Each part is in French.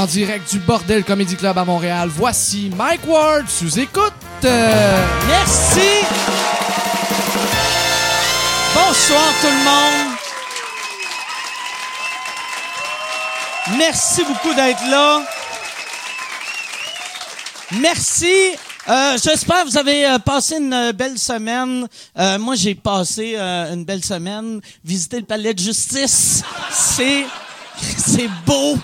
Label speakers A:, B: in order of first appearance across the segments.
A: En direct du Bordel Comedy Club à Montréal, voici Mike Ward sous écoute. Euh,
B: Merci. Bonsoir tout le monde. Merci beaucoup d'être là. Merci. Euh, J'espère que vous avez euh, passé une belle semaine. Moi, j'ai passé une belle semaine. Visiter le palais de justice, c'est beau.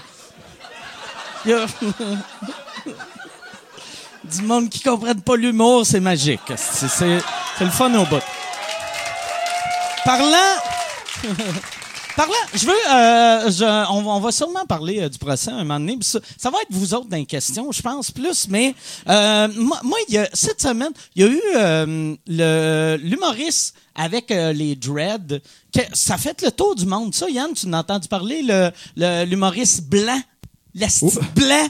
B: Y a- du monde qui comprenne pas l'humour, c'est magique. C'est le fun au bout. Parlant. Parlant, je veux, euh, on, va- sûrement parler euh, du procès un moment donné. Ça, ça va être vous autres dans les questions, je pense plus. Mais euh, moi, il y a, cette semaine, il y a eu l'humoriste avec les dreads. ça fait le tour du monde. Ça, Yann, tu en as entendu parler le le- l'humoriste blanc, l'esti blanc,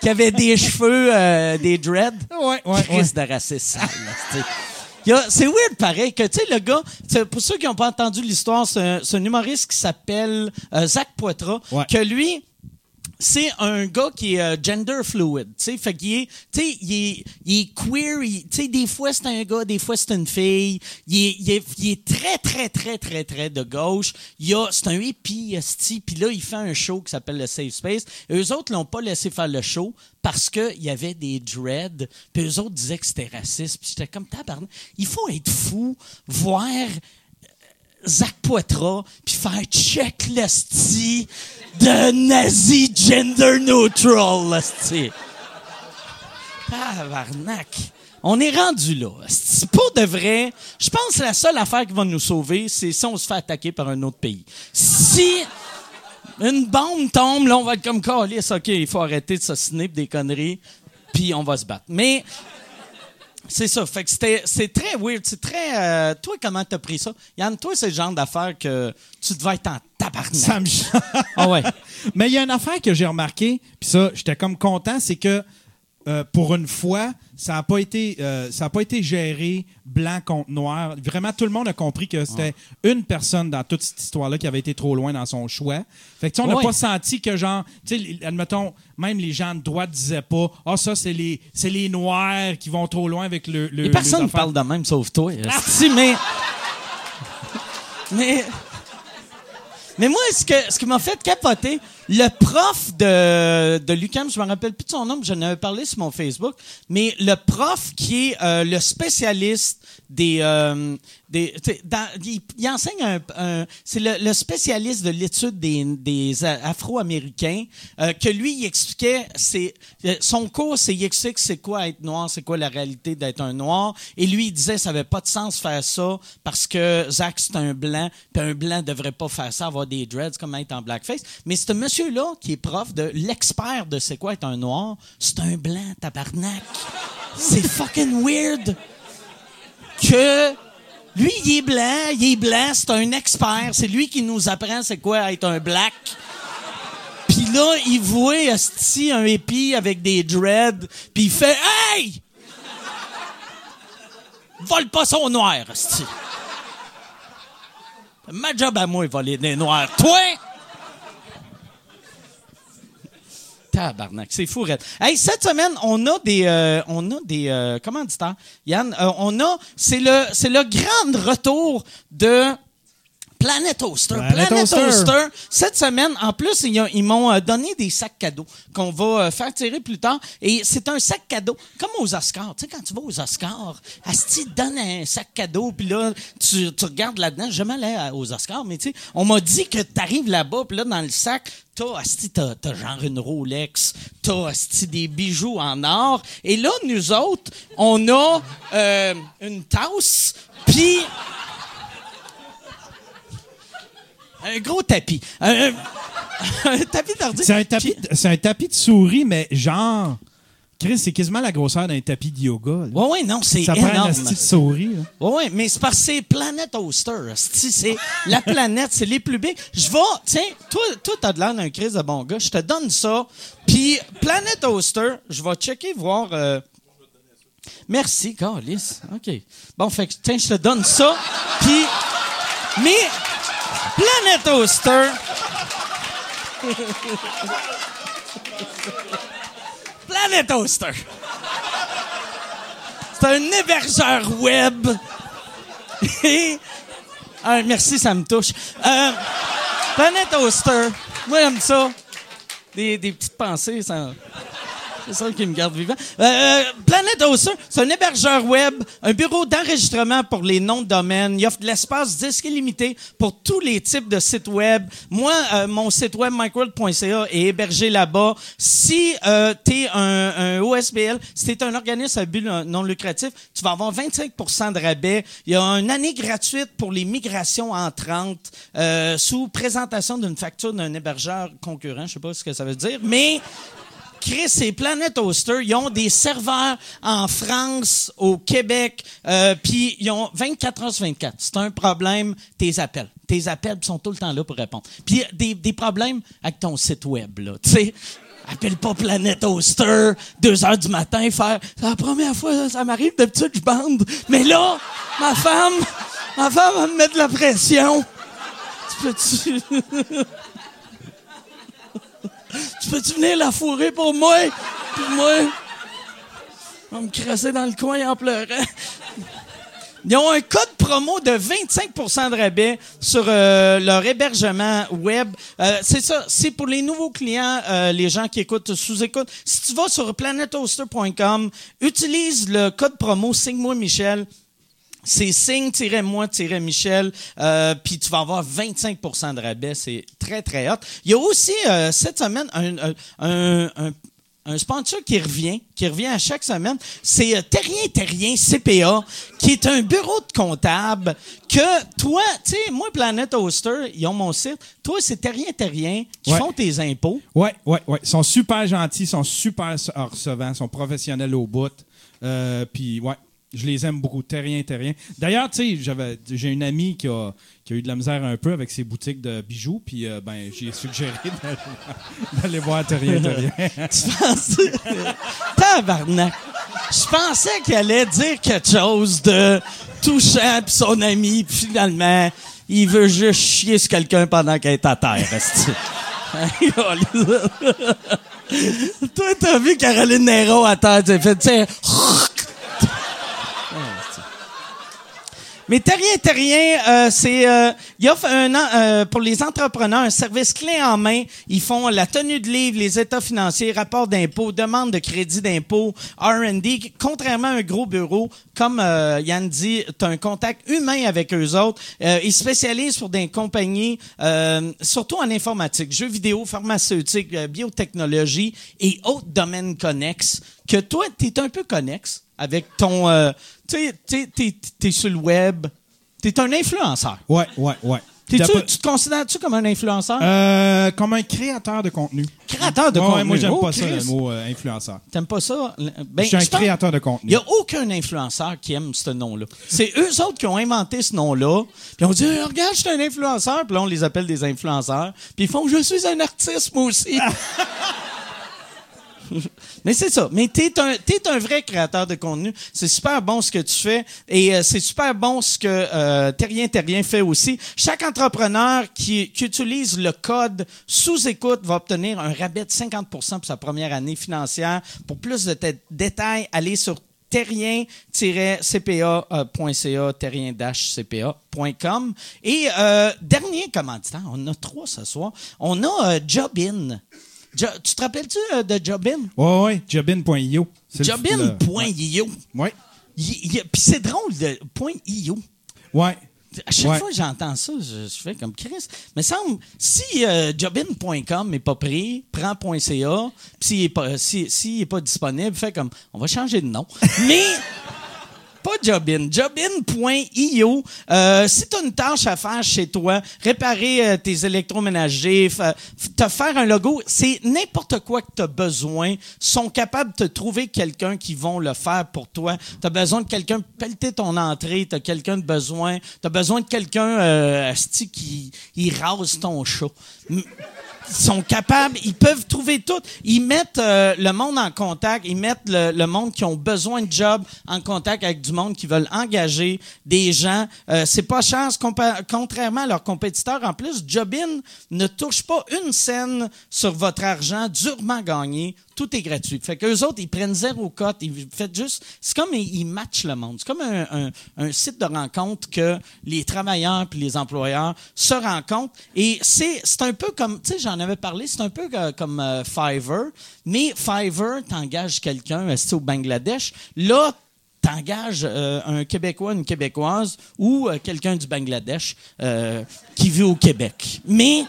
B: qui avait des cheveux, euh, des dreads.
A: Ouais, ouais,
B: Crise de raciste sale, c'est- weird pareil que, tu sais, le gars, c'est- pour ceux qui n'ont pas entendu l'histoire, c'est un, humoriste qui s'appelle euh, Zach Poitras,
A: Ouais.
B: que lui, c'est un gars qui est euh, gender fluid, tu sais, fait qu'il est, tu sais, il est, il est queer, tu sais, des fois c'est un gars, des fois c'est une fille, il est, il est, il est très, très, très, très, très de gauche, il a, c'est un hippie, puis là, il fait un show qui s'appelle le Safe Space, et eux autres l'ont pas laissé faire le show parce qu'il y avait des dreads, puis eux autres disaient que c'était raciste, puis j'étais comme, tabarnak, il faut être fou, voir Zach Poitras, puis faire check l'esti de nazi gender neutral, l'esti. Tabarnak. On est rendu là. esti. Pour de vrai, je pense que la seule affaire qui va nous sauver, c'est si on se fait attaquer par un autre pays. Si une bombe tombe, là, on va être comme Calis, OK, il faut arrêter de s'assiner des conneries, puis on va se battre. Mais c'est ça. Fait que c'était, c'est très weird. C'est très. euh, toi, comment t'as pris ça? Yann, toi, c'est le genre d'affaire que tu devais être en tabarnak.
C: Ça me
B: Ah ouais.
C: Mais il y a une affaire que j'ai remarqué, puis ça, j'étais comme content, c'est que euh, pour une fois, ça n'a pas été, euh, ça a pas été géré blanc contre noir. Vraiment, tout le monde a compris que c'était une personne dans toute cette histoire-là qui avait été trop loin dans son choix. Fait que on n'a
B: Ouais.
C: pas senti que genre, tu sais, admettons, même les gens de droite disaient pas, ah ça c'est les, c'est les noirs qui vont trop loin avec le. le
B: Et personne ne parle de même sauf toi. esti, mais. Mais. Mais moi, ce, que, ce qui m'a fait capoter, le prof de, de l'UQAM, je me rappelle plus de son nom, j'en avais parlé sur mon Facebook, mais le prof qui est euh, le spécialiste des... euh, des il, enseigne un... c'est le, spécialiste de l'étude des, des Afro-Américains, euh, que lui, il expliquait... C'est, euh, son cours, c'est il explique c'est quoi être noir, c'est quoi la réalité d'être un noir, et lui, il disait ça avait pas de sens faire ça parce que Zach, c'est un blanc, puis un blanc devrait pas faire ça, avoir des dreads comme être en blackface. Mais ce monsieur-là, qui est prof de l'expert de c'est quoi être un noir, c'est un blanc, tabarnak. C'est fucking weird que lui, il est blanc, il est blanc, c'est un expert, c'est lui qui nous apprend c'est quoi être un black. Puis là, il voit esti un épi avec des dreads, puis il fait Hey! Vole pas son noir, esti. Ma job à moi, voler des noirs. Toi! Tabarnak, c'est fou, Red. Hey, cette semaine, on a des, euh, on a des, euh, commanditaires. Yann, euh, on a, c'est le, c'est le grand retour de Planet Oster.
C: Planet
B: Planet,
C: Oster.
B: Oster. Cette semaine, en plus, ils, ont- ils m'ont euh, donné des sacs cadeaux qu'on va faire tirer plus tard. Et c'est un sac cadeau, comme aux Oscars. Tu sais, quand tu vas aux Oscars, Asti te donne un sac cadeau, puis là, tu, tu regardes là-dedans. Allé à- aux Oscars, mais tu sais, on m'a dit que tu arrives là-bas, puis là, dans le sac, t'as, t'as, t'as genre une Rolex, t'as, des bijoux en or. Et là, nous autres, on a euh, une tasse, puis... Un gros tapis. Un, un tapis d'ordi.
C: C'est un, tapis, c'est un tapis de souris, mais genre. Chris, c'est quasiment la grosseur d'un tapis de yoga. là.
B: Ouais, ouais, non, c'est
C: Ça prend un
B: énorme.
C: de souris. là.
B: Ouais, ouais, mais c'est parce que c'est Planet Oster. C'est la planète, c'est les plus big. Je vais, tiens, toi, toi, t'as de l'air d'un crise de bon gars. Je te donne ça. Puis Planet Oster, je vais checker, voir. euh, Merci, Carlis. OK. Bon, fait que, tiens, je te donne ça. Puis, mais Planet Oster. Planet Oster. C'est un hébergeur web. Et... Ah, merci, ça me touche. Euh, Planet Oster. Moi, j'aime ça. Des, des petites pensées, ça... C'est ça qui me garde vivant. Euh, Planet Hoster, c'est un hébergeur web, un bureau d'enregistrement pour les noms de domaine. Il offre de l'espace disque illimité pour tous les types de sites web. Moi, euh, mon site web micworld.ca est hébergé là-bas. Si euh, tu es un, un, OSBL, si tu un organisme à but non lucratif, tu vas avoir 25% de rabais. Il y a une année gratuite pour les migrations entrantes euh, sous présentation d'une facture d'un hébergeur concurrent. Je sais pas ce que ça veut dire, mais Chris et Planet Hoster, ils ont des serveurs en France, au Québec, euh, puis ils ont 24 heures sur 24. C'est un problème, tes appels. Tes appels sont tout le temps là pour répondre. Puis des, des problèmes avec ton site web, là. Tu sais, appelle pas Planet Hoster, 2 heures du matin, faire. La première fois, ça m'arrive, d'habitude, je bande. Mais là, ma femme, ma femme va me mettre la pression. Tu peux-tu? Tu peux-tu venir la fourrer pour moi? Puis moi, on me crasser dans le coin en pleurant. Ils ont un code promo de 25% de rabais sur euh, leur hébergement web. Euh, c'est ça, c'est pour les nouveaux clients, euh, les gens qui écoutent sous-écoute. Si tu vas sur planethoster.com, utilise le code promo Signe-moi Michel c'est signe-moi-michel, euh, puis tu vas avoir 25% de rabais. C'est très, très hot. Il y a aussi, euh, cette semaine, un, un, un, un, sponsor qui revient, qui revient à chaque semaine. C'est euh, Terrien Terrien CPA, qui est un bureau de comptable que toi, tu sais, moi, Planet Hoster, ils ont mon site. Toi, c'est Terrien Terrien qui
C: Ouais.
B: font tes impôts.
C: Ouais, ouais, ouais. Ils sont super gentils, ils sont super recevants, ils sont professionnels au bout. Euh, Puis, ouais, je les aime beaucoup. Terrien, terrien. D'ailleurs, tu sais, j'ai une amie qui a, qui a eu de la misère un peu avec ses boutiques de bijoux, puis euh, ben, j'ai suggéré d'aller, voir Terrien, terrien.
B: Tu penses... Tabarnak! Je pensais qu'il allait dire quelque chose de touchant, puis son ami, puis finalement, il veut juste chier sur quelqu'un pendant qu'elle est à terre. Toi, t'as vu Caroline Nero à terre, t'as fait, tu sais... Mais Terrien Terrien, euh, c'est euh, ils offrent un euh, pour les entrepreneurs un service clé en main. Ils font la tenue de livre, les états financiers, rapports d'impôts, demande de crédit d'impôt, R&D. Contrairement à un gros bureau, comme euh, Yann dit, tu as un contact humain avec eux autres. Euh, ils spécialisent pour des compagnies, euh, surtout en informatique, jeux vidéo, pharmaceutique, biotechnologie et autres domaines connexes. Que toi, tu es un peu connexe avec ton... euh, tu sais, t'es- t'es t'es sur le web. T'es un influenceur.
C: Ouais, ouais, ouais.
B: T'es-tu- tu te considères-tu comme un influenceur?
C: Euh, comme un créateur de contenu.
B: créateur de
C: Ouais,
B: contenu.
C: ouais, moi, j'aime
B: Oh,
C: pas ça, le mot euh, influenceur.
B: T'aimes pas ça? Ben,
C: je suis un créateur de contenu.
B: Il n'y a aucun influenceur qui aime ce nom-là. C'est eux autres qui ont inventé ce nom-là. Puis on dit, Eh, regarde, je suis un influenceur. Puis là, on les appelle des influenceurs. Puis ils font, je suis un artiste, moi aussi. Mais c'est ça. Mais t'es un, t'es un vrai créateur de contenu. C'est super bon ce que tu fais. Et euh, c'est super bon ce que euh, Terrien Terrien fait aussi. Chaque entrepreneur qui, utilise le code sous-écoute va obtenir un rabais de 50 pour sa première année financière. Pour plus de détails, allez sur terrien-cpa.ca, terrien-cpa.com. Et euh, dernier commanditaire, on a trois ce soir. On a euh, Jobin. Jo- tu te rappelles-tu euh, de Jobin?
C: Ouais, ouais, jobin.io. Le-
B: Jobin.io.
C: le-
B: il- Puis c'est drôle, de .io.
C: Ouais.
B: À chaque
C: Ouais.
B: fois que j'entends ça, je, je fais comme Chris. Mais semble, si euh, jobin.com n'est pas pris, prends .ca, puis s'il n'est pas, si, est pas disponible, fais comme, on va changer de nom. Mais pas Jobin. Jobin.io. Euh, si tu as une tâche à faire chez toi, réparer euh, tes électroménagers, f- te faire un logo, c'est n'importe quoi que tu as besoin, sont capables de trouver quelqu'un qui vont le faire pour toi. Tu besoin de quelqu'un pour pelleter ton entrée, tu as quelqu'un de besoin, tu as besoin de quelqu'un euh, qui rase ton chat. Sont capables, ils peuvent trouver tout. Ils mettent euh, le monde en contact, ils mettent le, le, monde qui ont besoin de job en contact avec du monde qui veulent engager des gens. Euh, c'est pas cher, contrairement à leurs compétiteurs. En plus, Jobin ne touche pas une scène sur votre argent durement gagné tout est gratuit. Fait qu'eux autres, ils prennent zéro cote, ils font juste. C'est comme ils, matchent le monde. C'est comme un, un, site de rencontre que les travailleurs puis les employeurs se rencontrent. Et c'est, un peu comme, tu sais, j'en avais parlé, c'est un peu comme euh, Fiverr, mais Fiverr t'engage quelqu'un, au Bangladesh? Là, t'engages euh, un Québécois, une Québécoise ou euh, quelqu'un du Bangladesh qui vit au Québec. Mais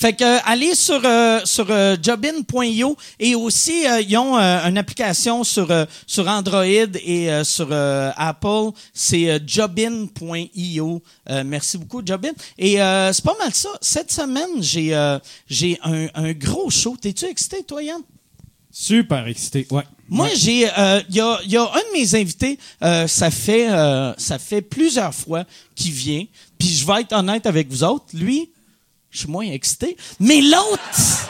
B: fait que euh, allez sur euh, sur euh, jobin.io et aussi ils ont une application sur sur Android et sur Apple, c'est jobin.io. merci beaucoup Jobin. Et c'est pas mal ça. Cette semaine, j'ai j'ai un, un gros show. T'es-tu excité toi Yann?
C: Super excité, ouais.
B: Moi, j'ai, il y, a, y, a, un de mes invités, ça fait, ça fait plusieurs fois qu'il vient. Puis je vais être honnête avec vous autres, lui, je suis moins excité. Mais l'autre...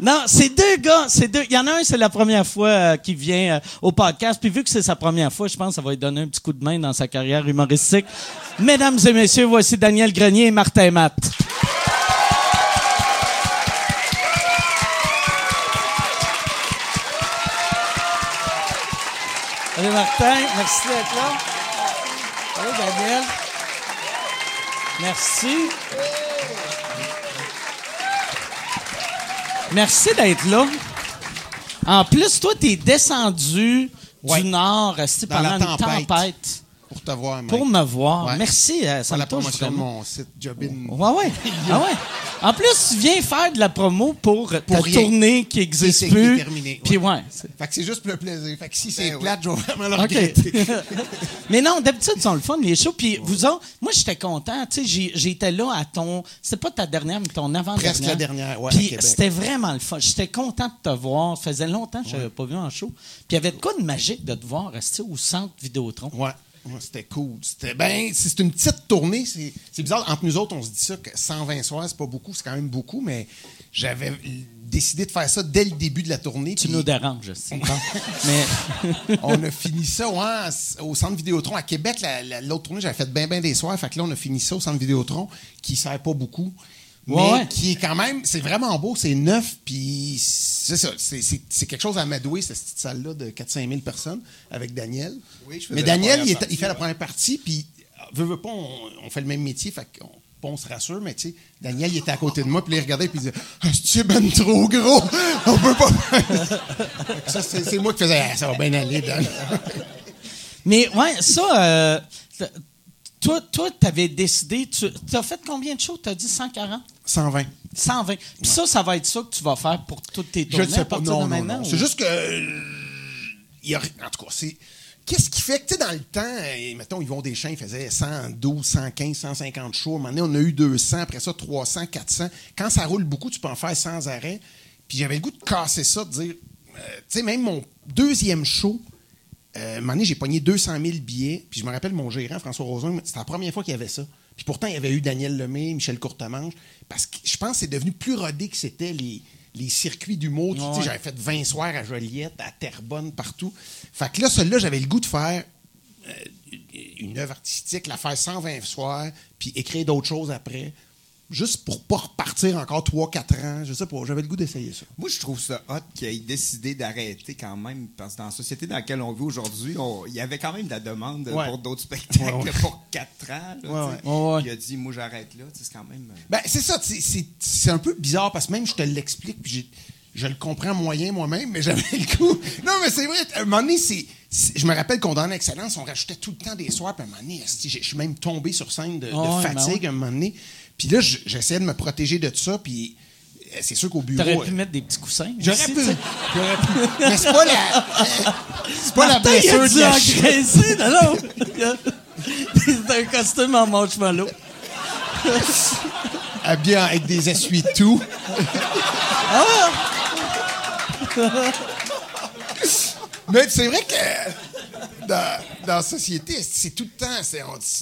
B: Non, c'est deux gars, c'est deux. Il y en a un, c'est la première fois euh, qu'il vient euh, au podcast. Puis vu que c'est sa première fois, je pense que ça va lui donner un petit coup de main dans sa carrière humoristique. Mesdames et messieurs, voici Daniel Grenier et Martin Matt. Salut Martin, merci d'être là. Salut Daniel. Merci. Merci d'être là. En plus, toi, t'es descendu du nord pendant une tempête.
D: Pour te voir,
B: Pour me voir. Merci, euh, ça
D: la promotion de mon site Jobin.
B: Ouais, ouais. ah ouais. En plus, tu viens faire de la promo pour, ta tournée qui n'existe plus. Puis ouais.
D: Fait que c'est juste pour le plaisir. Fait que si c'est ben plate, je vais vraiment le okay.
B: Mais non, d'habitude, ils sont le fun, les shows. Puis vous autres, moi, j'étais content. Tu sais, j'étais là à ton... C'était pas ta dernière, mais ton avant-dernière.
D: Presque la dernière, ouais,
B: Puis c'était vraiment le fun. J'étais content de te voir. Ça faisait longtemps que je n'avais pas vu en show. Puis il y avait de quoi de magique de te voir rester au centre Vidéotron?
D: Ouais c'était cool. C'était ben, c'est une petite tournée. C'est bizarre. Entre nous autres, on se dit ça que 120 soirs, c'est pas beaucoup, c'est quand même beaucoup, mais j'avais décidé de faire ça dès le début de la tournée.
B: Tu nous déranges, aussi.
D: mais on a fini ça au centre Vidéotron à Québec. L'autre tournée, j'avais fait bien, bien des soirs. Fait que là, on a fini ça au centre Vidéotron, qui sert pas beaucoup mais qui est quand même, c'est vraiment beau, c'est neuf, puis c'est ça, c'est quelque chose à amadouer, cette petite salle-là de 4-5 000 personnes avec Daniel. Oui, je Mais Daniel, il, il, fait la première partie, puis veut, veut pas, on, fait le même métier, fait qu'on on se rassure, mais tu sais, Daniel, il était à côté de moi, puis il regardait, puis il disait ah, C'est ben trop gros, on peut pas. ça, c'est moi qui faisais ah, Ça va bien aller, Dan.
B: mais ouais, ça, euh, toi, toi, tu avais décidé, tu as fait combien de shows? Tu as dit 140?
D: 120.
B: 120. Puis ça, ça va être ça que tu vas faire pour toutes tes tournées
D: Je ne sais pas. Non, non, non. C'est juste que. Euh, il y a, en tout cas, c'est. Qu'est-ce qui fait que, tu sais, dans le temps, et, mettons, Yvon Deschamps, il faisait 112, 115, 150 shows. À un moment donné, on a eu 200, après ça, 300, 400. Quand ça roule beaucoup, tu peux en faire sans arrêt. Puis j'avais le goût de casser ça, de dire, euh, tu sais, même mon deuxième show, euh, un moment donné, j'ai pogné 200 000 billets. Puis je me rappelle, mon gérant, François Rosin, c'était la première fois qu'il y avait ça. Puis pourtant, il y avait eu Daniel Lemay, Michel Courtemanche. Parce que je pense que c'est devenu plus rodé que c'était les, les circuits d'humour. sais, J'avais fait 20 soirs à Joliette, à Terrebonne, partout. Fait que là, celui-là, j'avais le goût de faire euh, une œuvre artistique, la faire 120 soirs, puis écrire d'autres choses après juste pour pas repartir encore 3-4 ans. Je sais pas, j'avais le goût d'essayer ça.
E: Moi, je trouve ça hot qu'il ait décidé d'arrêter quand même, parce que dans la société dans laquelle on vit aujourd'hui, il y avait quand même de la demande pour d'autres spectacles pour 4 ans. il a dit, moi, j'arrête là. C'est quand même. Euh,
D: ben, c'est ça. C'est un peu bizarre parce que même je te l'explique, puis je le comprends moyen moi-même, mais j'avais le goût. Non, mais c'est vrai, à un moment donné, c'est. Je me rappelle qu'on dans l'excellence, on rajoutait tout le temps des soirs, puis à un moment donné, je suis même tombé sur scène de, ben fatigue à un moment donné. Puis là, j'essayais de me protéger de ça, puis euh, c'est sûr qu'au bureau.
B: T'aurais pu mettre des petits coussins.
D: J'aurais pu. J'aurais pu. Mais c'est pas la. C'est pas la blessure de la
B: engraissé, non, non. C'est un costume en marshmallow.
D: Habillé avec des essuie-tout. ah! Mais c'est vrai que la société, c'est tout le temps.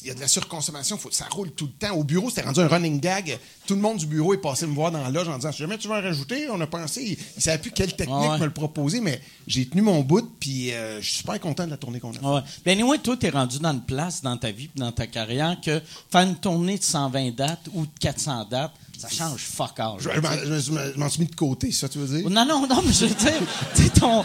D: Il y a de la surconsommation, faut, ça roule tout le temps. Au bureau, c'était rendu un running gag. Tout le monde du bureau est passé me voir dans la loge en disant Si jamais tu veux en rajouter, on a pensé. Il ne savait plus quelle technique me le proposer, mais j'ai tenu mon bout, puis euh, je suis super content de la tournée qu'on a
B: faite. Ouais. Ben, anyway, toi, tu es rendu dans une place dans ta vie dans ta carrière que faire une tournée de 120 dates ou de 400 dates, ça change fuck all.
D: Je, m'en suis mis de côté, ça, tu veux dire?
B: Non, non, non, mais je veux dire, tu ton.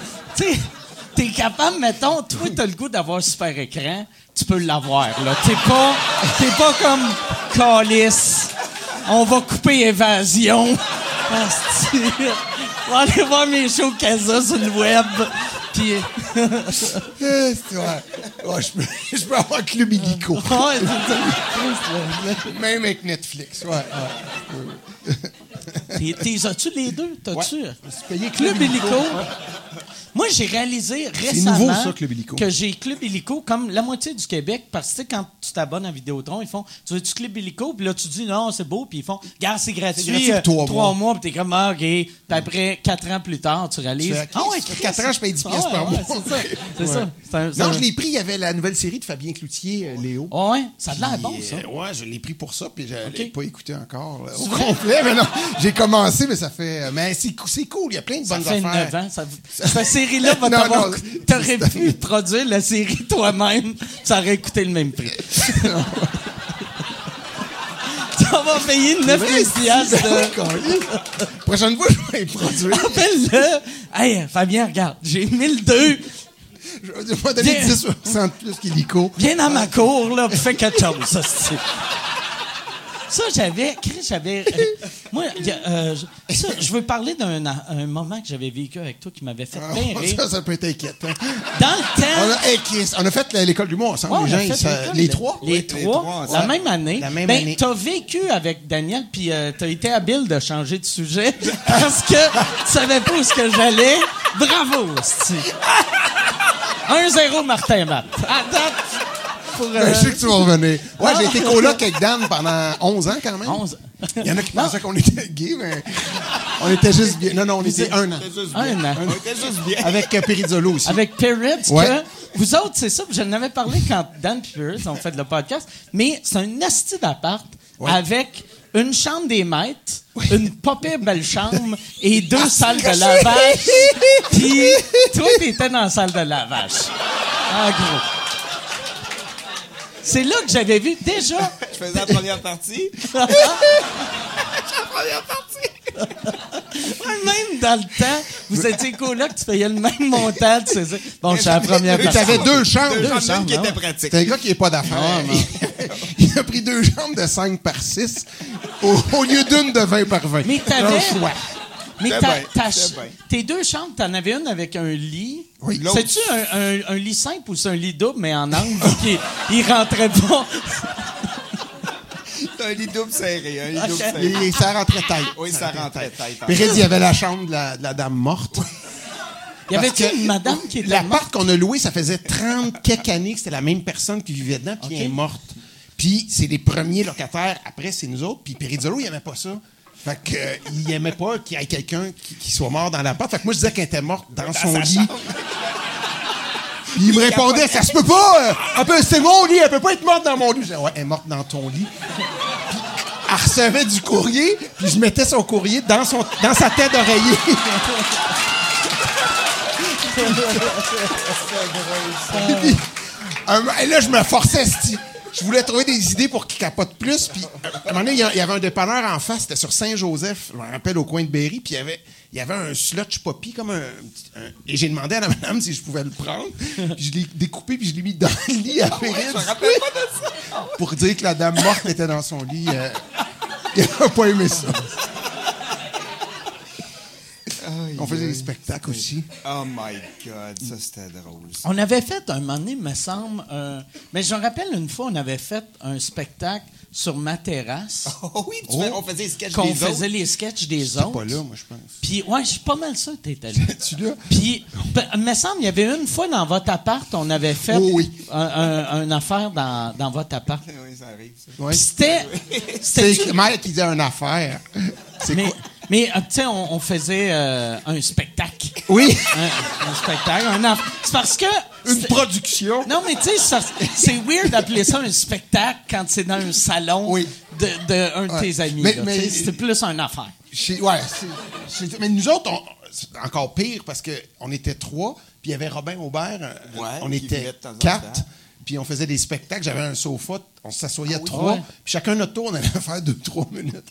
B: T'es capable, mettons, toi, t'as le goût d'avoir un super écran, tu peux l'avoir, là. T'es pas, t'es pas comme Calis. On va couper évasion. On va aller voir mes shows Casa sur le web. Puis.
D: Ouais, je, peux, je peux avoir Club Illico. Même avec Netflix. Ouais,
B: ouais. T'es, as-tu les deux? T'as-tu? Ouais, Club Illico. Moi, j'ai réalisé récemment nouveau, ça, Club que j'ai Club Illico comme la moitié du Québec parce que quand tu t'abonnes à Vidéotron, ils font Tu veux-tu Club Illico Puis là, tu dis Non, c'est beau. Puis ils font Garde, c'est gratuit. gratuit euh, trois, mois. mois. Puis t'es comme ah, OK. Puis après, quatre ans plus tard, tu réalises
D: Ah ouais, quatre ans, je paye 10 pièces par mois. c'est ça. Non, je l'ai pris. Il y avait la nouvelle série de Fabien Cloutier, euh, Léo.
B: Oh, ouais, ça a l'air bon, ça.
D: Euh, ouais, je l'ai pris pour ça. Puis je l'ai pas écouté encore au complet. Mais non, j'ai commencé, mais ça fait. Mais c'est cool. Il y a plein de bonnes affaires.
B: Ça fait 9 ans. Cette série-là va T'aurais pu produire la série toi-même, ça aurait coûté le même prix. Ça va payer 9 piastres.
D: Prochaine fois, je vais produire.
B: Appelle-le. Hey, Fabien, regarde, j'ai 1002.
D: Je vais donner 10 plus qu'Illico.
B: Viens dans ma cour, là, fais quelque chose, ça, ça, j'avais. j'avais. Euh, moi, euh, ça, je veux parler d'un moment que j'avais vécu avec toi qui m'avait fait ah, bien rire.
D: Ça, ça peut être inquiétant.
B: Dans le
D: temps. On a, fait l'école du mois ensemble, les, gens, les, trois?
B: Les, trois. La même année. La même ben, T'as vécu avec Daniel, puis euh, t'as été habile de changer de sujet parce que tu savais pas où ce que j'allais. Bravo, 1-0 Martin Matt.
D: Ben, je sais que tu vas revenir. Ouais, j'ai été coloc avec Dan pendant 11 ans quand même. 11 Il y en a qui pensaient qu'on était gay, mais on était juste bien. Non, non, on était un an.
B: Un an.
D: On était juste bien. Avec euh, Perizzolo aussi.
B: Avec Peritz, que vous autres, c'est ça, je n'avais parlé quand Dan et Peritz ont fait le podcast, mais c'est un asti d'appart avec une chambre des maîtres, une popée belle chambre et deux salles de lavage. Puis toi, t'étais dans la salle de lavage. En gros. C'est là que j'avais vu déjà.
E: Je faisais la première partie. la
B: première partie. même dans le temps, vous étiez coloc, tu payais le même montant, tu sais. Bon, je suis la première partie.
D: Tu avais deux chambres.
E: Deux, chambres qui étaient pratiques.
D: C'est un gars qui n'est pas d'affaires. il a pris deux chambres de 5 par 6 au, lieu d'une de 20 par 20.
B: Mais t'avais... Mais tes deux chambres, t'en avais une avec un lit. Oui. C'est-tu un, lit simple ou c'est un lit double, mais en angle, qui il rentrait pas?
E: C'est un lit double serré. Un lit double serré.
D: Et, ça rentrait tête.
E: Oui, ça rentrait tête.
D: Puis il y avait la chambre de la, dame morte.
B: Il y avait une madame qui était
D: L'appart qu'on a loué, ça faisait 30 quelques années que c'était la même personne qui vivait dedans, puis elle est morte. Puis c'est les premiers locataires, après c'est nous autres, puis Perizzolo, il aimait pas ça. Fait que, euh, il aimait pas qu'il y ait quelqu'un qui, soit mort dans la porte. Fait que moi, je disais qu'elle était morte dans, son lit. Puis il me répondait, ça se peut pas! Euh, c'est mon lit, elle peut pas être morte dans mon lit. Je disais, ouais, elle est morte dans ton lit. Puis, elle recevait du courrier, puis je mettais son courrier dans, son, dans sa tête d'oreiller. et là, je me forçais, je voulais trouver des idées pour qu'il capote plus. Puis, à un moment donné, il y avait un dépanneur en face, c'était sur Saint-Joseph, je me rappelle, au coin de Berry, puis il y avait, il y avait un slotch poppy, comme un, Et j'ai demandé à la madame si je pouvais le prendre. Puis je l'ai découpé, puis je l'ai mis dans le lit à ah ouais, Je me rappelle pas de ça. Pour dire que la dame morte était dans son lit. Euh, il n'a pas aimé ça. On faisait des spectacles aussi.
E: Oh my God, ça c'était drôle.
B: On avait fait un moment donné, me semble, mais je me rappelle une fois, on avait fait un spectacle sur ma terrasse.
E: Oh oui, tu on faisait les sketchs des autres.
B: On faisait les sketchs des autres.
D: pas là, moi, je pense.
B: Puis, ouais, je suis pas mal sûr que t'étais là.
D: tu là?
B: Puis, me semble, il y avait une fois dans votre appart, on avait fait oh oui. un, une affaire dans, dans votre appart.
E: oui, ça arrive. Ça.
B: C'était.
D: C'est Mike qui disait une affaire. C'est quoi?
B: Mais, euh, tu sais, on, faisait euh, un spectacle.
D: Oui.
B: Un, spectacle. Un C'est parce que
D: une production.
B: Non, mais tu sais, c'est weird d'appeler ça un spectacle quand c'est dans un salon de, de, un de tes amis. Mais, c'est plus une affaire.
D: ouais, mais nous autres, c'est encore pire parce qu'on était trois, puis il y avait Robin Aubert, euh, on était quatre, puis on faisait des spectacles. J'avais un sofa, on s'assoyait ah trois, puis chacun notre tour, on allait faire deux, trois minutes.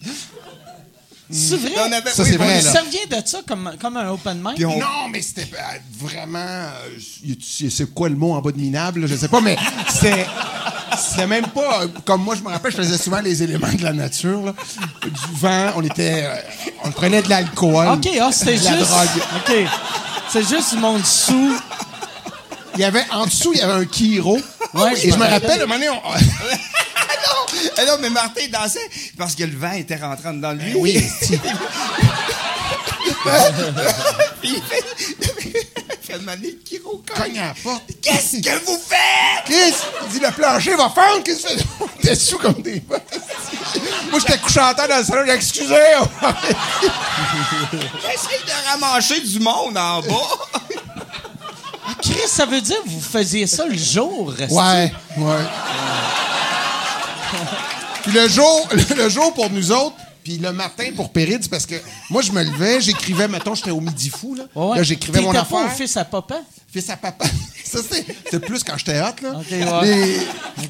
B: C'est vrai?
D: ça, c'est vrai.
B: Ça vient de ça comme, comme un open mic?
D: Non, mais c'était vraiment. Euh, c'est quoi le mot en bas de minable? Je sais pas, mais. C'était même pas. Euh, comme moi, je me rappelle, je faisais souvent les éléments de la nature. Du vent, on était. Euh, on prenait de l'alcool.
B: OK, ah, c'était juste. La drogue. OK. C'est juste du monde sous.
D: Il y avait, en dessous, il y avait un kiro. Ouais, et je me rappelle, un moment donné, on...
E: Ah non, mais Martin dansait parce que le vent était rentrant dans lui. Oui. il fait, fait le kiro
D: cogne à la porte.
E: Qu'est-ce que vous faites?
D: Qu'est-ce? Il dit, le plancher va fendre. Qu'est-ce que tu fais? T'es sous comme des Moi, j'étais couché en terre dans le salon. J'ai excusé.
E: J'essaie de ramancher du monde en bas.
B: Ah, Chris, ça veut dire que vous faisiez ça le jour?
D: Ouais, ouais. Puis le jour, le jour pour nous autres, puis le matin pour Péride, parce que moi, je me levais, j'écrivais, mettons, j'étais au midi fou, là. Là, j'écrivais mon affaire.
B: pas fils à papa?
D: Fils à papa. Ça, c'était plus quand j'étais hot, là.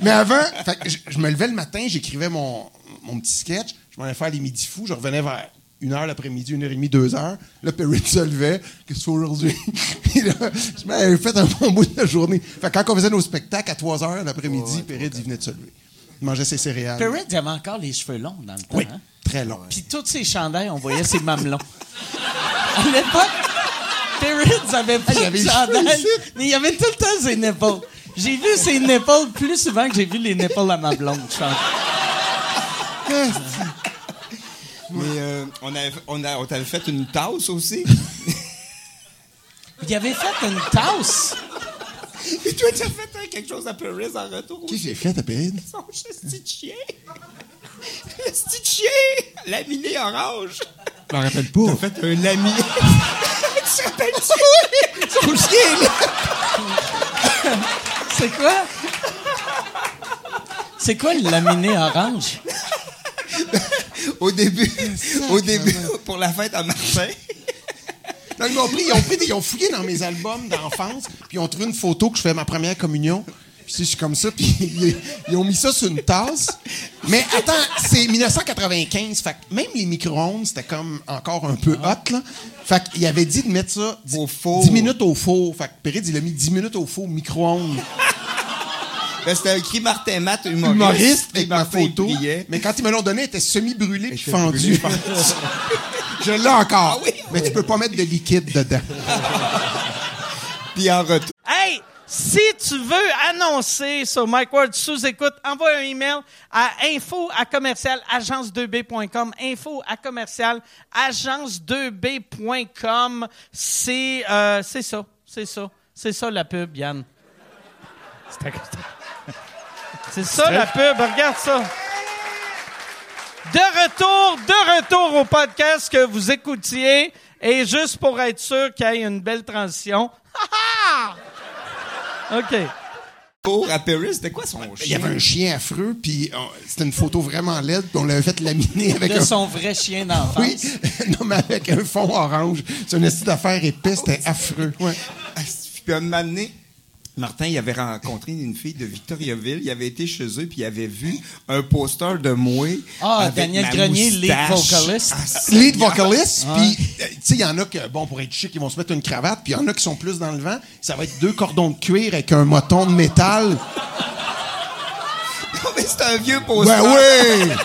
D: mais, avant, je, me levais le matin, j'écrivais mon, mon petit sketch, je m'en allais faire les midis fous, je revenais vers une heure l'après-midi, une heure et demie, deux heures. Là, Perry se levait. Qu'est-ce que aujourd'hui? je m'avais fait un bon bout de la journée. Fait quand on faisait nos spectacles à trois heures l'après-midi, Perry, il venait de se lever. Il mangeait ses céréales.
B: Perry avait encore les cheveux longs dans le temps.
D: Oui, hein? très longs.
B: Puis tous ses chandails, on voyait ses mamelons. à l'époque, Perry avait pas de chandails, mais il y avait tout le temps ses nipples. J'ai vu ses nipples plus souvent que j'ai vu les nipples à ma blonde, je pense.
E: Mais euh, on, avait, on, a, on t'avait fait une tasse aussi?
B: Il avait fait une tasse?
E: Et toi, tu as fait hein, quelque chose à Paris en retour.
D: Qu'est-ce que j'ai fait à Paris?
E: Son petit chien. Le petit chien! Laminé orange.
D: Je m'en rappelle pas.
E: T'as fait un laminé. tu te rappelles-tu? Son chien,
B: C'est quoi? C'est quoi le laminé orange?
E: au début, au début, pour la fête à
D: Ils m'ont pris, ils ont, pris ils ont fouillé dans mes albums d'enfance, puis ils ont trouvé une photo que je fais ma première communion. Puis je suis comme ça, puis ils, ont mis ça sur une tasse. Mais attends, c'est 1995, fait même les micro-ondes, c'était comme encore un peu hot, là. Fait qu'il avait dit de mettre ça 10, au four. 10 minutes au four. Fait que Pérez, il a mis 10 minutes au four, micro-ondes.
E: Ben, c'était écrit Martin Matt,
D: humoriste. humoriste avec ma photo. Mais quand ils me l'ont donné, elle était semi-brûlée et fendue. Je l'ai encore. Ah mais tu peux pas mettre de liquide dedans.
E: Puis en retour.
B: Hey! Si tu veux annoncer sur Mike Ward sous écoute, envoie un email à info à commercial agence2b.com. Info à commercial agence2b.com. C'est euh, c'est ça, c'est ça, c'est ça la pub, Yann. C'est ça la pub, regarde ça. De retour, de retour au podcast que vous écoutiez. Et juste pour être sûr qu'il y ait une belle transition. OK.
E: Pour à Paris, c'était quoi son chien?
D: Il y avait un chien affreux, puis c'était une photo vraiment laide, puis on l'avait fait laminer avec
B: De son vrai chien d'enfance?
D: Oui, non, mais avec un fond orange. C'est une estime d'affaires épais, c'était affreux. Ouais.
E: Puis un moment donné, Martin, il avait rencontré une fille de Victoriaville. Il avait été chez eux, puis il avait vu un poster de moi.
B: Ah, Daniel Grenier, lead vocalist.
D: Ah, lead vocalist. Puis, euh, tu sais, il y en a que, bon, pour être chic, ils vont se mettre une cravate. Puis il y en a qui sont plus dans le vent. Ça va être deux cordons de cuir avec un moton de métal.
E: non, mais c'est un vieux poster.
D: Ben oui!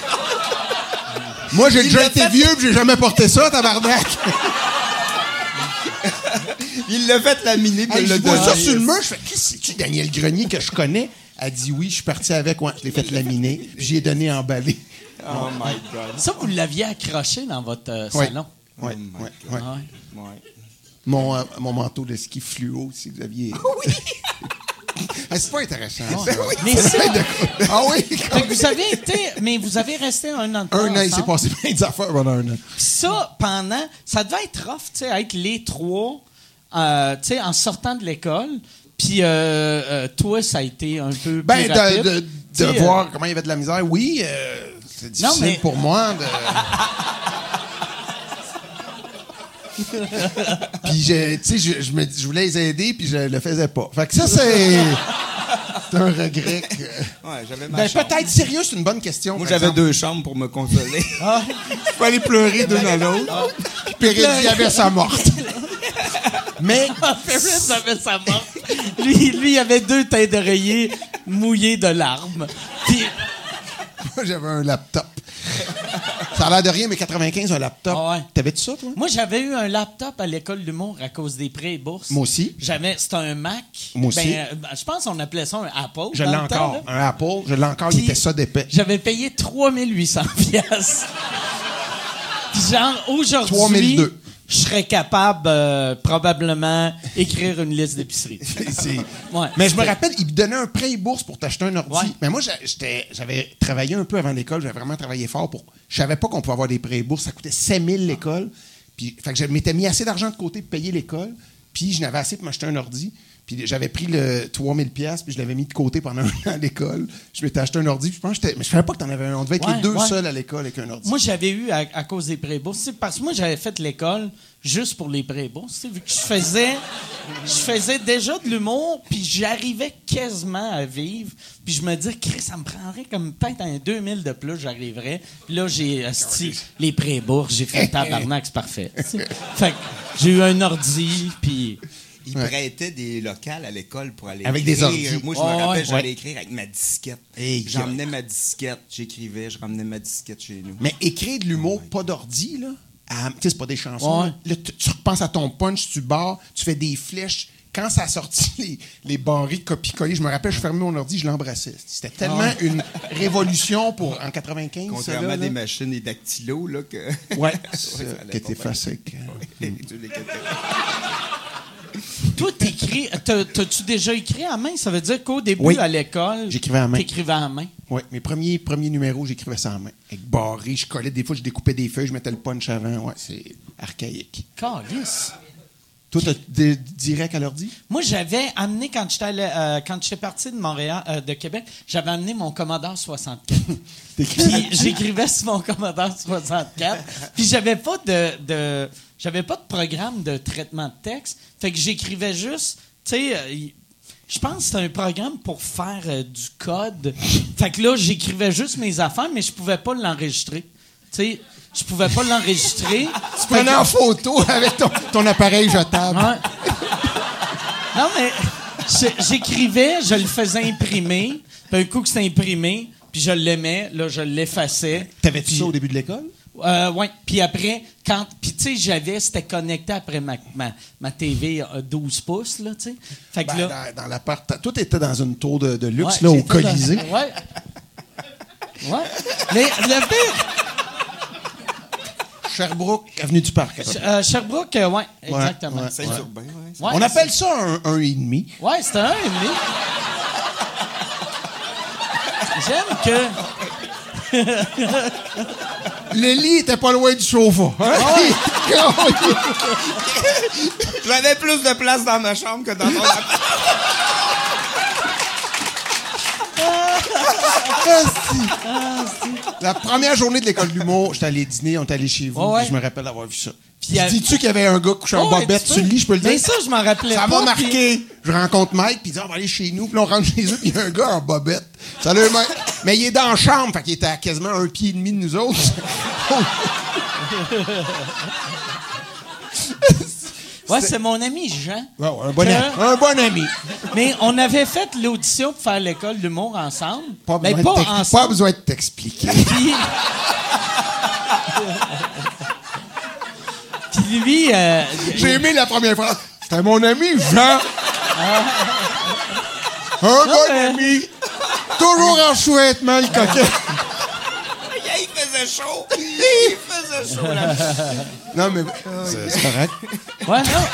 D: Moi, j'ai déjà été vieux, puis j'ai jamais porté ça, tabarnak.
E: il l'a fait laminer, puis il l'a
D: donné. ça sur le mur, je fais, qu'est-ce que c'est Daniel Grenier que je connais? Elle dit oui, je suis parti avec, ouais, je l'ai fait laminer, j'y ai donné emballé.
E: Oh my God.
B: Ça, vous l'aviez accroché dans votre euh, salon?
D: Oui, oui, oui. Mon, euh, mon manteau de ski fluo, si vous aviez.
E: Oui!
D: Ah, c'est pas intéressant.
B: Mais ça, ah oui. vous avez été, mais vous avez resté un an.
D: un an, il s'est passé plein d'affaires pendant un an.
B: ça, pendant, ça devait être rough, tu sais, être les trois, euh, tu sais, en sortant de l'école. Puis euh, euh, toi, ça a été un peu
D: Ben,
B: plus
D: de,
B: rapide.
D: de,
B: Tu
D: de
B: sais,
D: voir comment il y avait de la misère, oui, euh, c'est difficile
B: Non, mais-
D: pour moi. De... puis, je, tu sais, je, je, me- je voulais les aider, puis je le faisais pas. Fait que ça, c'est c'est un regret. que-
E: Ouais, j'avais ma
D: Ben, peut-être sérieux, c'est une bonne question.
E: Moi, j'avais deux chambres pour me consoler.
D: Je peux aller pleurer d'une à l'autre. Puis Pérédi avait sa morte. Mais
B: Ferris avait sa mort. Lui, lui, il avait deux têtes d'oreiller mouillées de larmes. Puis,
D: moi, j'avais un laptop. Ça a l'air de rien, mais 95, un laptop.
B: Ah ouais.
D: T'avais-tu ça, toi?
B: moi, j'avais eu un laptop à l'école d'humour à cause des prêts et bourses.
D: Moi aussi.
B: J'avais, c'était un Mac.
D: Moi aussi.
B: Ben, euh, je pense qu'on appelait ça un Apple.
D: Je l'ai
B: temps,
D: encore. Un Apple, je l'ai encore, il était ça d'épais.
B: J'avais payé 3800 pièces. Puis genre, aujourd'hui,
D: 3002.
B: Je serais capable, euh, probablement, écrire une liste d'épicerie. Ouais.
D: Mais je me rappelle, il me donnait un prêt et bourse pour t'acheter un ordi.
B: Ouais.
D: Mais moi, j'avais travaillé un peu avant l'école, j'avais vraiment travaillé fort pour. Je savais pas qu'on pouvait avoir des prêts et bourses. Ça coûtait 7000 l'école. Puis, fait que je m'étais mis assez d'argent de côté pour payer l'école. Puis, je n'avais assez pour m'acheter un ordi. Puis, j'avais pris le 3000 pièces puis je l'avais mis de côté pendant un an à l'école. Je m'étais acheté un ordi. Puis, je pense que Mais je savais pas que t'en avais un. On devait être
B: Ouais,
D: les deux
B: ouais.
D: seuls à l'école avec un ordi.
B: Moi, j'avais eu à, à cause des prêts bourses. C'est Parce que moi, j'avais fait l'école juste pour les prêts bourses. tu sais, Vu que je faisais, je faisais déjà de l'humour, puis j'arrivais quasiment à vivre. Puis je me disais, Chris, ça me prendrait comme peut-être un 2000 de plus, j'arriverais. Puis là, j'ai les prêts bourses. J'ai fait tabarnak, c'est parfait. Fait que j'ai eu un ordi, puis...
E: Il prêtait des locales à l'école pour aller
D: Avec des
E: écrire.
D: ordis.
E: Moi, je me
B: Ouais,
E: rappelle,
B: ouais.
E: j'allais écrire avec ma disquette.
D: Hey,
E: J'emmenais ma disquette, j'écrivais, je ramenais ma disquette chez nous.
D: Mais écrire de l'humour, pas d'ordi, là? à- Tu sais, c'est pas des chansons.
B: Ouais.
D: là. Tu, tu repenses à ton punch, tu barres, tu fais des flèches. Quand ça a sorti les, les barrés copie-coller, je me rappelle, je fermais mon ordi, je l'embrassais. C'était tellement une révolution pour en 95. ça,
E: Contrairement
D: là,
E: à des
D: là.
E: machines et dactylos, là, que.
D: Ouais,
E: ça,
D: qui
E: bien.
D: facile.
B: Toi, t'écris... t'as- T'as-tu déjà écrit à main? Ça veut dire qu'au début,
D: Oui.
B: à l'école...
D: J'écrivais à main.
B: T'écrivais à main.
D: Oui, mes premiers, premiers numéros, j'écrivais ça en main. Avec barré, je collais, des fois, je découpais des feuilles, je mettais le punch avant. Ouais, c'est archaïque.
B: Calice.
D: Toi, t'as direct à l'ordi?
B: Moi, j'avais amené, quand j'étais euh, quand j'étais parti de Montréal, euh, de Québec, j'avais amené mon Commodore 64. Puis j'écrivais sur mon Commodore 64. Puis j'avais pas de, de- j'avais pas de programme de traitement de texte. Fait que j'écrivais juste, tu sais, euh, je pense que c'était un programme pour faire euh, du code. Fait que là, j'écrivais juste mes affaires, mais je pouvais pas l'enregistrer. Tu sais, je pouvais pas l'enregistrer.
D: Tu prenais en photo avec ton, ton appareil jetable.
B: Ouais. Non, mais j'écrivais, je le faisais imprimer. Puis un coup que c'était imprimé, puis je l'aimais, là, je l'effaçais.
D: T'avais-tu
B: Puis-
D: ça au début de l'école?
B: Euh, ouais. Puis après, quand. Puis tu sais, j'avais. C'était connecté après ma, ma, ma TV à 12 pouces, là, tu sais. Fait que
D: Ben,
B: là.
D: dans, dans l'appart. Tout était dans une tour de, de luxe,
B: ouais,
D: là, au
B: j'étais dans-
D: Colisée.
B: Ouais. Ouais. Mais le pire.
D: Sherbrooke, avenue du Parc.
B: euh, Sherbrooke, euh, ouais, exactement.
D: ouais.
E: Saint-Urbain, ouais.
B: Ouais,
D: On appelle ça un, un et demi.
B: Ouais, c'était un et demi. J'aime que.
D: Le lit était pas loin du sofa. hein?
E: J'avais plus de place dans ma chambre que dans mon appart.
D: La première journée de l'école de l'humour, j'étais allé dîner, on est allé chez vous.
B: Ouais.
D: Je me rappelle d'avoir vu ça.
B: Puis,
D: Dis-tu qu'il y avait un gars couché en
B: ouais,
D: bobette
B: tu
D: sur le lit, je peux le dire?
B: Mais ça, je m'en rappelais
D: Ça
B: pas.
D: m'a marqué. Je rencontre Mike, puis il dit on va aller chez nous. Puis là, on rentre chez eux, puis il y a un gars en bobette. Salut, Mike. Mais il est dans la chambre, fait qu'il était à quasiment un pied et demi de nous autres.
B: Ouais, c'est mon ami Jean.
D: Ouais, ouais, un, bon ami. un bon ami.
B: Mais on avait fait l'audition pour faire l'école d'humour ensemble.
D: Pas
B: Mais
D: besoin,
B: pas
D: de t'ex-
B: ensemble.
D: pas besoin de t'expliquer.
B: Puis... Euh,
D: J'ai aimé la première phrase. C'était mon ami Jean. Un bon
B: mais-
D: ami. Toujours en sous-vêtements, le coquet.
E: Il faisait chaud. Il faisait chaud, là.
D: Non, mais c'est correct.
B: ouais, non.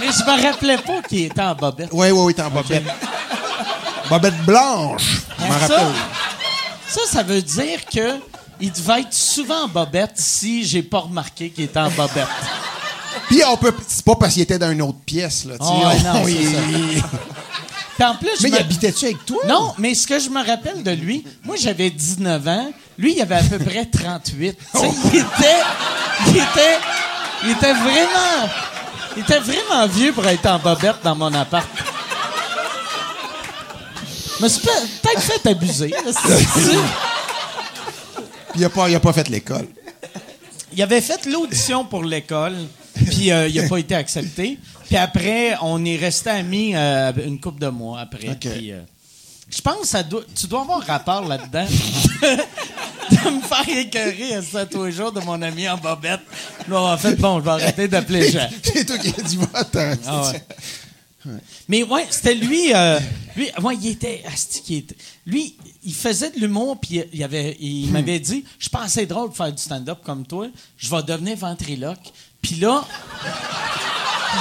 B: Mais je me rappelais pas qu'il était en bobette.
D: Oui, oui, oui, t'es en bobette. Bobette blanche. Je m'en
B: ça,
D: rappelle.
B: ça, ça veut dire que il devait être souvent en bobette si j'ai pas remarqué qu'il était en bobette.
D: Puis on peut. C'est pas parce qu'il était dans une autre pièce, là.
B: ouais, non,
D: On-
B: Puis en plus,
D: Mais il habitait-tu avec toi?
B: Non, mais ce que je me rappelle de lui, moi j'avais 19 ans, lui il avait à peu près 38. Tu sais, il était il était il était vraiment il était vraiment vieux pour être en bobette dans mon appart. Je me suis peut- peut-être fait abuser. là,
D: Puis il a pas, il a pas fait l'école.
B: Il avait fait l'audition pour l'école, puis euh, il n'a pas été accepté. Puis après, on est resté amis euh, une couple de mois après. Puis, euh, je pense que ça doit, tu dois avoir un rapport là-dedans. de me faire écœurer à ça tous les jours de mon ami en bobette. Là, en fait, bon, je vais arrêter d'appeler Jean.
D: C'est toi qui as dit vote.
B: Ah ouais. Mais ouais, c'était lui. euh, lui, ouais, il était, Lui, il faisait de l'humour, puis il, avait, il m'avait dit Je c'est drôle de faire du stand-up comme toi. Je vais devenir ventriloque. Puis là,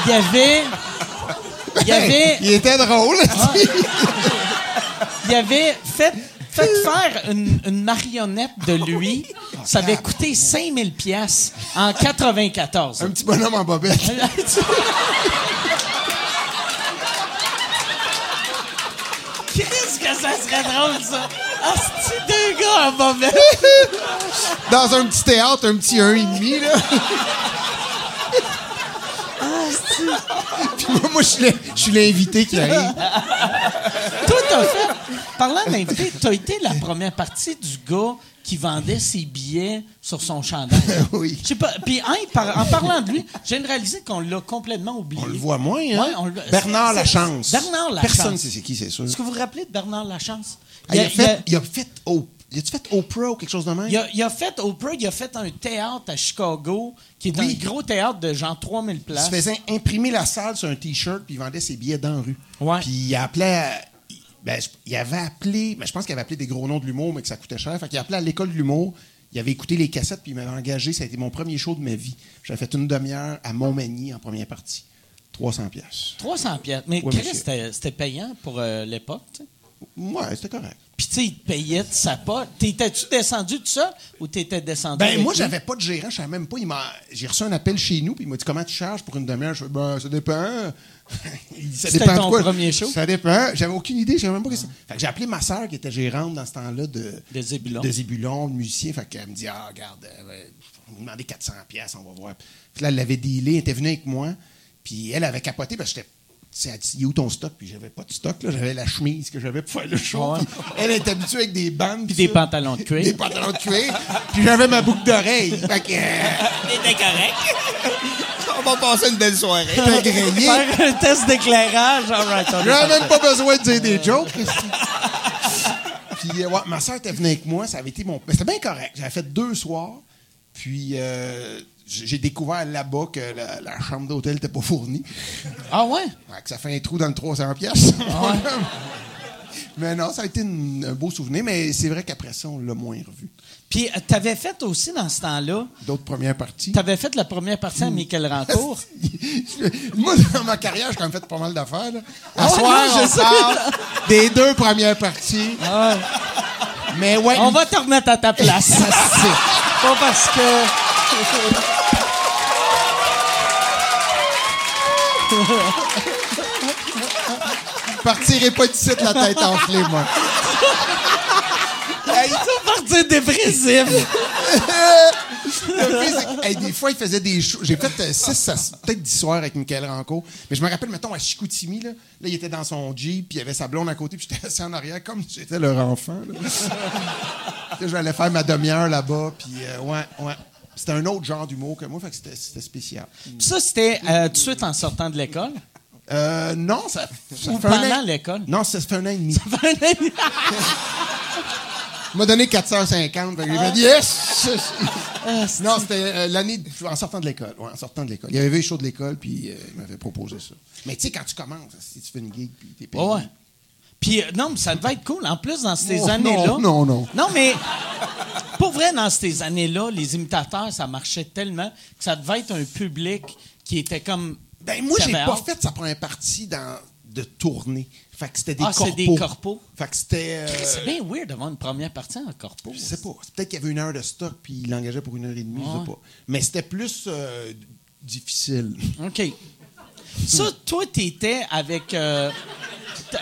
B: il y avait. Il y avait.
D: Il était drôle.
B: Il avait fait, fait faire une, une marionnette de lui. Ça avait coûté 5000 pièces en 94.
D: Un petit bonhomme en bobette.
B: serait drôle, ça? Ah, c'est deux gars en bobette.
D: Dans un petit théâtre, un petit 1,5, là. Puis moi, moi, je suis l'in- je suis l'invité qui arrive.
B: Toi, t'as fait. Parlant d'invité, t'as été la première partie du gars qui vendait ses billets sur son chandail.
D: Oui.
B: Je sais pas. Puis hein, par- en parlant de lui, j'ai réalisé qu'on l'a complètement oublié.
D: On le voit moins, hein?
B: Ouais, on le-
D: Bernard Lachance.
B: Bernard Lachance.
D: Personne ne sait c'est qui, c'est sûr.
B: Est-ce que vous vous rappelez de Bernard Lachance?
D: Ah, il, a
B: il a-
D: fait, il a fait il a-tu fait Oprah ou quelque chose de même?
B: Il a, il a fait Oprah, il a fait un théâtre à Chicago, qui est
D: Oui.
B: un gros théâtre de genre 3000
D: Il
B: places.
D: se faisait imprimer la salle sur un T-shirt puis il vendait ses billets dans la rue.
B: Ouais.
D: Puis il appelait. à- il- ben, je- il avait appelé. ben, je pense qu'il avait appelé des gros noms de l'humour, mais que ça coûtait cher. Fait qu'il appelait à l'école de l'humour. Il avait écouté les cassettes puis il m'avait engagé. Ça a été mon premier show de ma vie. J'avais fait une demi-heure à Montmagny en première partie. 300 pièces.
B: 300 pièces. Mais
D: monsieur.
B: c'était payant pour euh, l'époque, tu.
D: Ouais, c'était correct.
B: Puis, tu sais, il te payait de sa pote. T'étais-tu descendu de ça ou t'étais descendu
D: Ben, moi, j'avais pas de gérant, je savais même pas. J'ai reçu un appel chez nous, puis il m'a dit Comment tu charges pour une demi-heure Je fais Ben, ça dépend. Ça
B: C'était
D: dépend de
B: ton
D: quoi?
B: premier show?
D: Ça dépend. J'avais aucune idée, je savais même pas que ça. Fait que j'ai appelé ma sœur qui était gérante dans ce temps-là de.
B: De Zébulon.
D: De Zébulon, de musicien. Fait qu'elle me dit Ah, regarde, euh, on va me demander 400$, piastres, on va voir. Puis là, elle l'avait dealé, elle était venue avec moi, puis elle avait capoté parce que j'étais. tu sais, Elle dit, où ton stock? Puis j'avais pas de stock, là. J'avais la chemise que j'avais pour faire le show.
B: Ouais.
D: Elle est habituée avec des bandes.
B: Puis des
D: ça.
B: pantalons de cuir.
D: Des pantalons de cuir. puis j'avais ma boucle d'oreille. Fait que. euh,
B: correct.
E: On va passer une belle soirée.
D: Grillé.
B: Faire un test d'éclairage. All right,
D: J'avais
B: parfait.
D: même pas besoin de dire des jokes. puis, euh, ouais, ma soeur était venue avec moi. Ça avait été mon. mais C'était bien correct. J'avais fait deux soirs. Puis, euh, j'ai découvert là-bas que la, la chambre d'hôtel n'était pas fournie.
B: Ah ouais?
D: Fait que ça fait un trou dans le 300 pièces.
B: Ah
D: mais non, ça a été une- un beau souvenir. Mais c'est vrai qu'après ça, on l'a moins revu.
B: Puis, euh, t'avais fait aussi dans ce temps-là,
D: D'autres premières parties.
B: t'avais fait la première partie à Michael Rancourt.
D: Moi, dans ma carrière, j'ai quand même fait pas mal d'affaires. À
B: Ah ouais,
D: soir,
B: non, je
D: on parle des deux premières parties.
B: Ah ouais.
D: Mais ouais,
B: On va te remettre à ta place. pas parce que.
D: je partirai pas d'ici de la tête enflée, moi.
B: Hey, tu vas partir dépressif.
D: Hey, des fois, il faisait des shows. J'ai fait 6, peut-être 10 soirs avec Michael Ranco. Mais je me rappelle, mettons, à Chicoutimi, là, là, il était dans son Jeep, puis il avait sa blonde à côté, puis j'étais assis en arrière, comme si j'étais leur enfant. Là. Là, j'allais faire ma demi-heure là-bas, puis euh, ouais, ouais. C'était un autre genre d'humour que moi, fait que c'était, c'était spécial.
B: Puis ça, c'était euh, tout de suite en sortant de l'école?
D: Euh, non, ça, ça
B: Ou
D: fait un an.
B: l'école.
D: Non, ça fait un an et demi. Il m'a donné 450. Fait que j'ai fait yes! non, c'était euh, l'année de- en sortant de l'école. Ouais, en sortant de l'école. Il avait vu les shows de l'école, puis euh, il m'avait proposé ça. Mais tu sais, quand tu commences, si tu fais une gig, puis t'es payé.
B: Ouais, ouais. Puis, euh, non, mais ça devait être cool. En plus, dans ces
D: Oh,
B: années-là.
D: non, non, non.
B: Non, mais pour vrai, dans ces années-là, les imitateurs, ça marchait tellement que ça devait être un public qui était comme.
D: Ben, moi, j'ai pas fait sa première partie dans, de tournée. Fait que c'était des
B: Ah, c'est
D: corpos.
B: des corpos.
D: Fait que c'était. euh,
B: C'est bien weird d'avoir une première partie en corpo.
D: Je sais pas. C'est Peut-être qu'il y avait une heure de stock, puis il l'engageait pour une heure et demie, je
B: Ouais.
D: sais pas. Mais c'était plus euh, difficile.
B: OK. Ça, toi, t'étais avec... Euh,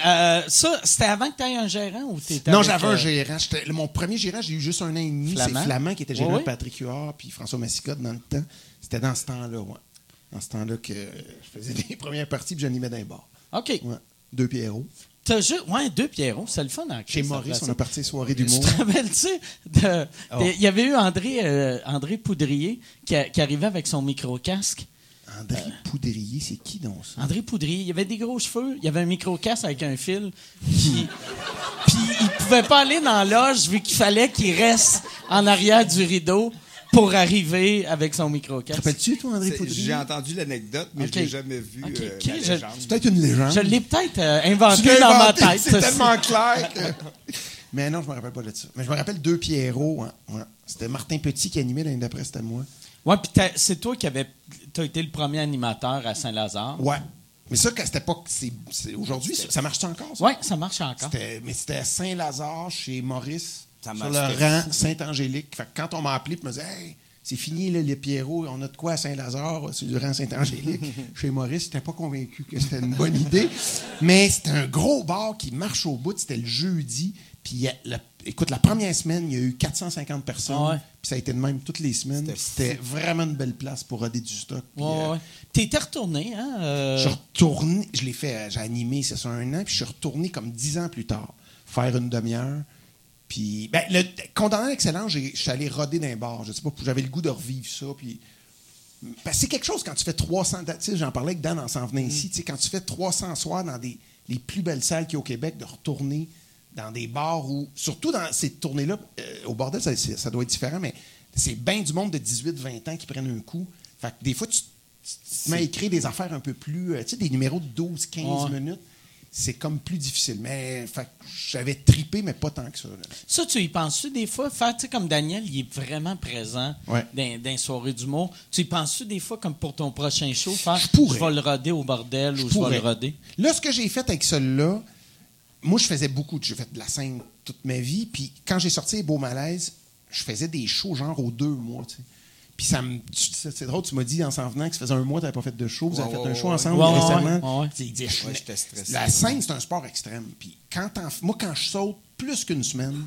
B: euh, ça, c'était avant que tu aies un gérant ou t'étais
D: Non, j'avais un gérant. Mon premier gérant, j'ai eu juste un an et demi. C'est Flamand? Qui était gérant de Patrick Huard puis François Massicotte dans le temps. C'était dans ce temps-là, ouais. Dans ce temps-là que je faisais les premières parties puis j'animais les bars.
B: OK.
D: Ouais. Deux Pierrot.
B: T'as juste, ouais, deux Pierrot, c'est le fun. Hein,
D: Chez Maurice, on a parti soirée d'humour.
B: Tu te rappelles-tu? Oh. Il y avait eu André, euh, André Poudrier qui, arrivait avec son micro-casque.
D: André Poudrier, c'est qui donc ça?
B: André Poudrier, il avait des gros cheveux, il avait un micro-casque avec un fil. Puis, puis il pouvait pas aller dans l'âge vu qu'il fallait qu'il reste en arrière du rideau pour arriver avec son micro-casque.
D: Rappelles-tu, toi, André Poudrier?
E: J'ai entendu l'anecdote, mais je je l'ai jamais vu. Okay.
D: Euh, c'est peut-être une légende.
B: Je l'ai peut-être euh, inventé dans ma tête.
D: C'est tellement clair. mais non, je me rappelle pas de ça. Mais je me rappelle deux Pierrot. Hein. C'était Martin Petit qui animait l'année d'après, c'était moi.
B: Ouais, puis c'est toi qui avais. Tu as été le premier animateur à Saint-Lazare.
D: Ouais. Mais ça, c'était pas. Aujourd'hui, ça, marche encore?
B: Oui, ça marche encore.
D: Mais c'était à Saint-Lazare, chez Maurice sur le rang Saint-Angélique. quand on m'a appelé et me disait Hey, c'est fini les Pierrot, on a de quoi à Saint-Lazare, c'est du rang Saint-Angélique. Chez Maurice, j'étais pas convaincu que c'était une bonne idée. Mais c'était un gros bar qui marche au bout, c'était le jeudi. Puis écoute, la première semaine, il y a eu 450 personnes. Ah puis ça a été de même toutes les semaines. C'était vraiment une belle place pour roder du stock.
B: Ouais, euh, T'étais retourné, hein? Euh?
D: Je suis retourné, je l'ai fait, j'ai animé, c'est ça, un an, puis je suis retourné comme dix ans plus tard, faire une demi-heure. Puis, ben, le condamné à l'excellence, je suis allé roder d'un bar. Je sais pas, j'avais le goût de revivre ça. Puis, c'est quelque chose quand tu fais 300. Tu sais, j'en parlais avec Dan en s'en venant ici. Tu sais, quand tu fais 300 soirs dans des, les plus belles salles qu'il y a au Québec, de retourner dans des bars où, surtout dans ces tournées-là, euh, au bordel, ça, ça, doit être différent, mais c'est bien du monde de 18-20 ans qui prennent un coup. Fait que des fois, tu, tu te mets à écrire des affaires un peu plus. Euh, tu sais, des numéros de 12-15 minutes c'est comme plus difficile. Mais j'avais tripé, mais pas tant que ça.
B: Ça, tu y penses-tu des fois? Faire, tu sais, comme Daniel, il est vraiment présent dans, dans soirée d'humour. Tu y penses-tu des fois, comme pour ton prochain show, faire je, pourrais. je vais le roder au bordel ou je vais le roder?
D: Là, ce que j'ai fait avec celui-là, moi, je faisais beaucoup. J'ai fait de la scène toute ma vie. Puis quand j'ai sorti les Beaux Malaises, je faisais des shows genre aux deux mois. Tu sais. Puis ça me. C'est drôle, tu m'as dit en s'en venant que ça faisait un mois que tu n'avais pas fait de show. Vous avez fait un show ensemble récemment.
B: j'étais
D: stressé. La scène, c'est un sport extrême. Puis quand moi, quand je saute plus qu'une semaine,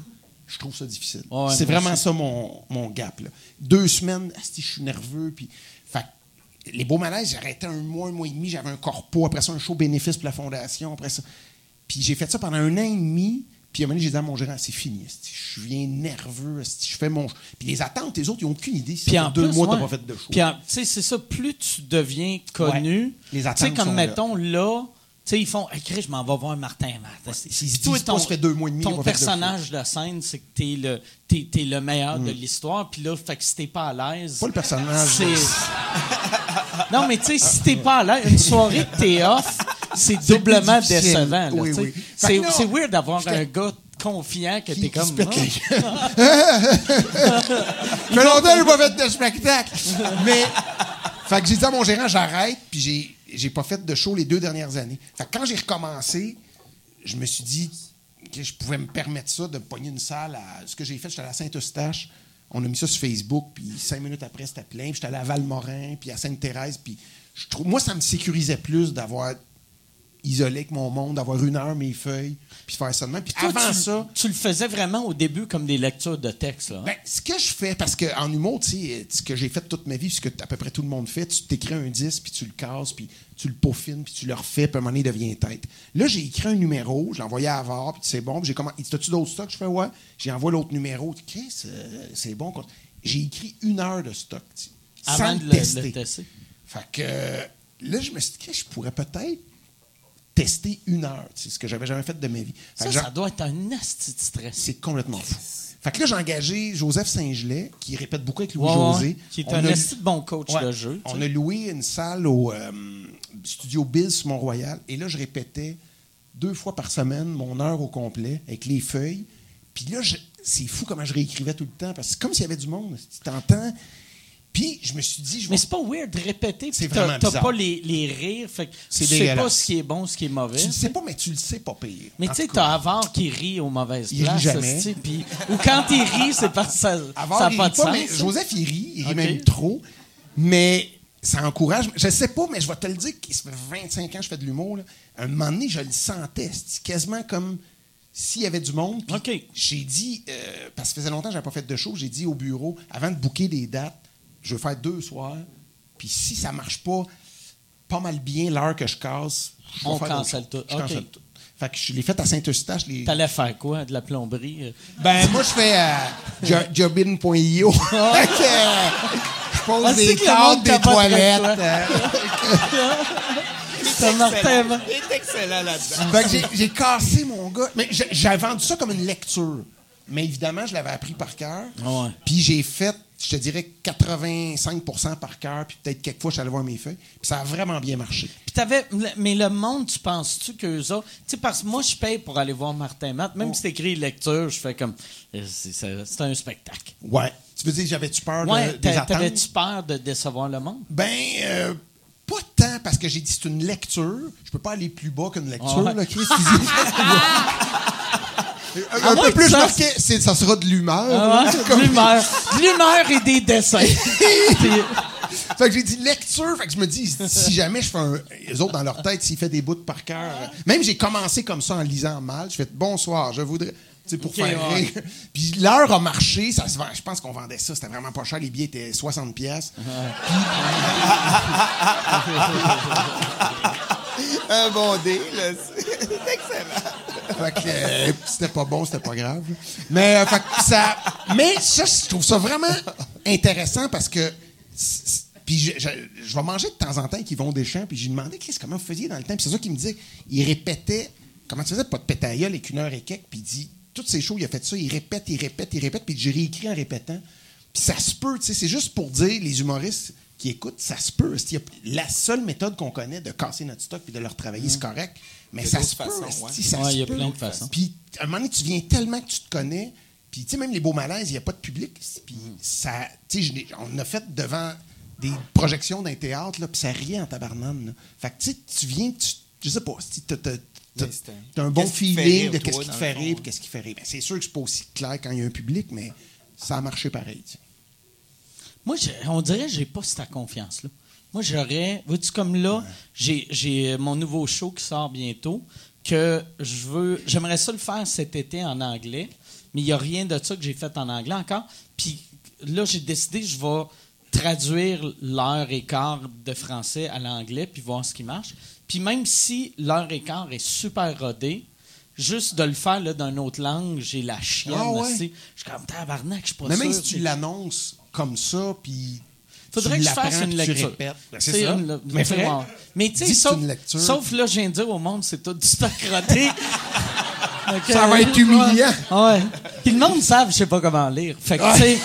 D: je trouve ça difficile. c'est vraiment ça mon, mon gap. Là. Deux semaines, je suis nerveux. Puis, fait, les beaux malaises, arrêté un mois, un mois et demi, j'avais un corpo. Après ça, un show bénéfice pour la fondation. Après ça. Puis j'ai fait ça pendant un an et demi. Puis à un moment j'ai dit à mon gérant, c'est fini. Je viens nerveux. Je fais mon. Puis les attentes, les autres, ils n'ont aucune idée. Si puis en deux mois, tu n'as pas fait de show.
B: Puis c'est ça, plus tu deviens connu. Les attentes. Tu sais, comme mettons là. tu sais, ils font, écrit, je m'en vais voir Martin Matt.
D: Si toi, ton, ça fait deux mois et demi,
B: ton personnage de, scène, c'est que t'es le, es, es le meilleur de mm. l'histoire. Puis là, fait que si t'es pas à l'aise.
D: Pas le personnage.
B: non, mais tu sais, si t'es pas à l'aise, une soirée que t'es off, c'est doublement décevant. Oui, oui. C'est weird d'avoir un gars confiant que t'es comme.
D: Ça fait longtemps que j'ai pas fait de spectacle. Mais. Fait que j'ai dit à mon gérant, j'arrête, puis j'ai, j'ai pas fait de show les deux dernières années. Fait que quand j'ai recommencé, je me suis dit que je pouvais me permettre ça, de me pogner une salle à. Ce que j'ai fait, j'étais à la Saint-Eustache. On a mis ça sur Facebook, puis cinq minutes après, c'était plein. Puis j'étais à la Valmorin, puis à Sainte-Thérèse, puis je trouve, moi, ça me sécurisait plus d'avoir isolé avec mon monde, d'avoir une heure mes feuilles, puis faire ça de même. Puis avant ça.
B: Tu le faisais vraiment au début comme des lectures de texte, là? Hein?
D: Ben, ce que je fais, parce qu'en humour, tu sais, ce que j'ai fait toute ma vie, ce que à peu près tout le monde fait, tu t'écris un disque, puis tu le casses, puis tu le peaufines, puis tu le refais, puis à un moment donné, il devient tête. Là, j'ai écrit un numéro, je l'ai envoyé à puis c'est bon, puis j'ai commencé. T'as-tu d'autres stocks? Je fais, ouais. J'ai envoyé l'autre numéro. c'est bon. J'ai écrit une heure de stock,
B: Avant de le tester.
D: Fait que là, je me suis dit, je pourrais peut-être tester une heure. C'est ce que j'avais jamais fait de ma vie.
B: Ça, ça doit être un asti de stress.
D: C'est complètement fou. Fait que là, j'ai engagé Joseph Saint-Gelais, qui répète beaucoup avec Louis-José.
B: qui est un asti de bon coach de jeu.
D: On a loué une salle au euh, studio Bills sur Mont-Royal. Et là, je répétais deux fois par semaine mon heure au complet avec les feuilles. Puis là, c'est fou comment je réécrivais tout le temps. Parce que c'est comme s'il y avait du monde. Tu t'entends puis je me suis dit, je
B: Mais c'est pas weird de répéter. C'est vraiment T'as pas les, les rires. Fait que tu sais pas ce qui est bon, ce qui est mauvais.
D: Tu le sais pas, mais tu le sais pas pire.
B: Mais tu sais, t'as Avard qui rit aux mauvaises il places. Rit jamais. Pis, ou quand il rit, c'est parce que ça n'a pas de sens.
D: Mais Joseph, il rit. Il rit même trop. Mais ça encourage. Je sais pas, mais je vais te le dire, ça fait 25 ans que je fais de l'humour. Un moment donné, je le sentais. C'était quasiment comme s'il y avait du monde. J'ai dit, euh, parce que ça faisait longtemps que je n'avais pas fait de show, j'ai dit au bureau, avant de booker des dates, je veux faire deux soirs. Puis si ça marche pas pas mal bien l'heure que je casse,
B: je On cancelle tout. Je cancelle
D: tout. Fait que je l'ai fait à Saint-Eustache. Les...
B: T'allais faire quoi? De la plomberie? Euh?
D: Ben, moi, je fais euh, jobin.io. je pose ah, des cadres, des toilettes.
B: C'est
E: excellent là-dedans.
D: Fait que j'ai cassé mon gars. Mais j'avais vendu ça comme une lecture. Mais évidemment, je l'avais appris par cœur.
B: Ah
D: puis j'ai fait, je te dirais, 85% par cœur. Puis peut-être quelques fois, je suis allé voir mes feuilles. Puis ça a vraiment bien marché.
B: Puis t'avais, mais le monde, tu penses-tu qu'eux autres. Tu sais, parce que moi, je paye pour aller voir Martin Matt. Même oh. si c'est écrit lecture, je fais comme. Euh, c'est un spectacle.
D: Ouais. Tu veux dire, j'avais-tu peur de, des?
B: T'avais-tu peur de décevoir le monde?
D: Ben. Euh, pas tant parce que j'ai dit c'est une lecture. Je peux pas aller plus bas qu'une lecture, là, Chris. Un, ah peu plus marqué, ça sera de l'humeur.
B: Ah de l'humeur. l'humeur et des dessins.
D: fait que j'ai dit lecture. Fait que je me dis, si jamais je fais un. Les autres, dans leur tête, s'ils font des bouts par cœur. Même j'ai commencé comme ça en lisant mal. Je fais bonsoir, je voudrais. sais, pour faire rire. Puis l'heure a marché, ça se vend. Je pense qu'on vendait ça, c'était vraiment pas cher. Les billets étaient 60 pièces.
E: Un bon deal, c'est excellent.
D: Euh, c'était pas bon, c'était pas grave. Mais, euh, ça, mais ça, je trouve ça vraiment intéressant parce que. Puis je, vais manger de temps en temps qu'ils vont des champs, puis j'ai demandé qu'est-ce comment vous faisiez dans le temps? Puis c'est ça qu'il me dit. Il répétait comment tu faisais pas de pétaille avec une heure et quelques, puis il dit toutes ces shows, il a fait ça, il répète, il répète, il répète, puis j'ai réécrit en répétant. Puis ça se peut, tu sais, c'est juste pour dire les humoristes qui écoutent, ça se peut. La seule méthode qu'on connaît de casser notre stock puis de le retravailler, c'est correct. Mais ça se peut.
B: il y a plein de façons.
D: Puis, à un moment donné, tu viens tellement que tu te connais. Puis, tu sais, même les beaux malaises, il n'y a pas de public. Puis, ça, tu sais, on a fait devant des projections d'un théâtre, là, puis ça riait en tabarnane. Fait que, tu sais, tu viens, tu, je sais pas, si tu as, un bon feeling de qu'est-ce qui te fait rire qu'est-ce qui fait rire? C'est sûr que c'est pas aussi clair quand il y a un public, mais ça a marché pareil.
B: Moi, on dirait que j'ai pas cette confiance-là. Moi, j'aurais. Vois-tu, comme là, j'ai mon nouveau show qui sort bientôt, que je veux. J'aimerais ça le faire cet été en anglais, mais il n'y a rien de ça que j'ai fait en anglais encore. Puis là, j'ai décidé, je vais traduire l'heure et quart de français à l'anglais, puis voir ce qui marche. Puis même si l'heure et quart est super rodée, juste de le faire dans une autre langue, j'ai la chienne. Ah je suis comme tabarnak, je suis pas
D: Mais même si tu l'annonces comme ça, puis
B: Faudrait que je fasse une lecture.
D: Ben, c'est ça.
B: mais mais tu sais, sauf, sauf, là, je viens de dire au monde, c'est tout du stock
D: ça va être humiliant.
B: Ouais. Puis le monde savent, je sais pas comment lire. Fait que, tu sais.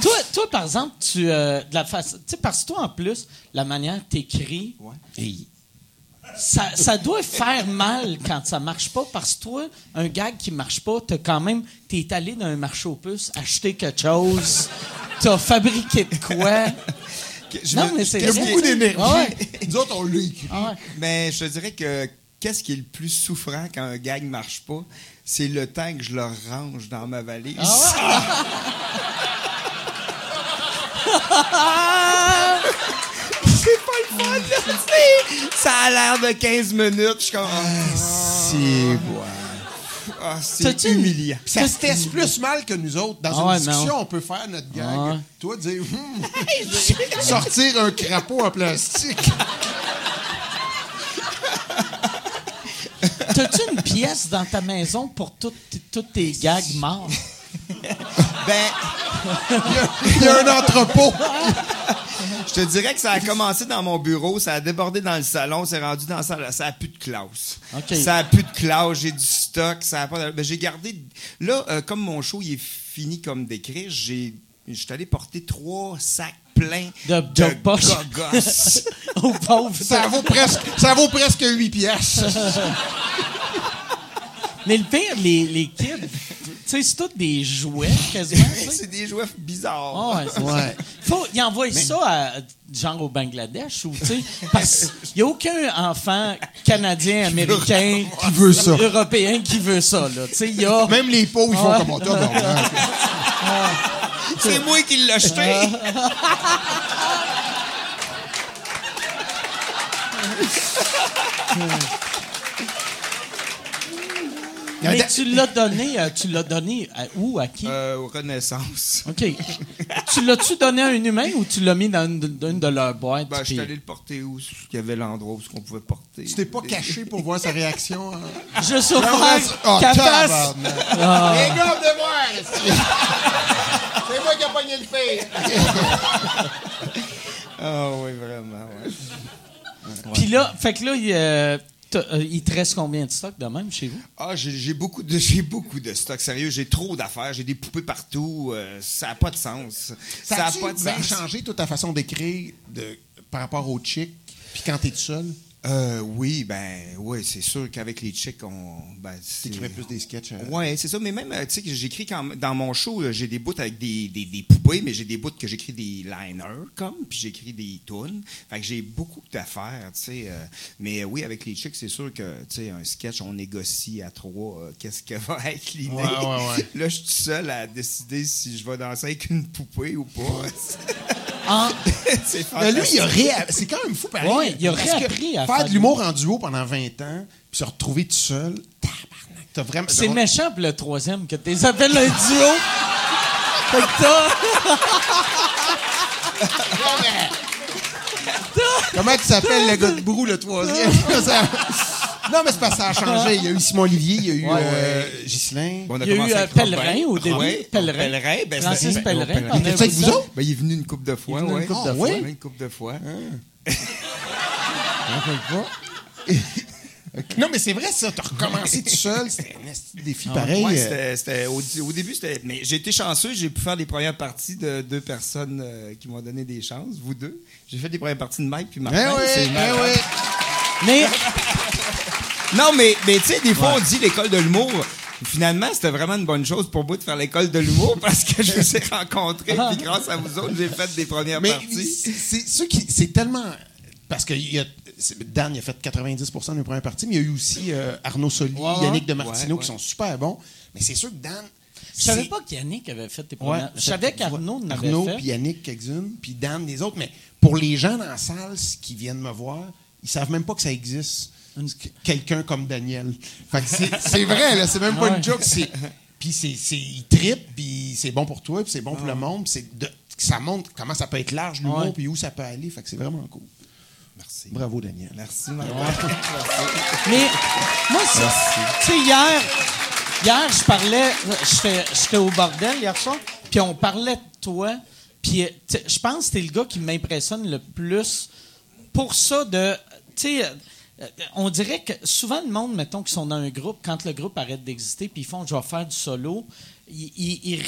B: toi, toi, par exemple, tu, euh, de la face, tu sais, parce que toi, en plus, la manière que t'écris, ouais ça, ça, doit faire mal quand ça marche pas parce que toi, un gag qui marche pas, t'as quand même, t'es allé dans un marché aux puces, acheter quelque chose, t'as fabriqué de quoi.
D: non, mais c'est. Il y a beaucoup d'énergie. Ah Nous autres, on l'a écrit.
E: Ah mais je te dirais que qu'est-ce qui est le plus souffrant quand un gag marche pas? C'est le temps que je le range dans ma valise. Ah pas le fun, là. Ça a l'air de 15 minutes. Je suis comme. Ah,
D: c'est ah, c'est humiliant. Ça se teste plus mal que nous autres? Dans une discussion, on peut faire notre gag. Toi, dire hmm, sortir un crapaud en plastique.
B: T'as-tu une pièce dans ta maison pour tous tes gags morts?
E: Ben.
D: Il y, a un entrepôt.
E: Je te dirais que ça a commencé dans mon bureau, ça a débordé dans le salon, c'est rendu dans ça, ça a plus de classe. Ça a plus de classe, j'ai du stock, ça a pas. Ben, j'ai gardé. Là, euh, comme mon show il est fini comme d'écrire, j'ai. Je suis allé porter trois sacs pleins
B: de, de. Au pauvre.
D: Ça vaut presque, ça vaut presque 8 pièces.
B: Mais le pire, les, les kids, tu sais, c'est tous des jouets, quasiment.
E: c'est des jouets bizarres.
B: Oh, ouais, ouais. Faut, ils envoient ça à, genre au Bangladesh ou, tu sais, parce qu'il n'y a aucun enfant canadien, américain,
D: qui veut ça.
B: européen qui veut ça, là. Tu sais, il y a...
D: Même les pauvres, ils font comme ça.
E: C'est moi qui l'ai acheté.
B: Mais tu l'as donné, euh, tu l'as donné à, où, à qui?
E: Euh, au Renaissance.
B: OK. tu l'as-tu donné à un humain ou tu l'as mis dans une, de leurs boîtes?
E: Ben, je suis allé le porter où il y avait l'endroit où on pouvait porter.
D: Tu t'es pas caché pour voir sa réaction? Hein?
B: Je suis
D: oh,
B: fasse...
D: Ah. Les gars, de voir! C'est moi qui ai pogné le fait!
E: Ah oui, vraiment, ouais.
B: Puis là, fait que là, il... Euh, il te reste combien de stocks de même chez vous?
E: Ah, j'ai beaucoup de j'ai beaucoup de stocks. Sérieux, j'ai trop d'affaires. J'ai des poupées partout. Euh, ça n'a pas de sens.
D: Ça n'a pas de sens. changé toute ta façon d'écrire de, par rapport aux chicks, puis quand tu es tout seul?
E: Euh, oui, ben, oui, c'est sûr qu'avec les chicks, on. Ben,
D: T'écrivais plus des sketchs. Euh?
E: Oui, c'est ça. Mais même, tu sais, j'écris quand dans mon show, j'ai des bouts avec des, des, poupées, mais j'ai des bouts que j'écris des liners, comme, puis j'écris des tunes. Fait que j'ai beaucoup d'affaires, tu sais. Euh, mais oui, avec les chicks, c'est sûr que, tu sais, un sketch, on négocie à trois qu'est-ce que va être l'idée.
D: Ouais, ouais,
E: Là, je suis tout seul à décider si je vais danser avec une poupée ou pas.
B: Ah.
D: c'est lui, il a C'est quand même fou, pareil.
B: Ouais, il a réappris à
D: faire de l'humour en duo pendant 20 ans, puis se retrouver tout seul. T'as vraiment.
B: C'est méchant pour le troisième que t'es appelles un duo. fait que t'as.
D: Comment tu s'appelles le gars de brou, le troisième? Non, mais c'est pas ça a changé. Il y a eu Simon Olivier, il y a eu euh, Ghislain.
B: il y a eu euh, Pellerin au début. Oui,
E: Pellerin. Pellerin.
B: Ben, Francis ben, Pellerin.
D: Il était avec vous autres?
E: Ben, il est venu une couple de fois.
B: Il est venu une couple de
E: ah,
B: fois.
E: Une couple de fois.
D: pas. Non, mais c'est vrai, ça. T'as recommencé tout seul. C'était un défi ah, pareil.
E: Ouais, c'était, au, au, début, c'était. Mais j'ai été chanceux. J'ai pu faire des premières parties de deux personnes euh, qui m'ont donné des chances, vous deux. J'ai fait des premières parties de Mike puis Martin.
D: Ben oui, ben oui.
B: Mais.
E: Non, mais, mais tu sais, des fois, on dit l'école de l'humour. Finalement, c'était vraiment une bonne chose pour moi de faire l'école de l'humour parce que je vous ai rencontrés et ah. grâce à vous autres, j'ai fait des premières
D: mais
E: parties.
D: C'est c'est tellement parce que y a, Dan il a fait 90 de mes premières parties, mais il y a eu aussi euh, Arnaud Soli, Yannick de Martino qui sont super bons. Mais c'est sûr que Dan.
B: Je savais pas qu'Yannick avait fait tes premières. je savais qu'Arnaud en avait
D: Arnaud, puis Yannick quelques-unes, puis Dan les autres. Mais pour les gens dans la salle qui viennent me voir, ils savent même pas que ça existe quelqu'un comme Daniel. c'est vrai, là, c'est même pas une joke. Puis c'est, il tripe, puis c'est bon pour toi, puis c'est bon pour le monde. C'est ça montre comment ça peut être large, l'humour, puis où ça peut aller. Fait que c'est vraiment cool.
E: Merci.
D: Bravo, Daniel.
E: Merci,
B: Mais moi, tu sais, hier, hier, je parlais, j'étais au bordel hier soir, puis on parlait de toi, puis je pense que t'es le gars qui m'impressionne le plus pour ça de, tu sais, euh, on dirait que souvent le monde, mettons, qui sont dans un groupe, quand le groupe arrête d'exister, puis ils font je vais faire du solo, ils,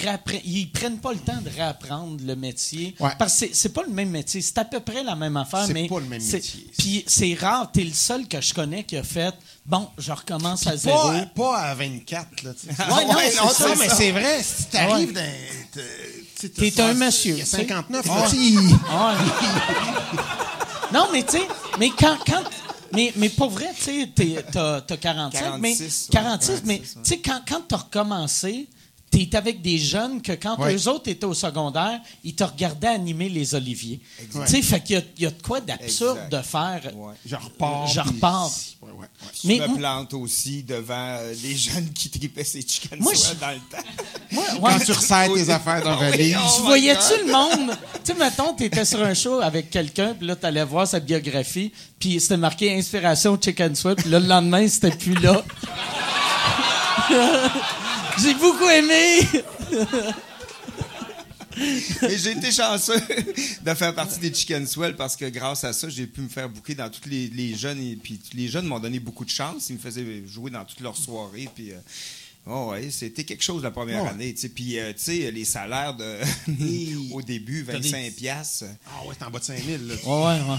B: ils, prennent pas le temps de réapprendre le métier. Parce que c'est pas le même métier. C'est à peu près la même affaire, mais.
D: C'est pas le même métier.
B: Puis c'est rare, t'es le seul que je connais qui a fait bon, je recommence à zéro.
D: Pas à 24, là.
B: ouais, non, c'est ça,
D: mais c'est vrai, si t'arrives dans.
B: T'es un monsieur. Il
D: y a 59,
B: Non, mais tu sais, mais quand, quand mais, mais pour vrai, tu sais, t'as 45, mais 46, mais tu sais, quand, quand t'as recommencé, t'es avec des jeunes que quand eux autres étaient au secondaire, ils te regardaient animer les oliviers. Tu sais, fait qu'il y, a de quoi d'absurde de faire.
D: Ouais. Je repars.
B: Je repars.
E: Mais je me plante aussi devant euh, les jeunes qui tripaient ces chicken moi, dans le temps.
D: Moi, Quand tu resserres tes affaires dans la valise.
B: Tu voyais-tu le monde? Tu sais, mettons, t'étais sur un show avec quelqu'un, puis là, t'allais voir sa biographie, puis c'était marqué Inspiration Chicken Sweat, puis là, le lendemain, c'était plus là. J'ai beaucoup aimé.
E: Et j'ai été chanceux de faire partie des Chicken Swell parce que grâce à ça, j'ai pu me faire bouquer dans toutes les, jeunes. Et puis les jeunes m'ont donné beaucoup de chance. Ils me faisaient jouer dans toutes leurs soirées. Puis. Euh, oh ouais, c'était quelque chose la première année. Puis, euh, tu sais, les salaires de au début, 25 pièces.
D: Ah ouais, c'est en bas de 5 000. Là.
B: Ouais, ouais.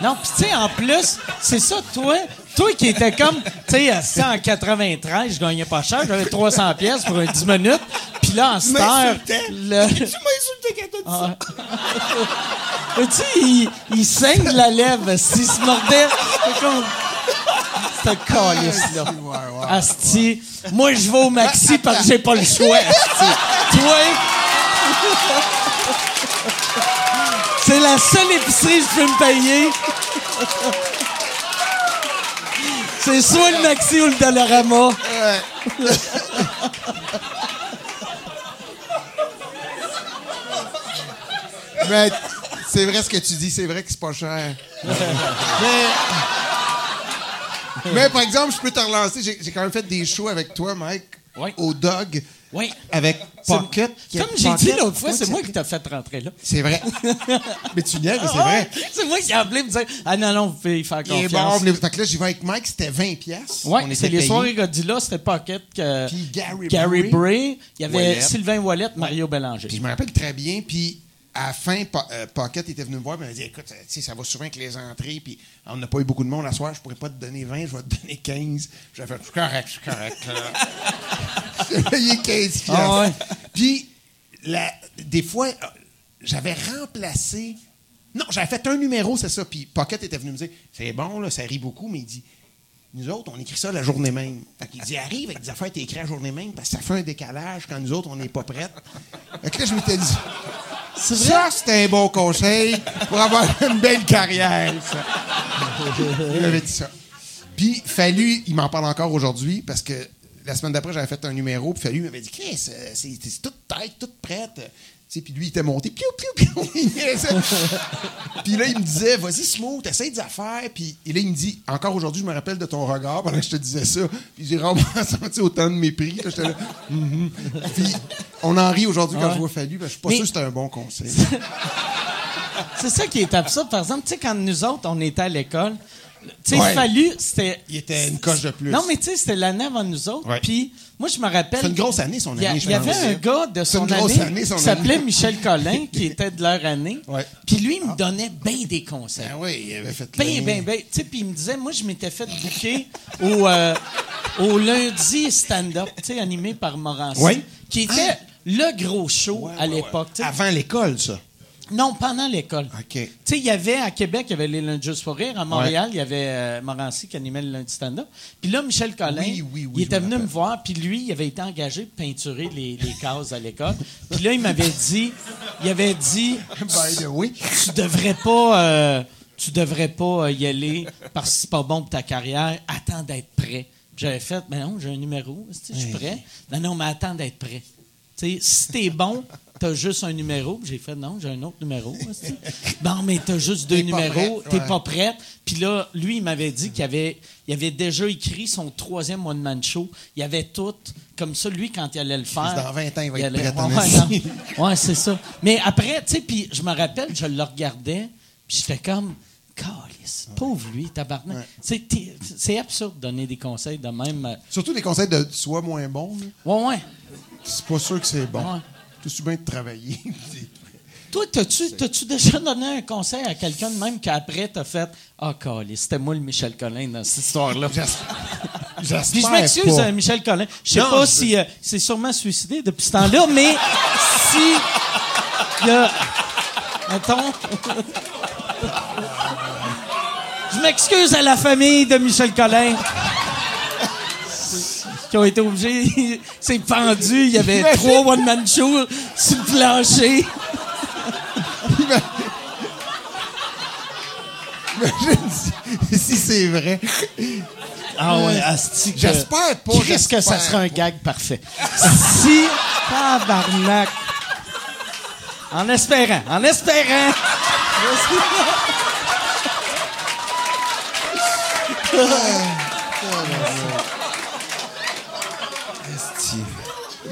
B: Non, puis tu sais, en plus, c'est ça, toi, toi qui étais comme, tu sais, en 93, je gagnais pas cher, j'avais 300 pièces pour 10 minutes, puis là, en star...
E: Le... Tu m'as insulté quand t'as dit ça.
B: Ah. tu sais, il, il, saigne de la lèvre, s'il se mordait, c'est comme... Ce calice-là. Asti, moi, je vais au maxi parce que j'ai pas le choix, Asti. Toi... C'est la seule épicerie que je peux me payer. C'est soit le Maxi ou le Dollarama.
D: Mais c'est vrai ce que tu dis, c'est vrai que c'est pas cher. mais, mais par exemple, je peux te relancer. J'ai quand même fait des shows avec toi, Mike,
B: Oui.
D: au Dog.
B: Oui.
D: Avec Pocket.
B: Comme j'ai dit l'autre fois, c'est moi qui t'ai fait rentrer là.
D: C'est vrai. mais tu niaises, mais c'est
B: Ouais,
D: vrai.
B: C'est moi qui ai appelé pour dire Ah non, non, vous pouvez y faire confiance.
D: bon. Fait que là, j'y vais avec Mike, c'était 20 pièces.
B: Ouais, c'est les soirées Godzilla, c'était Pocket, que
D: Puis Gary
B: Gary
D: Bray.
B: Il y avait
D: Wallet.
B: Sylvain Wallet, Mario Bélanger.
D: Puis je me rappelle très bien. Puis à la fin, euh, Pocket était venu me voir et m'a dit Écoute, sais, ça va souvent avec les entrées. Puis on n'a pas eu beaucoup de monde la soirée. Je pourrais pas te donner 20, je vais te donner 15. J'ai fait Je suis correct, je suis correct. J'ai payé 15 pièces.
B: Ah ouais.
D: Puis la- des fois, euh, j'avais remplacé. Non, j'avais fait un numéro, c'est ça. Puis Pocket était venu me dire C'est bon, là, ça rit beaucoup, mais il dit nous autres, on écrit ça la journée même. Fait qu'il dit, arrive avec des affaires t'es écrit la journée même parce que ça fait un décalage quand nous autres, on n'est pas prêtes. Fait que là, je m'étais dit, ça, c'est un bon conseil pour avoir une belle carrière, ça. Il m'avait dit ça. Puis, Fallu, il m'en parle encore aujourd'hui parce que la semaine d'après, j'avais fait un numéro, puis Fallu m'avait dit, Chris, euh, c'est toute tête, toute prête. Puis lui, il était monté, piou, piou, piou. Puis là, il me disait, vas-y, Smooth, essaye des affaires. Puis et là, il me dit, encore aujourd'hui, je me rappelle de ton regard pendant que je te disais ça. Puis j'ai vraiment senti autant de mépris. Là, J'étais là, Mhm. Puis on en rit aujourd'hui quand
B: Ouais.
D: je vois Fallu, parce que je suis pas
B: Mais-
D: sûr que c'était un bon conseil.
B: C'est ça qui est absurde. Par exemple, tu sais, quand nous autres, on était à l'école, tu sais,
D: Ouais.
B: fallu, c'était.
D: Il était une coche de plus.
B: Non, mais tu sais, c'était l'année avant nous autres. Puis, moi, je me rappelle.
D: C'est une grosse année, son
B: y,
D: année,
B: il y avait
D: pense.
B: un gars de
D: C'est
B: son
D: une grosse
B: année,
D: année,
B: qui s'appelait. Michel Collin, qui était de leur année. Puis lui, il me donnait bien des conseils.
D: Ben oui, il avait fait
B: Ben, ben, ben. Tu sais, puis il me disait, moi, je m'étais fait booker au, euh, au lundi stand-up, tu sais, animé par Morancy,
D: Oui.
B: qui était le gros show à l'époque.
D: Avant l'école, ça.
B: Non, pendant l'école.
D: OK.
B: Tu sais, il y avait à Québec, il y avait les lundis juste pour rire. À Montréal, il y avait euh, Morancy qui animait le lundi stand-up. Puis là, Michel Collin,
D: Oui, oui, oui,
B: il était
D: me
B: venu me voir, puis lui, il avait été engagé pour peinturer les, les cases à l'école. Puis là, il m'avait dit, il avait dit, tu devrais pas, euh, tu devrais pas euh, y aller parce que c'est pas bon pour ta carrière. Attends d'être prêt. J'avais fait, mais non, j'ai un numéro, je suis prêt? Non, non, mais attends d'être prêt. Si t'es bon, t'as juste un numéro. J'ai fait, non, j'ai un autre numéro. Bon, mais t'as juste deux numéros, t'es
D: ouais.
B: pas prête. Puis là, lui, il m'avait dit qu'il avait, il avait déjà écrit son troisième one-man show. Il avait tout, comme ça, lui, quand il allait le faire.
D: Dans 20 ans, il va être
B: allait-
D: prêt en
B: Ouais, c'est ça. Mais après, tu sais, puis je me rappelle, je le regardais, puis j'étais comme, Calice, pauvre lui, tabarnak.
D: Ouais.
B: C'est absurde de donner des conseils de même. euh,
D: Surtout des conseils de sois moins bon. là.
B: Ouais, ouais.
D: C'est pas sûr que c'est bon.
B: Ouais.
D: Suis bien de travailler.
B: Toi, t'as-tu, t'as-tu déjà donné un conseil à quelqu'un de même qu'après t'as fait Ah, Calice, c'était moi le Michel Collin dans cette histoire-là. Puis je m'excuse, euh, Michel Collin. Je sais pas si euh, c'est sûrement suicidé depuis ce temps-là, mais si y a mettons Je m'excuse à la famille de Michel Collin qui ont été obligés c'est pendu, il y avait trois one man shows sur le plancher.
D: Imagine si, si c'est vrai.
B: Ah ouais, asti que-
D: J'espère pas,
B: Qu'est-ce que ça serait un gag parfait. si tabarnak. En espérant, en espérant.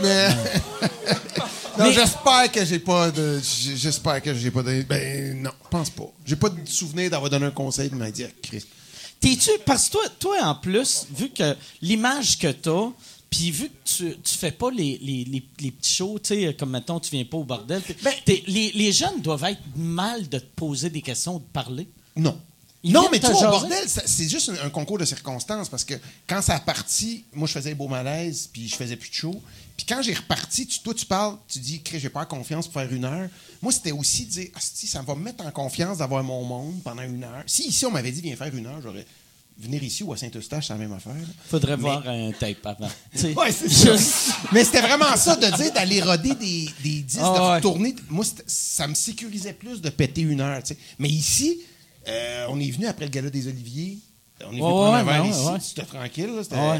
D: Mais. non,
B: Mais-
D: j'espère que j'ai pas de. J'espère que j'ai pas de. Ben, non, je pense pas. J'ai pas de souvenir d'avoir donné un conseil de m'a dit, Christ.
B: T'es-tu. Parce que toi, toi, en plus, vu que l'image que t'as, puis vu que tu, tu fais pas les, les, les, les petits shows, tu sais, comme mettons, tu viens pas au bordel, t'es- les, les jeunes doivent être mal de te poser des questions ou de parler.
D: Non.
B: Ils
D: non, mais vois, au bordel, c'est juste un, un concours de circonstances parce que quand ça a parti, moi, je faisais les beaux malaises, puis je faisais plus de show. Puis quand j'ai reparti, tu, toi, tu parles, tu dis, j'ai pas confiance pour faire une heure. Moi, c'était aussi de dire, ça va me mettre en confiance d'avoir mon monde pendant une heure. Si ici, on m'avait dit, viens faire une heure, j'aurais. venir ici ou à Saint-Eustache, c'est la même affaire.
B: Faudrait voir un tape avant.
D: ouais, c'est ça. Mais c'était vraiment ça, de dire d'aller roder des, des disques,
B: Ah,
D: de
B: ouais.
D: retourner. Moi, ça me sécurisait plus de péter une heure. Mais ici, euh, on est venu après le gala des Oliviers. On est venu
B: Ouais,
D: prendre un verre ici. C'était tranquille. là.
B: Ah,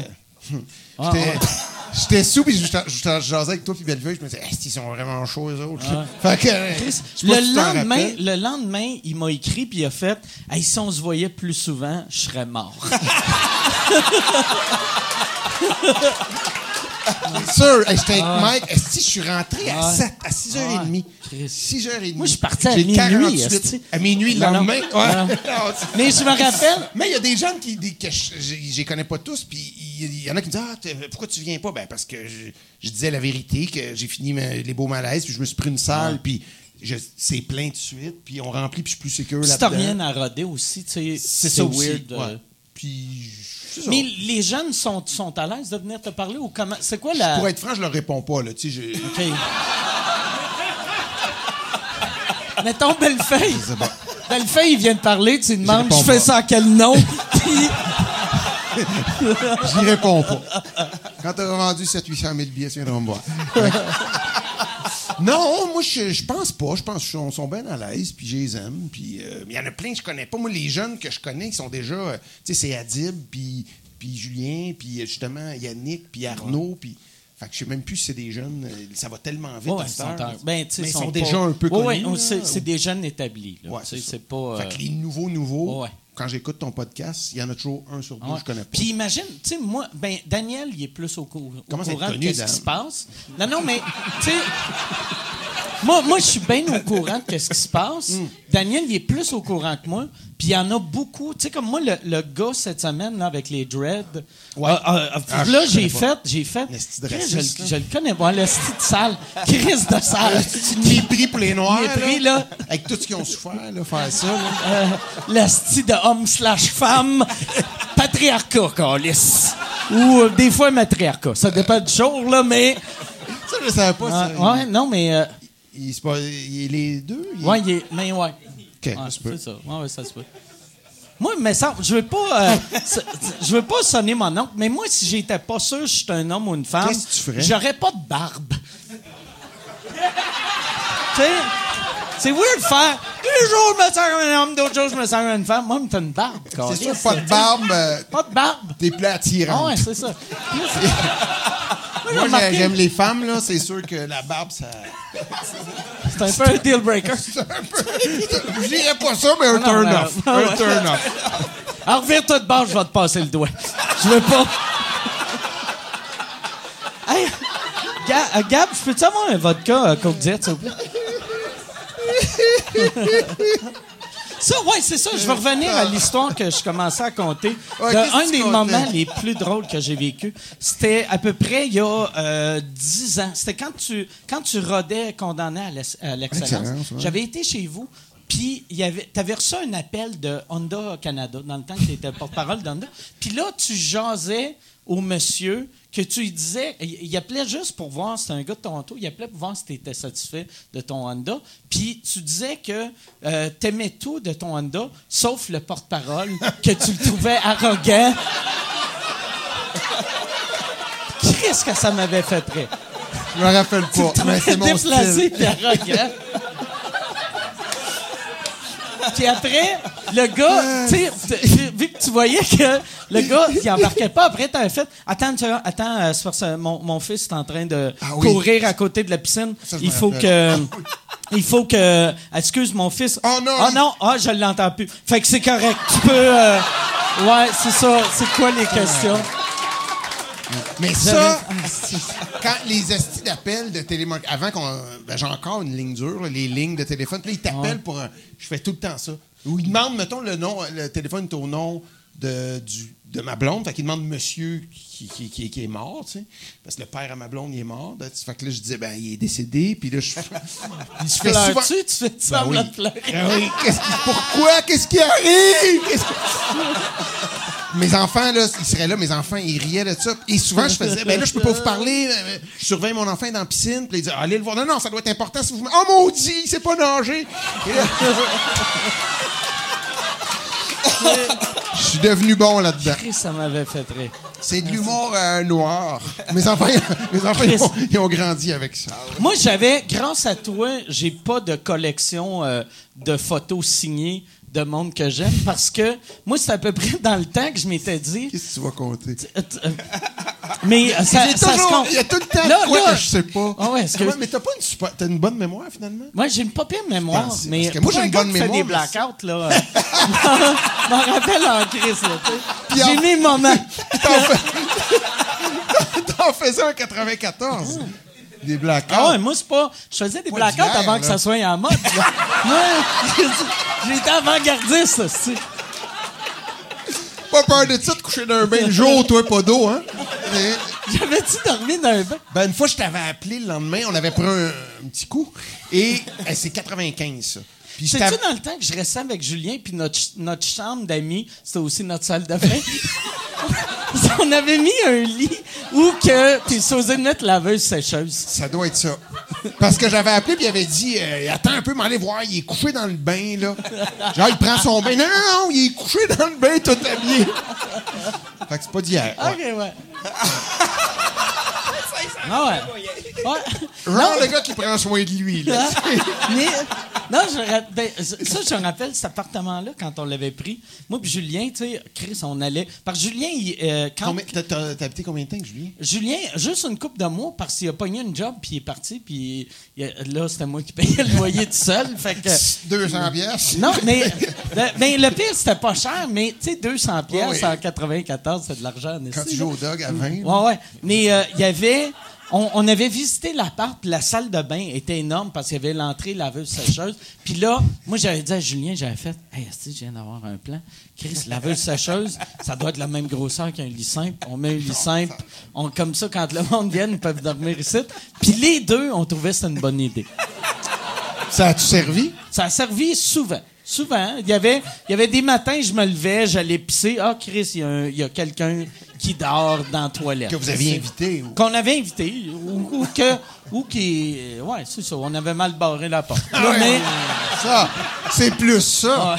D: J'étais
B: ouais.
D: j'étais sous, puis je jasais avec toi, puis Bellevue. Je me disais, Est-ce ils sont vraiment chauds, eux autres. Fait que, euh,
B: Le lendemain, le lendemain, il m'a écrit puis il a fait hey, si on se voyait plus souvent, je serais mort.
D: Sûr. Hey, J'étais avec Mike. Est-ce que je suis rentré à,
B: Ah.
D: 7, à 6h30?
B: Chris.
D: 6h30.
B: Moi, je suis parti à
D: J'ai
B: minuit,
D: 48.
B: esti.
D: À minuit le lendemain?
B: Non, non.
D: Ouais. Non, c'est-
B: Mais je me rappelle,
D: Mais il y a des gens qui, des- que je, les connais pas tous, puis il y, en a qui me disent Ah, pourquoi tu viens pas Ben, parce que je, je disais la vérité, que j'ai fini ma- les beaux malaises, puis je me suis pris une salle, puis je- c'est plein de suite, puis on remplit, puis je suis plus sécure
B: si
D: là-dedans.
B: t'as rien à roder aussi, tu sais,
D: C'est ça aussi.
B: weird. euh.
D: Puis, c'est ça.
B: Mais les jeunes sont, sont à l'aise de venir te parler ou comment? C'est quoi la.
D: Pour être franc, je leur réponds pas, là. Tu sais, j'ai-
B: OK. Mettons Bellefeuille.
D: Bon.
B: Bellefeuille, il vient de parler, tu demandes je fais
D: pas.
B: ça à quel nom? Puis-
D: J'y réponds pas. Quand t'auras vendu 700-800 000 billets, tu viendras me voir. non, moi, je, je pense pas. Je pense qu'ils sont, bien à l'aise, puis je les aime. Puis euh, il y en a plein que je connais pas. Moi, les jeunes que je connais, qui sont déjà... euh, tu sais, c'est Adib, puis, puis Julien, puis euh, justement Yannick, puis Arnaud, puis... Fait que je sais même plus si c'est des jeunes. Ça va tellement vite.
B: Ouais,
D: à heure.
B: ben,
D: Mais ils
B: sont
D: sont
B: pas-
D: déjà un peu
B: Ouais, ouais,
D: connus.
B: on-
D: là.
B: c'est des jeunes établis. là.
D: Ouais, c'est
B: pas.
D: Fait que les nouveaux, nouveaux,
B: Ouais.
D: Quand j'écoute ton podcast, il y en a toujours un sur deux
B: Ouais.
D: que je connais pas.
B: Puis imagine, tu sais, moi, ben, Daniel, il est plus au, cou- au courant de
D: connu,
B: ce qui se passe. Non, non, mais, tu sais, moi, moi je suis bien au courant de ce qui se passe.
D: Hmm.
B: Daniel, il est plus au courant que moi. Puis il y en a beaucoup. Tu sais, comme moi, le, le gars cette semaine, là, avec les dreads.
D: Ouais.
B: euh, euh,
D: Ah,
B: là, j'ai fait, j'ai fait. Chris, je, le- je le connais pas, le style de sale. Chris de sale.
D: Mépris pour les Noirs.
B: Mépris, là.
D: Avec tout ce qu'ils ont souffert, là, faire ça. Là.
B: Euh, le style de homme slash femme. Patriarcat, calice. Ou des fois matriarcat. Ça dépend du jour, là, mais.
D: Ça, je savais pas. Ça.
B: ouais, non, mais. euh,
D: Il, il, est les deux? Il...
B: ouais, il est- mais ouais.
D: OK,
B: Ouais, c'est ça. Ouais, ça se peut. Moi, mais ça, je veux pas, euh, je veux pas sonner mon oncle, mais moi, si j'étais pas sûr que je suis un homme ou une femme, j'aurais pas de barbe. c'est weird de faire. Un jour, je me sens comme un homme, d'autres jours, je me sens comme une femme. Moi, me fait une barbe.
D: C'est sûr, pas de barbe, euh,
B: Pas de barbe.
D: t'es plus
B: Ah
D: attirant.
B: ouais, c'est ça.
D: Moi, j'aime les femmes, là. C'est sûr que la barbe, ça.
B: C'est un peu un deal breaker.
D: Je dirais pas ça, mais un
B: Ah non,
D: turn
B: mais-
D: off.
B: Ah
D: Un
B: ouais.
D: turn off.
B: Alors, revire-toi de bord, je vais te passer le doigt. Je veux pas. hey, Ga- euh, Gab, je peux-tu avoir un vodka euh, Coke Diet, s'il vous plaît? Ça, ouais, c'est ça. Je vais revenir à l'histoire que je commençais à.
D: Ouais,
B: De
D: que
B: un
D: tu
B: des moments les plus drôles que j'ai vécu, c'était à peu près il y a euh, 10 ans. C'était quand tu, quand tu rodais condamné à l'ex- à l'excellence.
D: Ouais.
B: J'avais été chez vous, puis avait, t'avais reçu un appel de Honda Canada, dans le temps que tu étais porte-parole d'Honda. Puis là, tu jasais au monsieur que tu lui disais, il, appelait juste pour voir, c'était un gars de Toronto, il appelait pour voir si tu étais satisfait de ton Honda. Puis tu disais que euh, t'aimais tout de ton Honda, sauf le porte-parole, que tu le trouvais arrogant. Qu'est-ce que ça m'avait fait près?
D: Je me rappelle
B: Tu le
D: pas, mais c'est mon style.
B: arrogant. Puis après, le gars, tu sais, vu que tu voyais que le gars, il embarquait pas, après, t'avais fait Attends, une seconde, attends, euh, c'est parce que mon, mon fils est en train de
D: Ah oui.
B: courir à côté de la piscine.
D: Ça, je
B: il
D: me
B: faut que.
D: rappelle.
B: Il faut que. Excuse mon fils.
D: Oh non,
B: Ah
D: il-
B: non, ah, je l'entends plus. Fait que c'est correct. Tu peux. euh, Ouais, c'est ça. C'est quoi les questions?
D: Mais ça,
B: Ah,
D: quand les estis d'appel de télémarketing, avant qu'on. Ben, j'ai encore une ligne dure, là, les lignes de téléphone. Puis là, ils t'appellent pour. un- je fais tout le temps ça. Ou ils demandent, mettons, le nom, le téléphone est au nom de, du, de ma blonde. Fait qu'ils demandent monsieur qui, qui, qui- qui est mort, tu sais. Parce que le père à ma blonde, il est mort. Fait que là, je disais, ben, il est décédé. Puis là, je, je fais souvent.
B: Pleures-tu? Tu fais
D: Ben
B: semblant
D: oui.
B: de pleurer.
D: Ben oui, qu'est-ce qui- pourquoi? Qu'est-ce qui arrive? Qu'est-ce que- Mes enfants, là, ils seraient là, mes enfants, ils riaient de ça. Et souvent, je faisais, ben là, je peux pas vous parler. euh, Je surveille mon enfant dans la piscine. Puis ils disaient, allez le voir. Non, non, ça doit être important si vous. Oh maudit, il sait pas nager. Et là, je suis devenu bon là-dedans.
B: ça m'avait fait rire.
D: C'est de l'humour euh, noir. Mes enfants, mes enfants ils ont, ils ont, grandi avec ça.
B: Moi, j'avais, grâce à toi, j'ai pas de collection euh, de photos signées de monde que j'aime parce que moi, c'est à peu près dans le temps que je m'étais dit.
D: Qu'est-ce que tu vas compter?
B: Euh, mais ça, ça
D: toujours, se compte. Il y a tout le temps là, quoi là, que je sais pas.
B: Ah ouais, que...
D: Mais t'as pas une super, t'as une bonne mémoire finalement?
B: Moi, j'ai une pas pire mémoire. mais
D: parce que moi, j'ai une bonne mémoire.
B: des blackouts, là. je m'en rappelle en crise, là. J'ai mis moment.
D: T'en faisais en 94. Des blackouts.
B: Ah ouais, moi, c'est pas. Je faisais des blackouts avant que ça soit en mode. moi, j'étais avant-gardiste, aussi.
D: Pas peur de ça de coucher dans un bain le jour, toi, pas d'eau, hein?
B: J'avais-tu dormi dans un bain?
D: Ben, une fois, je t'avais appelé le lendemain, on avait pris un, petit coup. Et c'est 95, ça.
B: C'est-tu dans le temps que je restais avec Julien, puis notre, notre chambre d'amis, c'était aussi notre salle de bain? on avait mis un lit où que t'es supposé mettre laveuse sécheuse.
D: Ça doit être ça. Parce que j'avais appelé puis il avait dit euh, Attends un peu, m'aller voir, il est couché dans le bain, là. Genre, il prend son bain. Non, non, non, il est couché dans le bain tout habillé. fait que c'est pas d'hier.
B: Ok, ouais. ah ouais.
D: Ouais. Genre le gars qui prend soin de lui. Là.
B: Mais, non, je, ben, ça, je me rappelle cet appartement-là quand on l'avait pris. Moi puis Julien, tu sais, Chris, on allait. Parce que Julien, il, euh, quand.
D: T'as habité combien de temps avec Julien?
B: Julien, juste une coupe de mois parce qu'il a pogné une job puis il est parti. Puis là, c'était moi qui payais le loyer tout seul. Fait que.
D: 200 pièces.
B: Non, mais, le, le pire, c'était pas cher, mais tu sais, 200 pièces en 94, c'est de l'argent.
D: Quand tu joues au dog à 20.
B: Ouais, ouais. Mais euh, il y avait on, avait visité l'appart, la salle de bain était énorme parce qu'il y avait l'entrée laveuse sécheuse. Puis là, moi j'avais dit à Julien, j'avais fait, hey, je viens d'avoir un plan. Chris, laveuse sécheuse, ça doit être la même grosseur qu'un lit simple. On met un lit simple, on, comme ça quand le monde vient, ils peuvent dormir ici. Puis les deux, on trouvait que c'était une bonne idée.
D: Ça a-tu servi?
B: Ça a servi souvent. Souvent. Il y, avait, il y avait des matins, je me levais, j'allais pisser. Ah, Chris, il y a, quelqu'un qui dort dans la toilette.
D: Que vous aviez invité? Ou...
B: Qu'on avait invité. Ou, que. Ou qui. Ouais, c'est ça. On avait mal barré la porte.
D: Ah mais... Ça, c'est plus ça.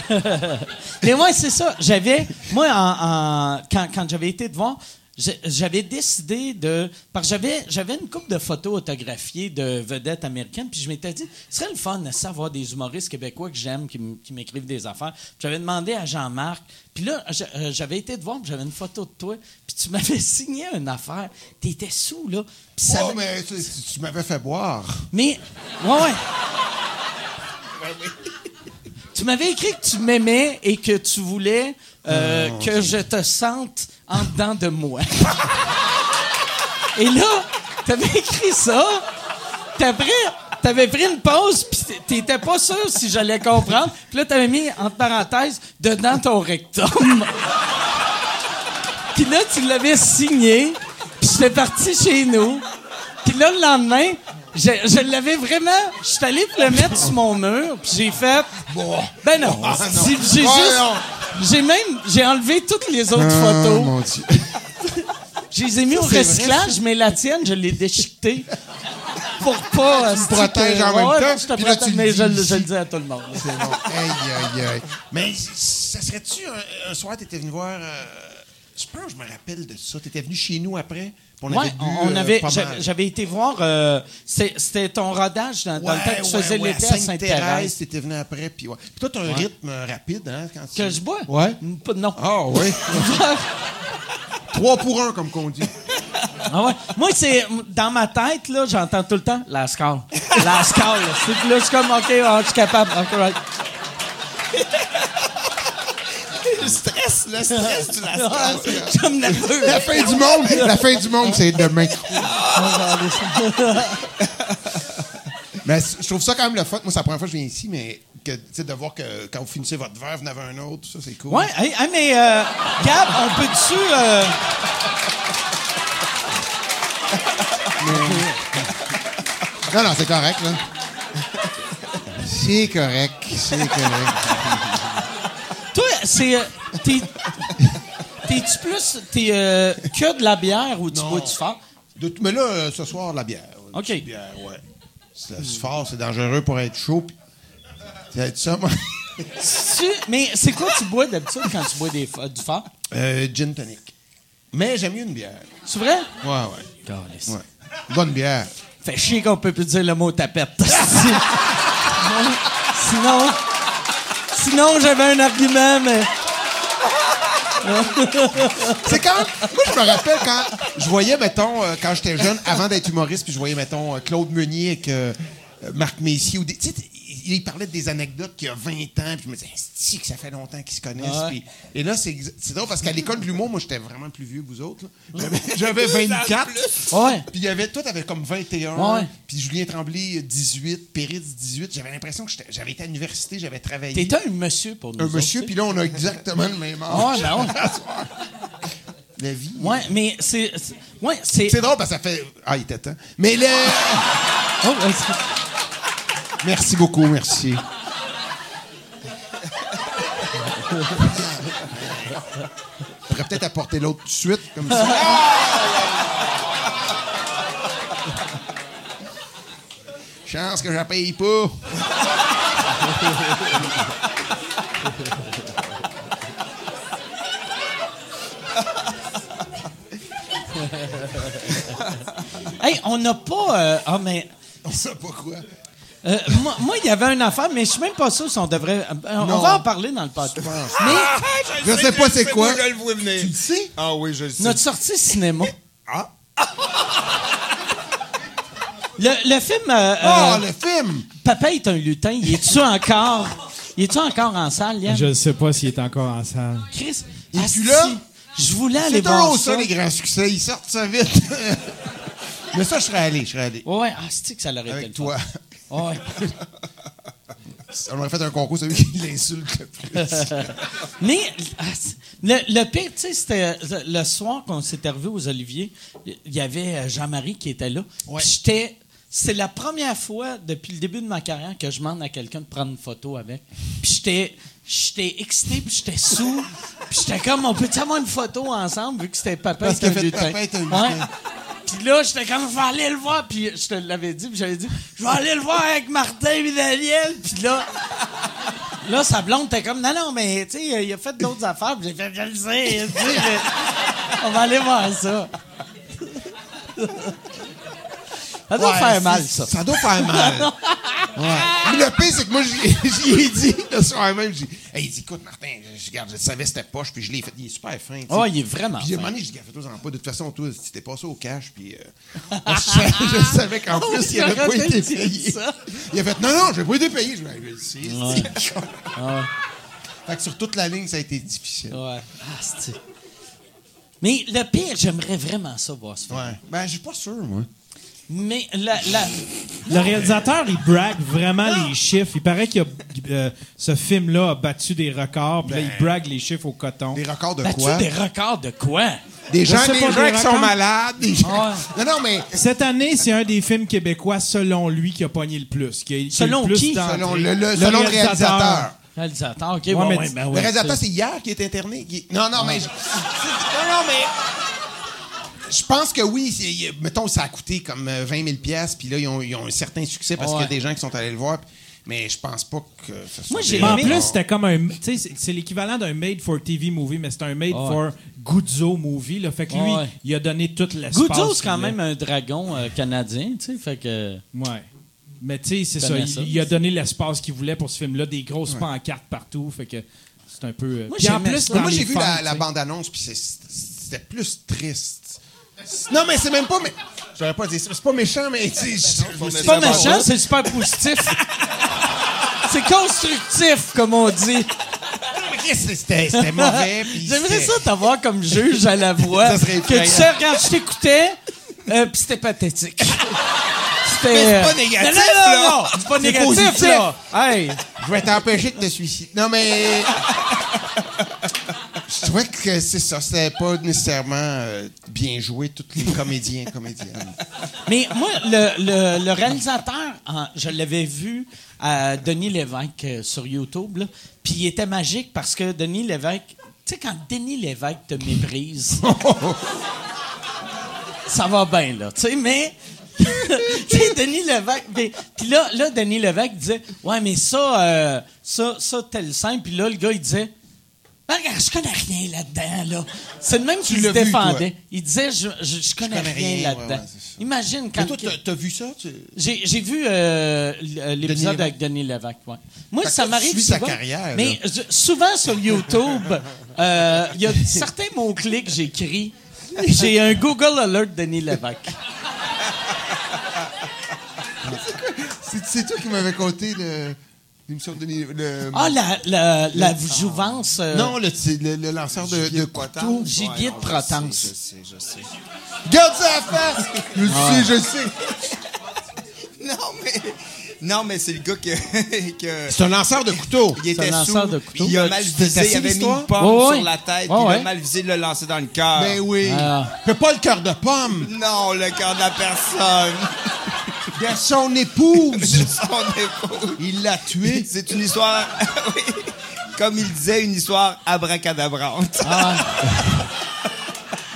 B: mais moi, c'est ça. J'avais. Moi, en, quand, quand j'avais été devant, j'avais décidé de. Parce que j'avais, j'avais une coupe de photos autographiées de vedettes américaines, puis je m'étais dit, ce serait le fun de savoir des humoristes québécois que j'aime, qui, m'écrivent des affaires. j'avais demandé à Jean-Marc, puis là, euh, j'avais été te voir, j'avais une photo de toi, puis tu m'avais signé une affaire. T'étais sous, là.
D: oh, mais tu, tu m'avais fait boire.
B: Mais, ouais, ouais. tu m'avais écrit que tu m'aimais et que tu voulais euh, que je te sente en dedans de moi. Et là, t'avais écrit ça, t'avais, t'avais pris une pause, puis t'étais pas sûr si j'allais comprendre. Puis là, t'avais mis, entre parenthèses, dedans ton rectum. puis là, tu l'avais signé, puis j'étais parti chez nous. Puis là, le lendemain, je, je l'avais vraiment. Je suis allé le mettre sur mon mur, puis j'ai fait. Ben non. Ah, j'ai juste. J'ai même. J'ai enlevé toutes les autres ah, photos. Mon Dieu. je les ai mis au recyclage, mais la tienne, je l'ai déchiquetée. Pour pas.
D: Tu me protèges en même temps.
B: Je te protège, mais je, je, le dis à tout le monde.
D: C'est bon. aïe, aïe, aïe. Mais ça serait-tu un, un soir, t'étais venu voir. Euh, je pense que je me rappelle de ça. T'étais venu chez nous après. On
B: ouais, on euh, avait, j'avais été voir. Euh, c'était ton rodage dans, le temps que tu faisais l'été à Sainte-Thérèse.
D: T'étais venu après. Puis, ouais. puis toi, t'as un rythme rapide, hein, quand
B: Que je bois?
D: Ouais.
B: Non.
D: Ah, oui. Trois pour un, comme qu'on dit.
B: Ah ouais. Moi, c'est dans ma tête, là, j'entends tout le temps la score. La score. C'est là, je suis comme, OK, oh, je suis capable. Right
D: le stress, le stress du la La fin du monde, la fin du monde, c'est demain. mais je trouve ça quand même le fun. Moi, c'est la première fois que je viens ici, mais que, de voir que quand vous finissez votre verre, vous en avez un autre, ça, c'est cool.
B: Ouais, mais euh, Gab, on peut-tu. Euh...
D: non, non, c'est correct, là. C'est correct, c'est correct.
B: C'est. Euh, t'es-tu plus. T'es euh, que de la bière ou tu bois du fort?
D: mais là, euh, ce soir, la bière.
B: OK.
D: Bière, ouais. C'est fort, c'est dangereux pour être chaud. C'est ça, moi.
B: mais c'est quoi tu bois d'habitude quand tu bois des, du fort?
D: Euh, gin tonic. Mais j'aime mieux une bière.
B: C'est vrai?
D: Ouais, ouais. ouais. Bonne bière.
B: Fait chier qu'on peut plus dire le mot tapette. sinon, sinon j'avais un argument, mais.
D: c'est quand. Moi, je me rappelle quand je voyais, mettons, euh, quand j'étais jeune, avant d'être humoriste, puis je voyais, mettons, euh, Claude Meunier avec euh, Marc Messier. Ou des, il parlait des anecdotes qu'il y a 20 ans, puis je me disais, c'est que ça fait longtemps qu'ils se connaissent. et là, c'est drôle parce qu'à l'école de l'humour, moi, j'étais vraiment plus vieux que vous autres. J'avais 24.
B: Ouais.
D: Puis il y avait, toi, t'avais comme 21. Puis Julien Tremblay, 18. Péritz, 18. J'avais l'impression que j'avais été à l'université, j'avais travaillé.
B: T'étais un monsieur pour nous.
D: Un monsieur, puis là, on a exactement le même âge.
B: Oh,
D: La vie.
B: Ouais, mais c'est. Ouais, c'est.
D: C'est drôle parce que ça fait. Ah, il était temps. Mais le. oh, Merci beaucoup, merci. Je pourrais peut-être apporter l'autre tout de suite, comme ça. Chance que je la paye pas.
B: hey, on n'a pas. Euh, ah, mais.
D: On sait pas quoi.
B: Euh, moi, il y avait une affaire, mais je suis même pas sûr si on devrait. Euh, on va en parler dans le podcast. Mais
D: je, sais, pas c'est quoi.
E: Je le vois venir.
D: Tu le sais?
E: Ah oui, je le sais.
B: Notre sortie cinéma.
D: Ah.
B: Le, le film. Euh,
D: oh, le film!
B: Papa est un lutin. Il est-tu encore. Il est-tu encore en salle, Yann?
C: Je ne sais pas s'il est encore en salle.
B: Chris,
D: es-tu là?
B: Je voulais aller voir
D: ça. C'est ça, les grands succès. Ils sortent ça vite. Mais ça, je serais allé, je serais allé.
B: Ouais, ah, c'est que ça l'aurait été
D: Avec toi.
B: Ouais.
D: On aurait fait un concours, celui qui l'insulte le plus.
B: Mais le, le pire, tu sais, c'était le soir qu'on s'est arrivé aux Oliviers, il y avait euh, Jean-Marie qui était là. J'étais. C'est la première fois depuis le début de ma carrière que je demande à quelqu'un de prendre une photo avec. Puis j'étais. J'étais excité, puis j'étais sous. Puis j'étais comme, on peut-tu avoir une photo ensemble, vu que c'était papa
D: Parce
B: et un
D: Papa est un lutin.
B: Puis là, j'étais comme, je vais aller le voir. Puis je te l'avais dit, puis j'avais dit, je vais aller le voir avec Martin et Daniel. Puis là, là, sa blonde était comme, non, non, mais tu sais, il a fait d'autres affaires. Puis j'ai fait, je le sais, on va aller voir ça. Ça doit faire mal, ça.
D: Ça doit faire mal. ouais. Mais le pire, c'est que moi, j'y ai dit le soir même, j'ai dit, hey, il dit, écoute, Martin, je, regarde, je savais c'était poche, puis je l'ai fait. Il est super fin.
B: Oh, il est vraiment
D: puis, fin. Puis, j'ai dit, fais-toi en pas. De toute façon, toi, tu t'es passé au cash, puis euh, je, savais qu'en oh, plus, il avait pas été payé. Il a fait, non, non, j'ai pas été payé. Je vais je le. Fait que sur toute la ligne, ça a été difficile.
B: Ouais. Ah, Mais le pire, j'aimerais vraiment ça voir ce film.
D: Ouais. Ben, je suis pas sûr, moi.
B: Mais la,
C: le réalisateur, il brague vraiment les chiffres. Il paraît que euh, ce film-là a battu des records. Puis là, il ben. brague les chiffres au coton.
D: Des records de
B: battu
D: quoi?
B: des records de quoi?
D: Des gens, des gens qui sont malades. Non, non, mais...
C: Cette année, c'est un des films québécois, selon lui, qui a pogné le plus. Qui
B: selon
C: le plus
B: qui?
D: Selon le, selon le réalisateur.
B: Réalisateur, OK. bon, ben
D: le réalisateur, c'est hier qui est interné. Non, non, mais... non, non, mais je pense que oui. Mettons, ça a coûté comme 20 euh, 000 puis là, ils ont, ils ont, un certain succès parce qu'il y a des gens qui sont allés le voir. Mais je pense pas que ça
C: soit. Moi, j'ai En plus, c'était comme un. Tu sais, c'est l'équivalent d'un made for TV movie, mais c'est un made for Guzzo movie. Là. Fait que lui, il a donné toute l'espace.
B: Guzzo, c'est quand même un dragon euh, canadien, tu sais. Fait que.
C: Ouais. Mais tu sais, c'est ça. Il, a donné l'espace qu'il voulait pour ce film-là, des grosses pancartes partout. Fait que c'est un peu. Euh,
D: moi, en plus, moi j'ai vu la, la bande-annonce, puis c'était plus triste. Non, mais c'est même pas. Mais... J'aurais pas dit ça. C'est pas méchant, mais.
B: C'est pas méchant, c'est super positif. c'est constructif, comme on dit.
D: C'était mauvais.
B: J'aimerais ça t'avoir comme juge à la voix. ça serait que tu sais, quand je t'écoutais, euh, puis c'était pathétique.
D: C'était. c'est pas euh, négatif, non, non, non,
B: C'est pas négatif, là. Hey.
D: Je vais t'empêcher de te suicider. Non, mais. Trouvais que c'est ça. C'était pas nécessairement euh, bien joué, tous les comédiens, comédiennes.
B: Mais moi, le, réalisateur, je l'avais vu à Denis Lévesque euh, sur YouTube, puis il était magique parce que Denis Lévesque, tu sais, quand Denis Lévesque te méprise, ça va bien, là, tu sais, mais tu sais, Denis Lévesque. Puis là, là, Denis Lévesque disait Ouais, mais ça, euh, ça, ça, tel simple. Puis là, le gars, il disait je connais rien là-dedans, là. C'est le même qui se défendait. il disait, je, je, connais, rien, là-dedans. Imagine quand.
D: Mais toi, t'as vu ça?
B: J'ai vu euh, l'épisode avec Denis Lévesque, ouais. Moi, ça m'arrive souvent.
D: sa carrière.
B: Mais souvent sur YouTube, euh, il y a certains mots-clés que j'écris. J'ai un Google Alert Denis Lévesque.
D: C'est toi qui m'avais compté le. L'émission de
B: le, Ah, la, la, la jouvence. Euh,
D: non, le, le, lanceur de, de couteau.
B: Gibier de Protence.
E: Je sais, je sais.
D: Garde ça à face! Je sais, je sais.
E: non, mais. Non, mais c'est le gars que. que
D: c'est un lanceur de couteau.
E: Il était
B: un lanceur de couteau.
E: Il a mal visé. Il avait mis une pomme sur la tête. il a mal visé de le lancer dans le cœur.
D: Ben oui. Ah. Fais pas le cœur de pomme.
E: Non, le cœur de la personne.
D: De son épouse. De
E: son épouse.
D: Il l'a tué.
E: C'est une histoire. Comme il disait, une histoire abracadabrante. Ah.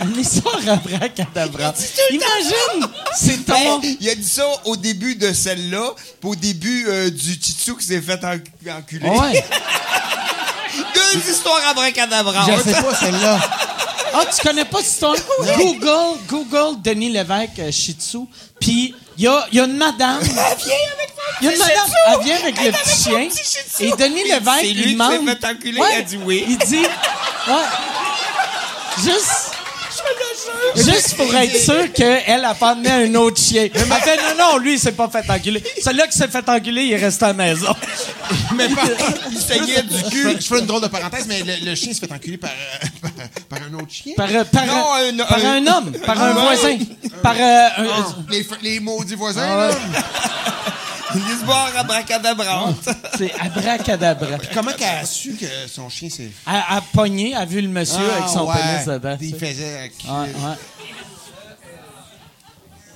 B: Une histoire abracadabrante. Imagine! C'est ton.
E: Ben, il a dit ça au début de celle-là, puis au début euh, du Titsou qui s'est fait enculer.
B: Ouais.
E: Deux histoires abracadabrantes.
D: Je sais pas celle-là.
B: Ah, tu connais pas cette histoire? Google, Google Denis Lévesque euh, Shih Tzu. Puis, il y a, y a, une madame. Elle
E: vient avec
B: Il y a une madame. Elle vient avec le petit chien. Et Denis Lévesque, il demande.
E: C'est lui qui s'est fait enculer, il a dit oui.
B: Il dit. Ouais. Juste. Juste pour être sûr qu'elle a pas amené un autre chien. Elle fait non, non, lui, il s'est pas fait enculer. Celui-là qui s'est fait enculer, il est resté à la maison.
D: mais pas, il saignait du cul. Je fais une drôle de parenthèse, mais le, chien se fait enculer par, euh, par, un autre chien?
B: Par, par, non, un, par un, homme, par un, voisin. Par euh,
D: ah, les, les maudits voisins, ah, là.
E: Une histoire abracadabrante.
B: C'est abracadabra.
D: Puis comment qu'elle a su que son chien s'est.
B: Elle a pogné, a vu le monsieur ah, avec son
D: ouais.
B: pénis dedans.
D: Il faisait. Ouais,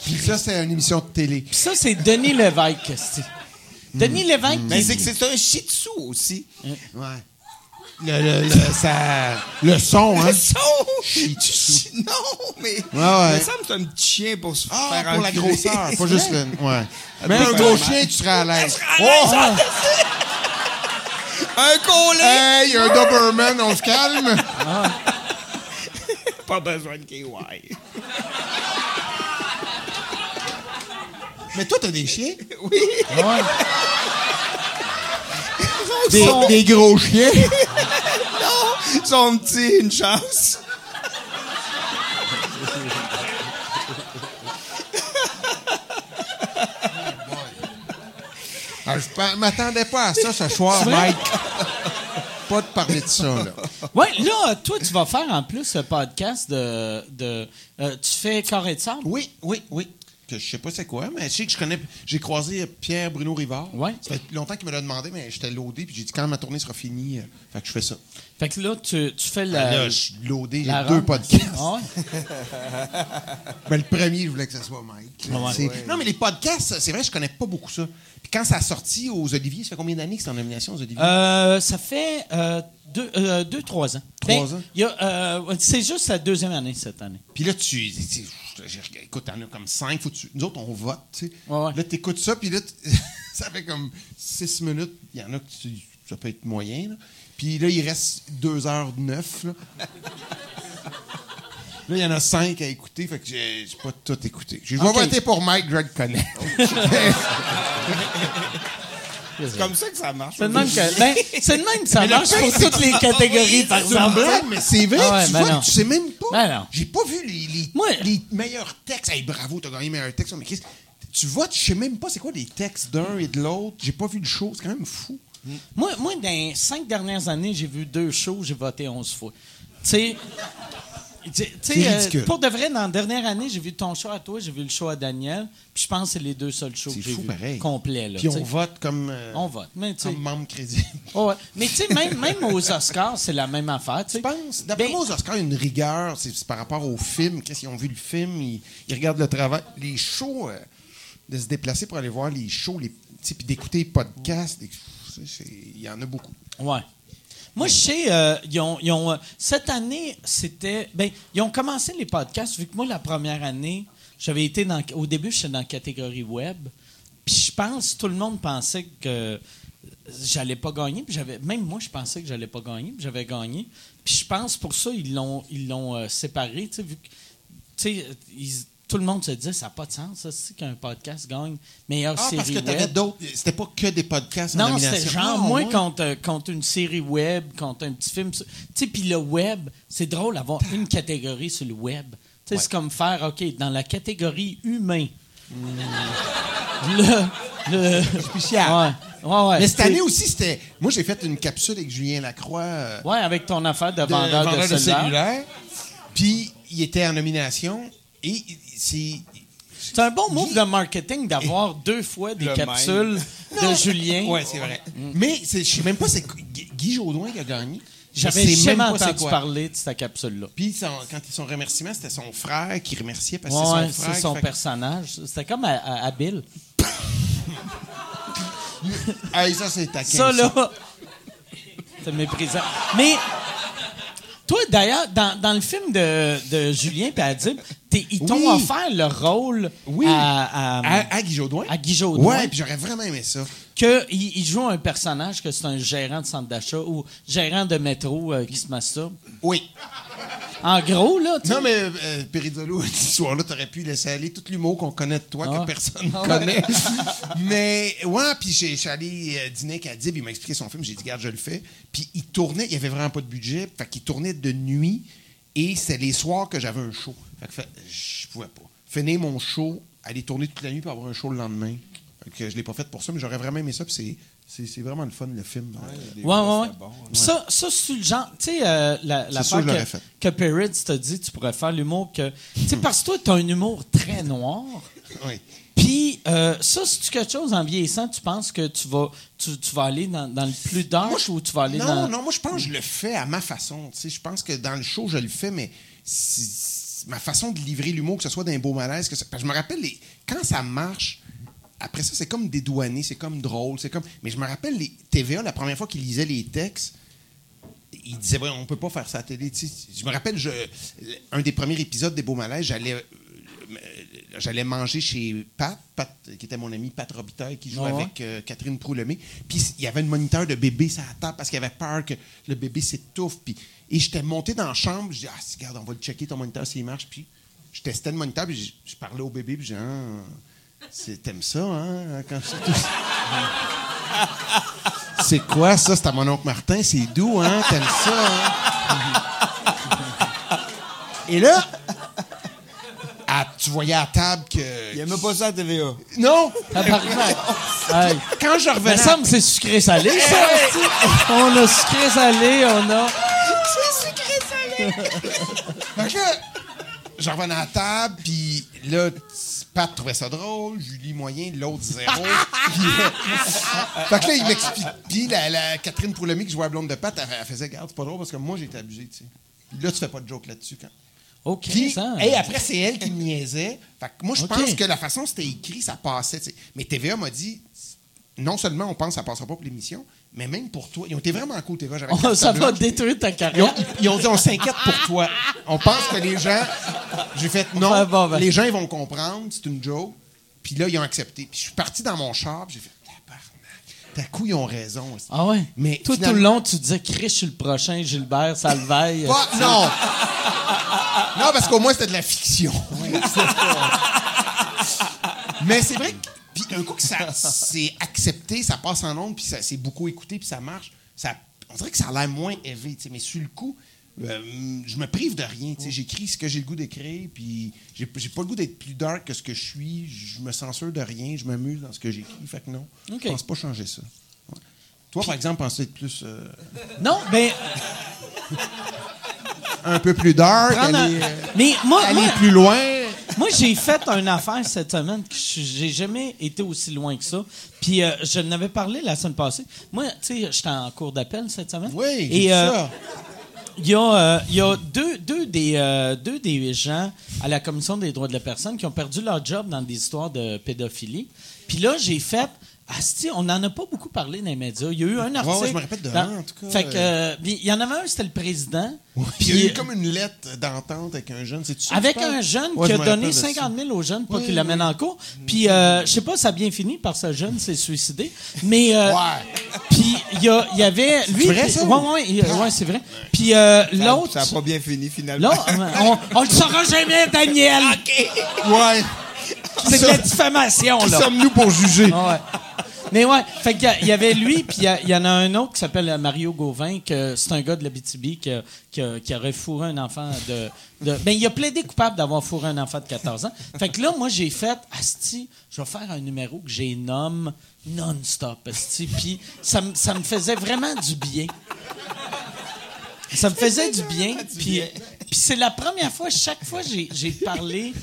D: Puis ça, c'est une émission de télé.
B: Puis ça, c'est Denis Lévesque. Denis Lévesque.
E: Mais c'est que c'est un shih tzu aussi.
D: Ouais. Le, le, le, ça, le son, hein?
E: Le son! non, mais. Ouais, ouais. Il me semble que c'est un petit chien pour se
D: ah,
E: faire
D: pour la grosseur, pas juste le. Ouais. Mais un gros chien, tu serais à l'aise. Oh!
E: un collet!
D: Hey, un Doberman, on se calme!
E: Ah. pas besoin de KY.
D: Mais toi, t'as des chiens?
E: Oui.
D: Ouais. Des, des, gros chiens?
E: Sont petits, une chance.
D: Ah, je m'attendais pas à ça ce soir, Mike. pas de parler de ça, là.
B: Oui, là, toi, tu vas faire en plus ce podcast de. de euh, tu fais Carré de sable?
D: Oui, oui, oui que je sais pas c'est quoi, mais je sais que je connais. J'ai croisé Pierre Bruno Rivard.
B: Ouais.
D: Ça fait longtemps qu'il me l'a demandé, mais j'étais loadé, puis j'ai dit quand ma tournée sera finie, euh, fait que je fais ça.
B: Fait que là, tu, tu fais la.
D: Ah, là, je suis loadé, j'ai deux podcasts. Ah ouais? ben, le premier, je voulais que ce soit Mike. Non, mais les podcasts, c'est vrai, je connais pas beaucoup ça. Puis quand ça a sorti aux Oliviers, ça fait combien d'années que c'est en nomination aux Oliviers?
B: Euh, ça fait euh, deux, euh, deux, trois ans.
D: Trois ben,
B: ans? Euh, c'est juste la deuxième année cette année.
D: Puis là, tu. Écoute, t'en as comme cinq. Faut tu, nous autres, on vote, tu sais.
B: Ouais, ouais.
D: Là, t'écoutes ça, puis là, ça fait comme six minutes. Il y en a que tu, ça peut être moyen, là. Puis là, il reste deux heures neuf, là. Là, il y en a cinq à écouter, fait que j'ai pas tout écouté. Je vais voter pour Mike Connect.
E: C'est comme ça que ça marche.
B: C'est de même que, ben, c'est de même que ça marche pour toutes les catégories, par exemple.
D: mais c'est vrai,
B: Ah ouais,
D: tu
B: ben
D: vois,
B: non.
D: tu sais même pas.
B: Ben.
D: J'ai pas vu les, les,
B: Moi-
D: les meilleurs textes. Hey, bravo, t'as gagné meilleur texte. Mais qu'est-ce- tu vois, tu sais même pas c'est quoi les textes d'un et de l'autre. J'ai pas vu le show, c'est quand même fou.
B: Moi, moi, dans les cinq dernières années, j'ai vu deux shows, j'ai voté onze fois. Tu sais. euh, pour de vrai, dans la dernière année, j'ai vu ton show à toi, j'ai vu le show à Daniel, puis je pense que c'est les deux seuls shows que j'ai
D: pareil.
B: complets. Là,
D: Puis on vote comme, euh,
B: On vote. Mais,
D: comme membre crédible.
B: oh, ouais. Mais tu sais, même, même aux Oscars, c'est la même affaire. tu sais.
D: Je pense, d'après
B: Ben,
D: moi, aux Oscars, il y a une rigueur. C'est par rapport au film. Qu'est-ce qu'ils ont vu le film? Ils, ils regardent le travail. Les shows, euh, de se déplacer pour aller voir les shows, les, puis d'écouter les podcasts, des- il y en a beaucoup.
B: Ouais. Moi, je sais, euh, ils ont, euh, cette année, c'était. Ben, ils ont commencé les podcasts, vu que moi, la première année, j'avais été dans. Au début, j'étais dans la catégorie web. Puis je pense, tout le monde pensait que j'allais pas gagner. J'avais, même moi, je pensais que j'allais pas gagner. Puis j'avais gagné. Puis je pense pour ça, ils l'ont, ils l'ont euh, séparé. Tu sais, vu que, tu sais, tout le monde se disait, ça n'a pas de sens, ça, c'est qu'un podcast gagne meilleure
D: Ah,
B: série
D: parce que t'avais d'autres. C'était pas que des podcasts en
B: Non,
D: nomination.
B: c'était genre,
D: Ah,
B: moi,
D: ouais.
B: contre, euh, contre une série web, contre un petit film. Tu sais, puis le web, c'est drôle d'avoir une catégorie sur le web. Tu sais,
D: Ouais.
B: c'est comme faire, OK, dans la catégorie humain. Le. le
D: Spécial.
B: Ouais, ouais, ouais.
D: Mais cette année aussi, c'était. Moi, j'ai fait une capsule avec Julien Lacroix. euh,
B: Ouais, avec ton affaire de
D: de
B: vendeur de,
D: vendeur de
B: cellulaire.
D: Puis, il était en nomination. Et c'est.
B: Un bon move de marketing d'avoir deux fois des
E: Le
B: capsules de Julien.
D: Ouais, c'est vrai. Mais c'est- je sais même pas, c'est Guy Jodoin qui a gagné.
B: J'avais jamais
D: même pas c'est
B: entendu parler de cette capsule-là.
D: Puis, son- quand son remerciement, c'était son frère qui remerciait parce que
B: Ouais,
D: c'est son frère.
B: c'est son
D: qui fait-
B: personnage. C'était comme à, à- à Bill.
D: Hey, ça, c'est taquin.
B: Ça, là, c'est méprisant. Mais, toi, d'ailleurs, dans, dans le film de, de Julien et Adib, t'es- ils t'ont
D: Oui.
B: offert le rôle
D: Oui.
B: à, à,
D: À, à Guy Jodoin.
B: à Guy Jodoin,
D: Ouais, puis j'aurais vraiment aimé ça.
B: que il, il joue un personnage que c'est un gérant de centre d'achat ou gérant de métro euh, qui se masturbe.
D: Oui.
B: En gros, là, tu
D: Non, mais euh, Péridolo, ce soir-là, t'aurais pu laisser aller tout l'humour qu'on connaît de toi,
B: Ah.
D: que personne ne
B: Ah
D: connaît. mais, ouais, puis j'ai- je suis allé euh, dîner avec Adib, il m'a expliqué son film, j'ai dit, garde, je le fais. Puis il tournait, il y avait vraiment pas de budget, fait qu'il tournait de nuit, et c'est les soirs que j'avais un show. Fait que je pouvais pas. Finir mon show, aller tourner toute la nuit, pour avoir un show le lendemain. Fait que je l'ai pas fait pour ça, mais j'aurais vraiment aimé ça, puis c'est- c'est c'est vraiment le fun, le film.
B: Ouais, ouais,
E: bon,
B: Ça, ça c'est le genre. Tu sais, euh, la, la
D: l'aurais
B: que, que Peretz t'a dit, tu pourrais faire l'humour que. Tu sais, parce que toi, tu as un humour très noir.
D: Oui.
B: Puis, euh, ça, c'est quelque chose en vieillissant, tu penses que tu vas, tu, tu vas aller dans, dans le plus dark ou tu vas aller
D: non,
B: dans.
D: non, moi je pense que je le fais à ma façon. tu sais. Je pense que dans le show, je le fais, mais c'est- c'est ma façon de livrer l'humour, que ce soit d'un beau malaise, que ça- parce que je me rappelle les, quand ça marche. Après ça, c'est comme dédouané, c'est comme drôle, c'est comme. Mais je me rappelle les TVA, la première fois qu'ils lisaient les textes, ils disaient ouais, on peut pas faire ça à télé. Je me rappelle, je, un des premiers épisodes des Beaux Malaises, j'allais. euh, J'allais manger chez Pat, Pat, qui était mon ami Pat Robitaille, qui jouait
B: ouais.
D: avec euh, Catherine Proulemé. Puis il y avait une moniteur de bébé sur la table parce qu'il avait peur que le bébé s'étouffe. Puis, et j'étais monté dans la chambre. Je dis, ah, regarde, on va le checker ton moniteur s'il marche. Puis je testais le moniteur. Puis je, je parlais au bébé. Puis j'ai ah, c'est- t'aimes ça, hein, quand je tousse? C'est quoi ça? C'est à mon oncle Martin. C'est doux, hein? T'aimes ça, hein? Et là, à- tu voyais à table que.
E: Il aimait pas ça à TVA.
D: Non!
B: Tabarnak.
D: Quand je
B: Me
D: revenais. à-
B: semble que c'est sucré-salé, ça. tu sais. on a sucré-salé, on a.
D: Fait que là, je revenais à table, puis là, Pat trouvait ça drôle, Julie moyen, l'autre zéro. Fait que là, il m'explique. Puis la, la Catherine Proulomé qui jouait à Blonde de Pat, elle, elle faisait, garde, c'est pas drôle parce que moi, j'ai été abusé, tu sais. Puis là, tu fais pas de joke là-dessus quand.
B: OK,
D: Puis,
B: ça.
D: hey, après, c'est elle qui me niaisait. Fait que moi, je pense que la façon dont c'était écrit, ça passait. tu sais. Mais TVA m'a dit, non seulement on pense que ça passera pas pour l'émission, mais même pour toi. Ils ont été vraiment cool. J'avais
B: Oh, ça va détruire ta
D: Ils
B: carrière.
D: ont, ils ont dit, on s'inquiète pour toi. On pense que les gens. J'ai fait, non,
B: bon, ben.
D: les gens, ils vont comprendre, c'est une joke. Puis là, ils ont accepté. Puis je suis parti dans mon char, j'ai fait. T'as coup, ils ont raison.
B: Ah ouais?
D: Mais
B: Toi,
D: finalement-
B: tout le long, tu disais Chris, je suis le prochain, Gilbert, Salveille.
D: Pas- non! non, parce qu'au moins, c'était de la fiction. Mais c'est vrai que. Puis un coup que ça c'est accepté, ça passe en ondes, puis ça c'est beaucoup écouté, puis ça marche, ça, on dirait que ça a l'air moins élevé. Mais sur le coup, euh, je me prive de rien. J'écris ce que j'ai le goût d'écrire, puis j'ai j'ai pas le goût d'être plus dark que ce que je suis. Je me censure de rien, je m'amuse dans ce que j'écris. Fait que non,
B: OK.
D: je pense pas changer ça. Toi, par exemple, pensais être plus. euh,
B: Non, ben.
D: un peu plus dark,
B: un-
D: aller, euh,
B: Mais moi,
D: aller
B: moi,
D: plus loin.
B: moi, j'ai fait une affaire cette semaine que je- j'ai jamais été aussi loin que ça. Puis euh, je n'avais parlé la semaine passée. Moi, tu sais, j'étais en cours d'appel cette semaine.
D: Oui,
B: Et euh,
D: ça.
B: il y a, euh, il y a deux, deux, des, deux des gens à la Commission des droits de la personne qui ont perdu leur job dans des histoires de pédophilie. Puis là, j'ai fait. Asti, on n'en a pas beaucoup parlé dans les médias. Il y a eu un article.
D: Ouais, je me rappelle de un, en tout cas.
B: Fait que, euh, il y en avait un, c'était le président.
D: Puis il y a eu comme une lettre d'entente avec un jeune, c'est?
B: Avec un jeune qui a donné 50 000 aux jeunes pour qu'il l'amène en cours. Puis, euh, je sais pas, ça a bien fini parce que ce jeune s'est suicidé. Mais, euh, puis il y, y, avait. Lui,
D: c'est vrai, ça?
B: Ouais, c'est vrai. Puis euh, l'autre.
E: Ça n'a pas bien fini, finalement. Là,
B: on, on le saura jamais, Daniel.
D: Ouais.
B: C'est de la diffamation, là.
D: Qui sommes-nous pour juger?
B: Ouais. Mais ouais, fait qu'il y avait lui, puis il y, en a un autre qui s'appelle Mario Gauvin, que c'est un gars de la BTB qui, qui, aurait fourré un enfant de, de, Ben, il a plaidé coupable d'avoir fourré un enfant de 14 ans. Fait que là, moi, j'ai fait, Asti, je vais faire un numéro que j'ai nomme non-stop, Asti. Puis ça, ça me faisait vraiment du bien. Ça me faisait du bien. Puis puis c'est la première fois, chaque fois j'ai parlé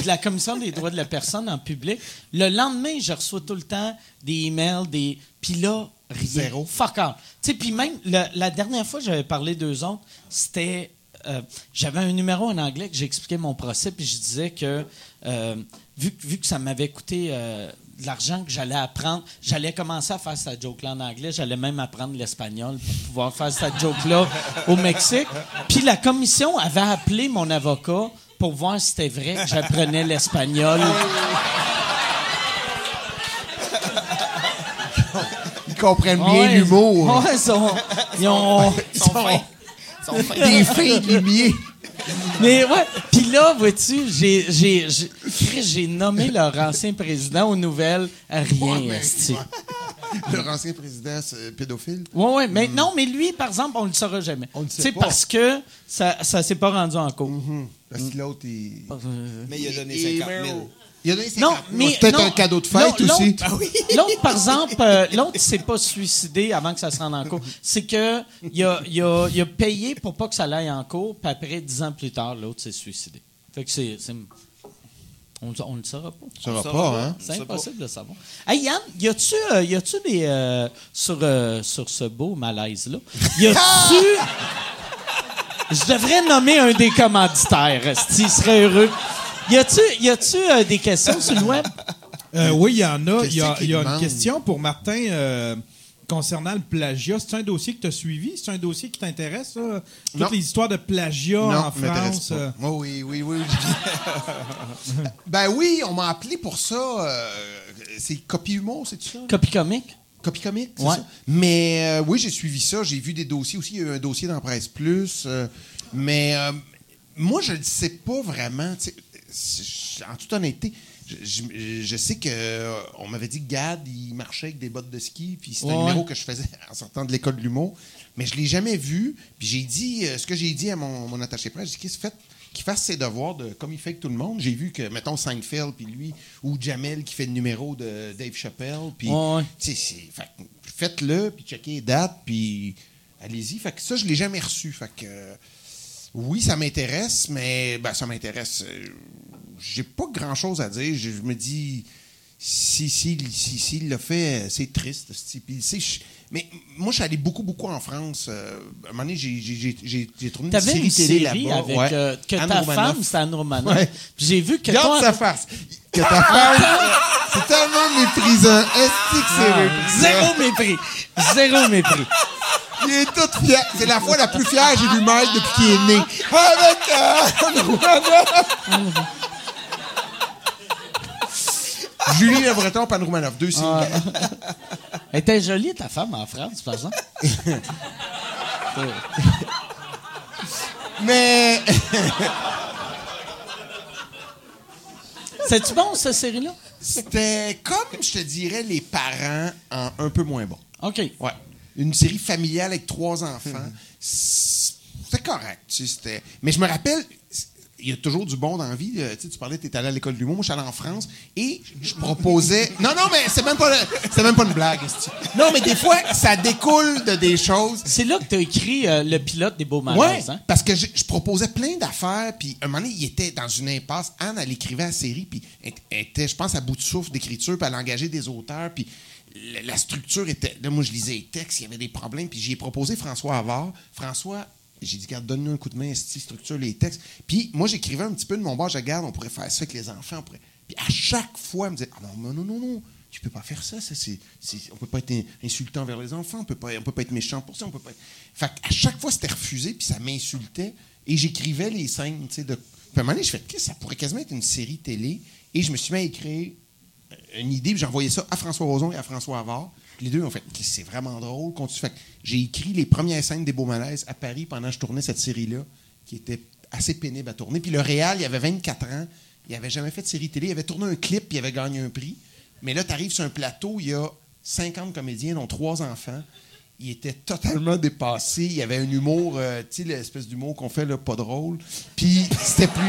B: de la Commission des droits de la personne en public, le lendemain, je reçois tout le temps des emails, des. Puis là, rien.
D: Zéro.
B: Fuck off. Tu sais, puis même, la dernière fois j'avais parlé d'eux autres, c'était. Euh, j'avais un numéro en anglais que j'expliquais mon procès, puis je disais que, euh, vu, vu, que ça m'avait coûté. Euh, de l'argent que j'allais apprendre. J'allais commencer à faire cette joke-là en anglais. J'allais même apprendre l'espagnol pour pouvoir faire cette joke-là au Mexique. Puis la commission avait appelé mon avocat pour voir si c'était vrai que j'apprenais l'espagnol.
D: Ils comprennent bien l'humour.
B: Ouais, ils, ont,
D: ils sont, des filles lumières.
B: Mais ouais, puis là, vois-tu, j'ai, j'ai, j'ai, nommé leur ancien président aux nouvelles à rien,
D: Leur ancien président c'est pédophile?
B: Oui, oui, mais hmm. non, mais lui, par exemple, on ne le saura jamais. On ne sait pas. parce que ça ne s'est pas rendu en cours.
D: Mm-hmm. Parce que l'autre, il...
E: Mais il a donné 50 000.
D: Il y a non, mais peut-être un cadeau de fête aussi.
B: Ah l'autre, par exemple, euh, l'autre s'est pas suicidé avant que ça se rende en cours. C'est que il a, il a, il a payé pour pas que ça aille en cours, puis après dix ans plus tard, l'autre s'est suicidé. Fait que c'est, on, on ne le saura pas.
D: On ne saura pas, hein?
B: C'est impossible de savoir. Hey Yann, y a-tu, euh, y a-tu des euh, sur sur ce beau malaise là, y a-tu Je devrais nommer un des commanditaires, s'il serait heureux? Y a-tu, y a-tu euh, des questions sur le web?
C: Euh, oui, il y en a. Il y a, une question pour Martin euh, concernant le plagiat. C'est un dossier que tu as suivi? C'est un dossier qui t'intéresse, ça? Toutes les histoires de plagiat en France?
D: oui, oui, oui. ben oui, on m'a appelé pour ça. c'est Copie Humour, c'est ça?
B: Copie comique?
D: Copie comique, ouais. Ça? Mais oui, j'ai suivi ça. J'ai vu des dossiers aussi. Il y a eu un dossier dans Presse Plus. mais moi, je ne sais pas vraiment en toute honnêteté, je, sais que euh, on m'avait dit que Gad, il marchait avec des bottes de ski, puis c'était un numéro que je faisais en sortant de l'école de l'humour, mais je l'ai jamais vu. Puis j'ai dit, euh, ce que j'ai dit à mon, attaché presse, j'ai dit qu'il fasse ses devoirs de, comme il fait avec tout le monde. J'ai vu que, mettons, Seinfeld, puis lui, ou Jamel qui fait le numéro de Dave Chappelle, puis faites-le, puis checkez les dates, puis allez-y. Fait que ça, je l'ai jamais reçu. Fait que oui, ça m'intéresse, mais ben, ça m'intéresse. J'ai pas grand chose à dire. Je, me dis, si, si, si, s'il le fait, c'est triste. mais moi, je suis allé beaucoup, beaucoup en France. Euh, à un moment donné, j'ai trouvé
B: une série, une série télé là-bas. Avec, euh, que ta femme, c'est Anne Romanoff. Ouais. J'ai vu que
D: Garde sa face. Que ta femme, c'est tellement méprisant. Est-ce que c'est ah, méprisant?
B: Zéro mépris. Zéro mépris.
D: Il est tout fier. C'est la fois la plus fière que j'ai vu Mike depuis qu'il est né. Avec euh, Julie Le Breton, Pan Roumanoff, deux signes. Ah.
B: Elle était jolie, ta femme, en France, par exemple.
D: Mais.
B: C'est-tu bon, cette série-là?
D: C'était comme, je te dirais, les parents en un peu moins bon.
B: OK.
D: Ouais une série familiale avec trois enfants. C'était correct. C'était... Mais je me rappelle, il y a toujours du bon dans la vie. Euh, tu parlais, tu étais allé à l'école de l'humour. Moi, je suis allé en France et je proposais. Non, non, mais c'est même pas, c'est même pas une blague. Non, mais des fois, ça découle de des choses.
B: C'est là que tu as écrit euh, le pilote des Beaux Malaises. hein?
D: parce que je, proposais plein d'affaires. Puis un moment donné, il était dans une impasse. Anne, elle écrivait la série. Puis elle était, je pense, à bout de souffle d'écriture. Puis elle engageait des auteurs. Puis la, structure était. Là, moi, je lisais les textes, il y avait des problèmes, puis j'ai proposé François Havard. François, j'ai dit, garde, donne-nous un coup de main, structure les textes. Puis moi, j'écrivais un petit peu de mon bord, je garde, on pourrait faire ça avec les enfants. Puis à chaque fois, elle me disait, ah non, non, non, non, tu peux pas faire ça, ça c'est, on peut pas être insultant vers les enfants, on peut pas, on peut pas être méchant pour ça, on peut pas. Fait à chaque fois c'était refusé, puis ça m'insultait, et j'écrivais les scènes, tu sais, de. Puis à un moment donné, je fais, ça pourrait quasiment être une série télé, et je me suis mis à écrire une idée, puis envoyé ça à François Roson et à François Havard. Les deux ont fait, c'est vraiment drôle. Fait j'ai écrit les premières scènes des Beaux Malaises à Paris pendant que je tournais cette série-là, qui était assez pénible à tourner. Puis le Réal, il avait 24 ans, il n'avait jamais fait de série télé, il avait tourné un clip, puis il avait gagné un prix. Mais là, tu arrives sur un plateau, il y a 50 comédiens, dont trois enfants. Il était totalement dépassé. Il avait un humour, euh, tu sais, l'espèce d'humour qu'on fait, là, pas drôle. Puis c'était plus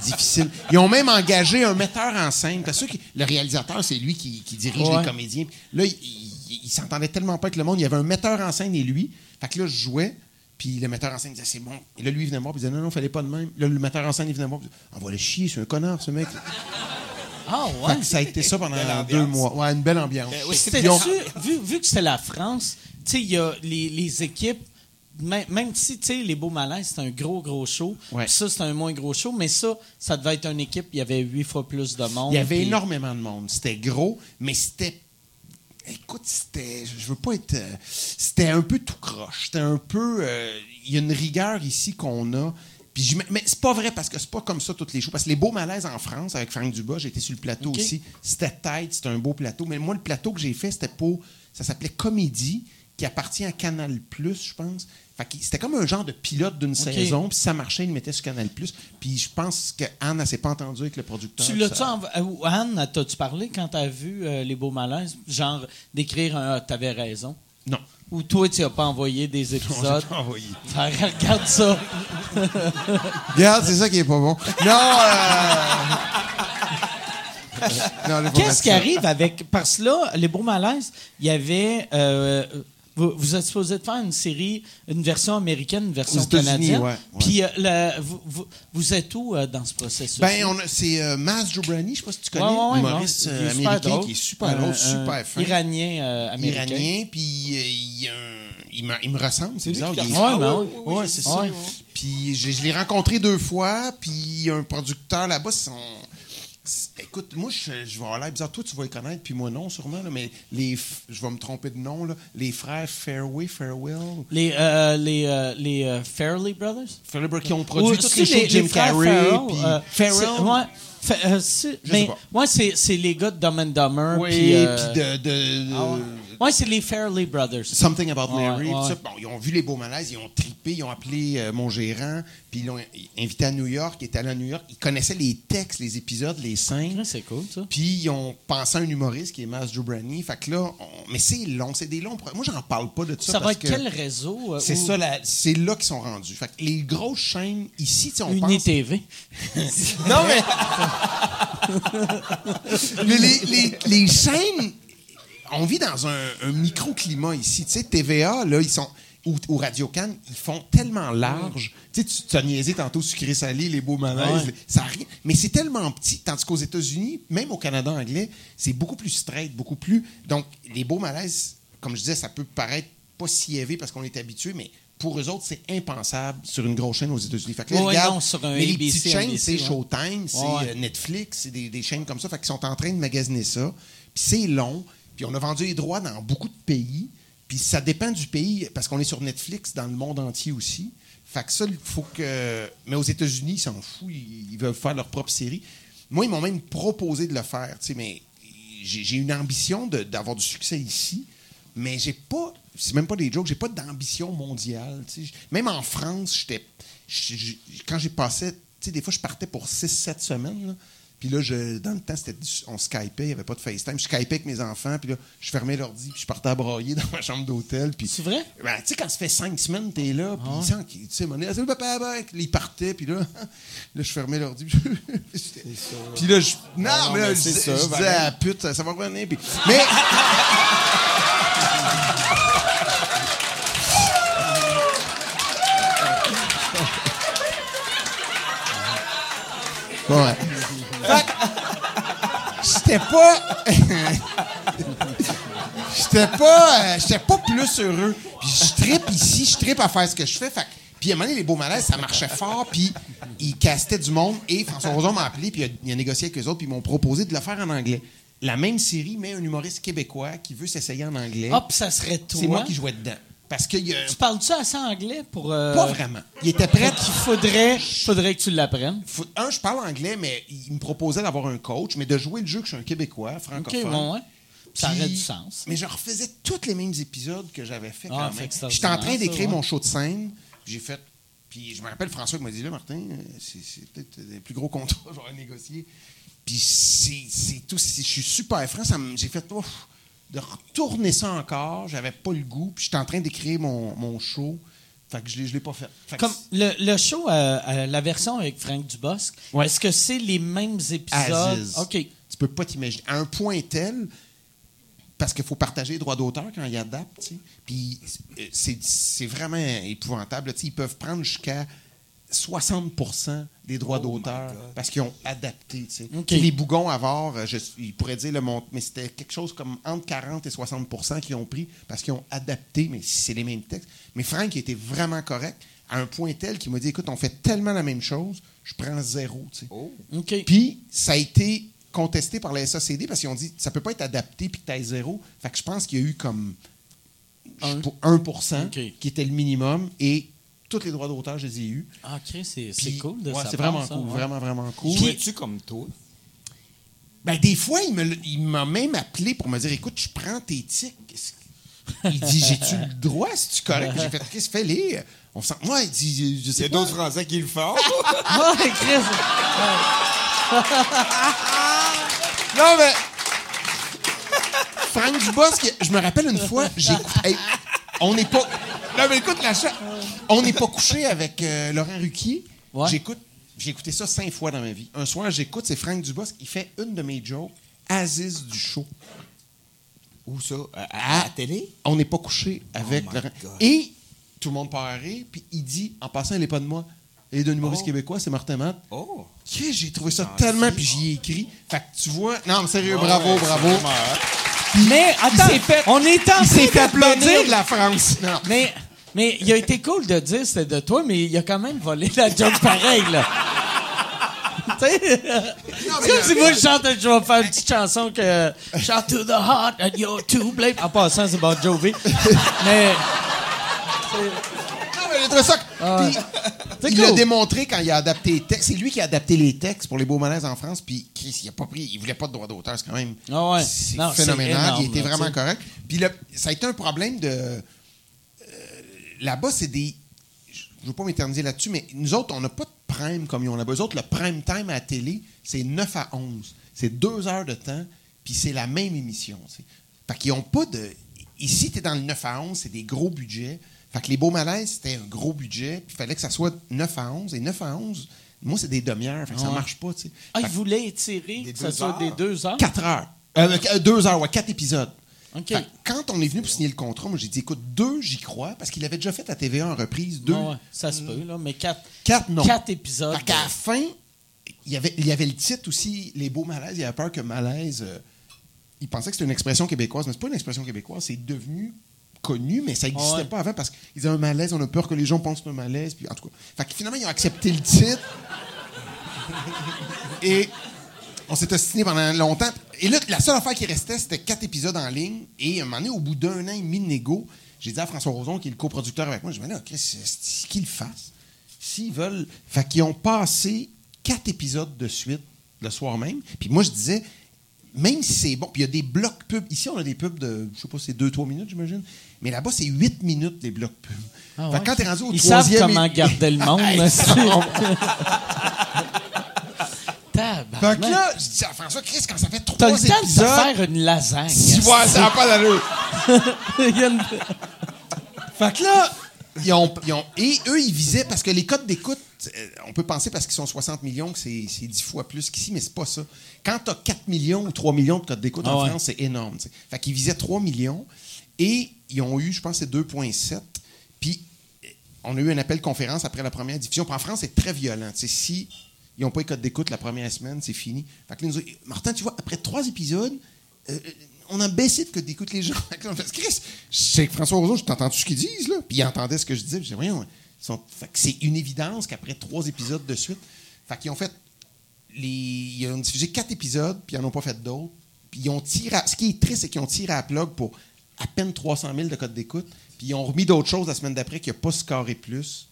D: difficile. Ils ont même engagé un metteur en scène. Parce que le réalisateur, c'est lui qui, dirige les comédiens. Là, il, s'entendait tellement pas avec le monde. Il y avait un metteur en scène et lui. Fait que là, je jouais. Puis le metteur en scène disait, c'est bon. Et là, lui, il venait me voir, puis il disait, non, non, fallait pas de même. Là, le metteur en scène, il venait me voir, puis il disait, on va le chier, c'est un connard, ce mec.
B: Ah, ouais.
D: ça a été ça pendant deux mois. Ouais, une belle ambiance.
B: Ben vu, vu, que c'est la France, tu sais, il y a les, les équipes même, si, tu sais, les Beaux Malaises, c'est un gros, gros show. Ça, c'est un moins gros show. Mais ça, ça devait être une équipe, il y avait huit fois plus de monde.
D: Il y avait énormément de monde. C'était gros, mais c'était écoute, c'était. Je veux pas être. Euh, c'était un peu tout croche. C'était un peu. Euh, il y a une rigueur ici qu'on a. Puis mais c'est pas vrai parce que c'est pas comme ça toutes les shows. Parce que les beaux malaises en France avec Franck Dubas, j'étais sur le plateau aussi. C'était tête, c'était un beau plateau. Mais moi, le plateau que j'ai fait, c'était pour. Ça s'appelait Comédie, qui appartient à Canal, je pense. C'était comme un genre de pilote d'une saison, puis ça marchait, il mettait sur Canal+. Puis je pense qu'Anne, elle s'est pas entendue avec le producteur.
B: Tu l'as-tu euh, Anne, t'as-tu parlé quand t'as vu euh, Les Beaux Malaises? Genre, d'écrire un « t'avais raison ».
D: Non.
B: Ou toi, tu n'as pas envoyé des épisodes?
D: Non, pas envoyé.
B: regarde ça.
D: regarde, c'est ça qui est pas bon.
B: Non, euh... Qu'est-ce qui arrive avec. Parce que là, les beaux malaises, il y avait vous, êtes supposé de faire une série, une version américaine, une version canadienne. Puis euh, vous, êtes où euh, dans ce processus?
D: Ben, c'est euh, Maz Jobrani, je ne sais pas si tu connais, ouais, humoriste américain qui est super drôle, super fin.
B: Iranien américain.
D: Iranien, puis il, il, me, ressemble, c'est bizarre.
B: Oui, ben
D: oui, c'est ça. Puis je, je l'ai rencontré deux fois, puis un producteur là-bas, son Écoute, moi, je, je vais avoir l'air bizarre. Toi, tu vas les connaître, puis moi, non, sûrement. mais les, je vais me tromper de nom. Là, les frères Fairway, Farewell.
B: Les, euh, les, euh, les euh, Fairley Brothers?
D: Fairley Brothers qui ont produit toutes les, shows de Jim Carrey.
B: Farrell. Ouais. Euh, mais moi, c'est les gars de Dumb and Dumber.
D: Oui, puis de. de,
B: ah Ouais, c'est les Fairley Brothers.
D: Something About Mary. Bon, ils ont vu les beaux malaises, ils ont tripé, ils ont appelé euh, mon gérant, puis ils l'ont invité à New York. Il était allé à New York. Ils connaissaient les textes, les épisodes, les scènes.
B: c'est cool, ça.
D: Puis ils ont pensé à un humoriste qui est Mas Jobrani. Fait que là, mais c'est long, c'est des longs. Moi, j'en parle pas de ça.
B: Ça
D: va
B: être quel réseau
D: euh, C'est ça, c'est là qu'ils sont rendus. Fait que les grosses chaînes ici, on
B: Uni TV.
D: non, mais. mais les, les, les chaînes on vit dans un, microclimat ici. Tu sais, TVA, là, ils sont. Ou, Radio Cannes, ils font tellement large. Tu sais, tu as niaisé tantôt sucré-salé, les beaux malaises. Ça rien. Mais c'est tellement petit. Tandis qu'aux États-Unis, même au Canada anglais, c'est beaucoup plus straight, beaucoup plus. Donc, les beaux malaises, comme je disais, ça peut paraître pas si élevé parce qu'on est habitué, mais pour eux autres, c'est impensable sur une grosse chaîne aux États-Unis. Fait que là, sur un mais les petites chaînes, c'est Showtime, c'est euh, Netflix, c'est des, chaînes comme ça. Fait qu'ils sont en train de magasiner ça. Puis c'est long. Puis on a vendu les droits dans beaucoup de pays. Puis ça dépend du pays, parce qu'on est sur Netflix dans le monde entier aussi. Fait que ça, il faut que. Mais aux États-Unis, ils s'en foutent. Ils, veulent faire leur propre série. Moi, ils m'ont même proposé de le faire. Mais j'ai une ambition d'avoir du succès ici. Mais j'ai pas. C'est même pas des jokes. J'ai pas d'ambition mondiale. Même en France, j'étais. Quand j'ai passé. Des fois, je partais pour 6-7 semaines. Puis là, je, dans le temps, c'était, on Skypait, il n'y avait pas de FaceTime. Je Skypais avec mes enfants, puis là, je fermais l'ordi, puis je partais à broyer dans ma chambre d'hôtel. Puis,
B: c'est vrai?
D: Ben, tu sais, quand ça fait cinq semaines, t'es là, puis ah. tu sais, mon salut papa, papa, il partait, puis là, là, je fermais l'ordi. Puis, puis là, je, non, ah mais là, je, ça, je disais, ah, pute, ça, va revenir. Puis, mais. ouais. J'étais pas. J'étais pas. Euh, j'étais pas plus heureux. Puis je tripe ici, je tripe à faire ce que je fais. puis à un moment donné, les beaux malaises, ça marchait fort, puis ils castaient du monde. Et François Roson m'a appelé, puis il a, négocié avec eux autres, puis ils m'ont proposé de le faire en anglais. la même série, mais un humoriste québécois qui veut s'essayer en anglais.
B: Hop, ça serait toi.
D: C'est moi qui jouais dedans. Parce que y a...
B: Tu parles-tu assez anglais pour. Euh...
D: Pas vraiment. Il était prêt.
B: Il faudrait, faudrait que tu l'apprennes.
D: Un, je parle anglais, mais il me proposait d'avoir un coach, mais de jouer le jeu que je suis un Québécois, francophone.
B: OK, bon, ouais. Ça aurait du sens.
D: Mais je refaisais tous les mêmes épisodes que j'avais fait ah, quand même. J'étais en train d'écrire mon show de scène. J'ai fait. Puis je me rappelle François qui m'a dit là, Martin, c'est peut-être les plus gros contrats que j'aurais négocié. Puis c'est tout. Je suis super franc. J'ai fait. Ouf, de retourner ça encore, j'avais pas le goût, puis j'étais en train d'écrire mon, mon, show. Fait que je ne l'ai pas fait.
B: Comme le, le show, euh, euh, la version avec Frank Dubosc, est-ce que c'est les mêmes épisodes?
D: OK. Tu peux pas t'imaginer. À un point tel, parce qu'il faut partager les droits d'auteur quand ils adaptent. Puis euh, c'est vraiment épouvantable. ils peuvent prendre jusqu'à 60% des droits oh d'auteur parce qu'ils ont adapté. Les bougons à euh, je, ils pourraient dire le montant, mais c'était quelque chose comme entre 40 et 60% qui ont pris parce qu'ils ont adapté, mais c'est les mêmes textes. Mais Frank était vraiment correct à un point tel qu'il m'a dit écoute, on fait tellement la même chose, je prends zéro.
B: Oh.
D: Puis ça a été contesté par la SACD parce qu'ils ont dit ça peut pas être adapté puis que tu as zéro. Fait que je pense qu'il y a eu comme 1, 1 qui était le minimum et tous les droits d'auteur, je les ai eus.
B: Ah, ok, c'est cool de
D: ouais, C'est vraiment cool, vraiment, vraiment cool.
E: Puis, es comme toi?
D: Ben, des fois, il m'a même appelé pour me dire écoute, je prends tes tics. Il dit J'ai-tu le droit, si tu correct? J'ai fait Qu'est-ce que fais On sent. Moi, il dit Je sais
E: Il y a d'autres Français qui le font.
B: Moi, Chris.
D: non, mais. Franck Dubosc, je me rappelle une fois, j'ai. on n'est pas. Non, mais écoute, la On n'est pas couché avec euh, Laurent Ruquier. J'écoute. J'ai écouté ça cinq fois dans ma vie. Un soir, j'écoute, c'est Franck Dubosc qui fait une de mes jokes, Aziz du show.
E: Où ça? À, la télé?
D: On n'est pas couché avec oh Laurent. Et tout le monde part à rire, puis il dit, en passant, elle n'est pas de moi. Elle est d'un humoriste oh. québécois, c'est Martin Matt.
E: Oh!
D: j'ai trouvé ça tellement, puis j'y ai écrit. Fait que tu vois. Non, mais sérieux, bravo, bravo.
B: Mais attends, on est en train
D: fait applaudir de la France.
B: Mais mais il a été cool de dire c'était de toi, mais il a quand même volé la joke pareil, là. tu sais, comme si moi je chante, je vais faire une petite chanson que Shout to the heart and you're too blame. En passant, c'est Bon Jovi. mais.
D: Non, mais j'ai ça. Ah. il l'a démontré quand il a adapté les textes. C'est lui qui a adapté les textes pour les beaux malaises en France. Puis Chris, il a pas pris, il voulait pas de droit d'auteur. C'est quand même
B: ah ouais.
D: phénoménal. il était vraiment correct. Puis ça a été un problème de là-bas, c'est des. Je ne veux pas m'éterniser là-dessus, mais nous autres, on n'a pas de prime comme ils ont là-bas. Eux autres, le prime time à la télé, c'est 9 à 11. C'est deux heures de temps, puis c'est la même émission. Fait qu'ils n'ont pas de. Ici, tu es dans le 9 à 11, c'est des gros budgets. Fait que les beaux malaises, c'était un gros budget, puis il fallait que ça soit 9 à 11. Et 9 à 11, moi, c'est des demi-heures, fait que ça marche pas.
B: Ah, ils voulaient étirer, que ça soit des deux heures?
D: Quatre heures. Euh, euh, deux heures, ouais, quatre épisodes. Quand on est venu pour signer le contrat, moi, j'ai dit, écoute, deux, j'y crois, parce qu'il avait déjà fait à TVA en reprise. Deux.
B: ça se peut, là, mais quatre,
D: quatre, non.
B: quatre épisodes.
D: À la fin, il y, avait, il y avait le titre aussi, Les beaux malaises. Il avait peur que malaise. Euh, il pensait que c'était une expression québécoise, mais c'est pas une expression québécoise, c'est devenu connu, mais ça n'existait pas avant parce qu'ils disaient un malaise, on a peur que les gens pensent un malaise. Puis, en tout cas, fait finalement, ils ont accepté le titre. Et on s'est assigné pendant longtemps. Et là, la seule affaire qui restait, c'était quatre épisodes en ligne. Et à un moment donné, au bout d'un an et demi de négo, j'ai dit à François Roson, qui est le coproducteur avec moi, je me dit, qu'est-ce qu'ils fassent? S'ils veulent. Fait qu'ils ont passé quatre épisodes de suite le soir même. Puis moi, je disais, même si c'est bon, puis il y a des blocs pubs. Ici, on a des pubs de, je sais pas, c'est deux, trois minutes, j'imagine. Mais là-bas, c'est huit minutes, les blocs pubs. Ah fait quand t'es rendu au
B: Ils
D: savent
B: comment garder le monde.
D: Fait que là, je dis à François, Chris, quand ça fait trois. T'as le temps
B: de faire une lasagne.
D: Tu vois, ça n'a pas d'allure. fait que là, ils ont, ils ont, et eux, ils visaient, parce que les codes d'écoute, euh, on peut penser parce qu'ils sont 60 millions que c'est 10 fois plus qu'ici, mais c'est pas ça. Quand tu as 4 millions ou 3 millions de codes d'écoute en ah France, c'est énorme. T'sais. Fait qu'ils visaient 3 millions et ils ont eu, je pense, c'est 2,7. Puis on a eu un appel conférence après la première diffusion. Puis en France, c'est très violent. T'sais, si ils n'ont pas eu code d'écoute la première semaine, c'est fini. Fait que là, nous Martin, tu vois, après trois épisodes, euh, on a baissé de code d'écoute les gens. Chris, c'est François Roseau, je t'entends tout ce qu'ils disent, là. Puis il entendait ce que je disais. Je disais, voyons, c'est une évidence qu'après trois épisodes de suite, fait qu'ils ont fait. Les, ils ont diffusé quatre épisodes, puis ils n'en ont pas fait d'autres. Puis ils ont tiré. ce qui est triste, c'est qu'ils ont tiré à plug pour à peine 300 000 de code d'écoute. Puis ils ont remis d'autres choses la semaine d'après qui n'a pas scoré plus.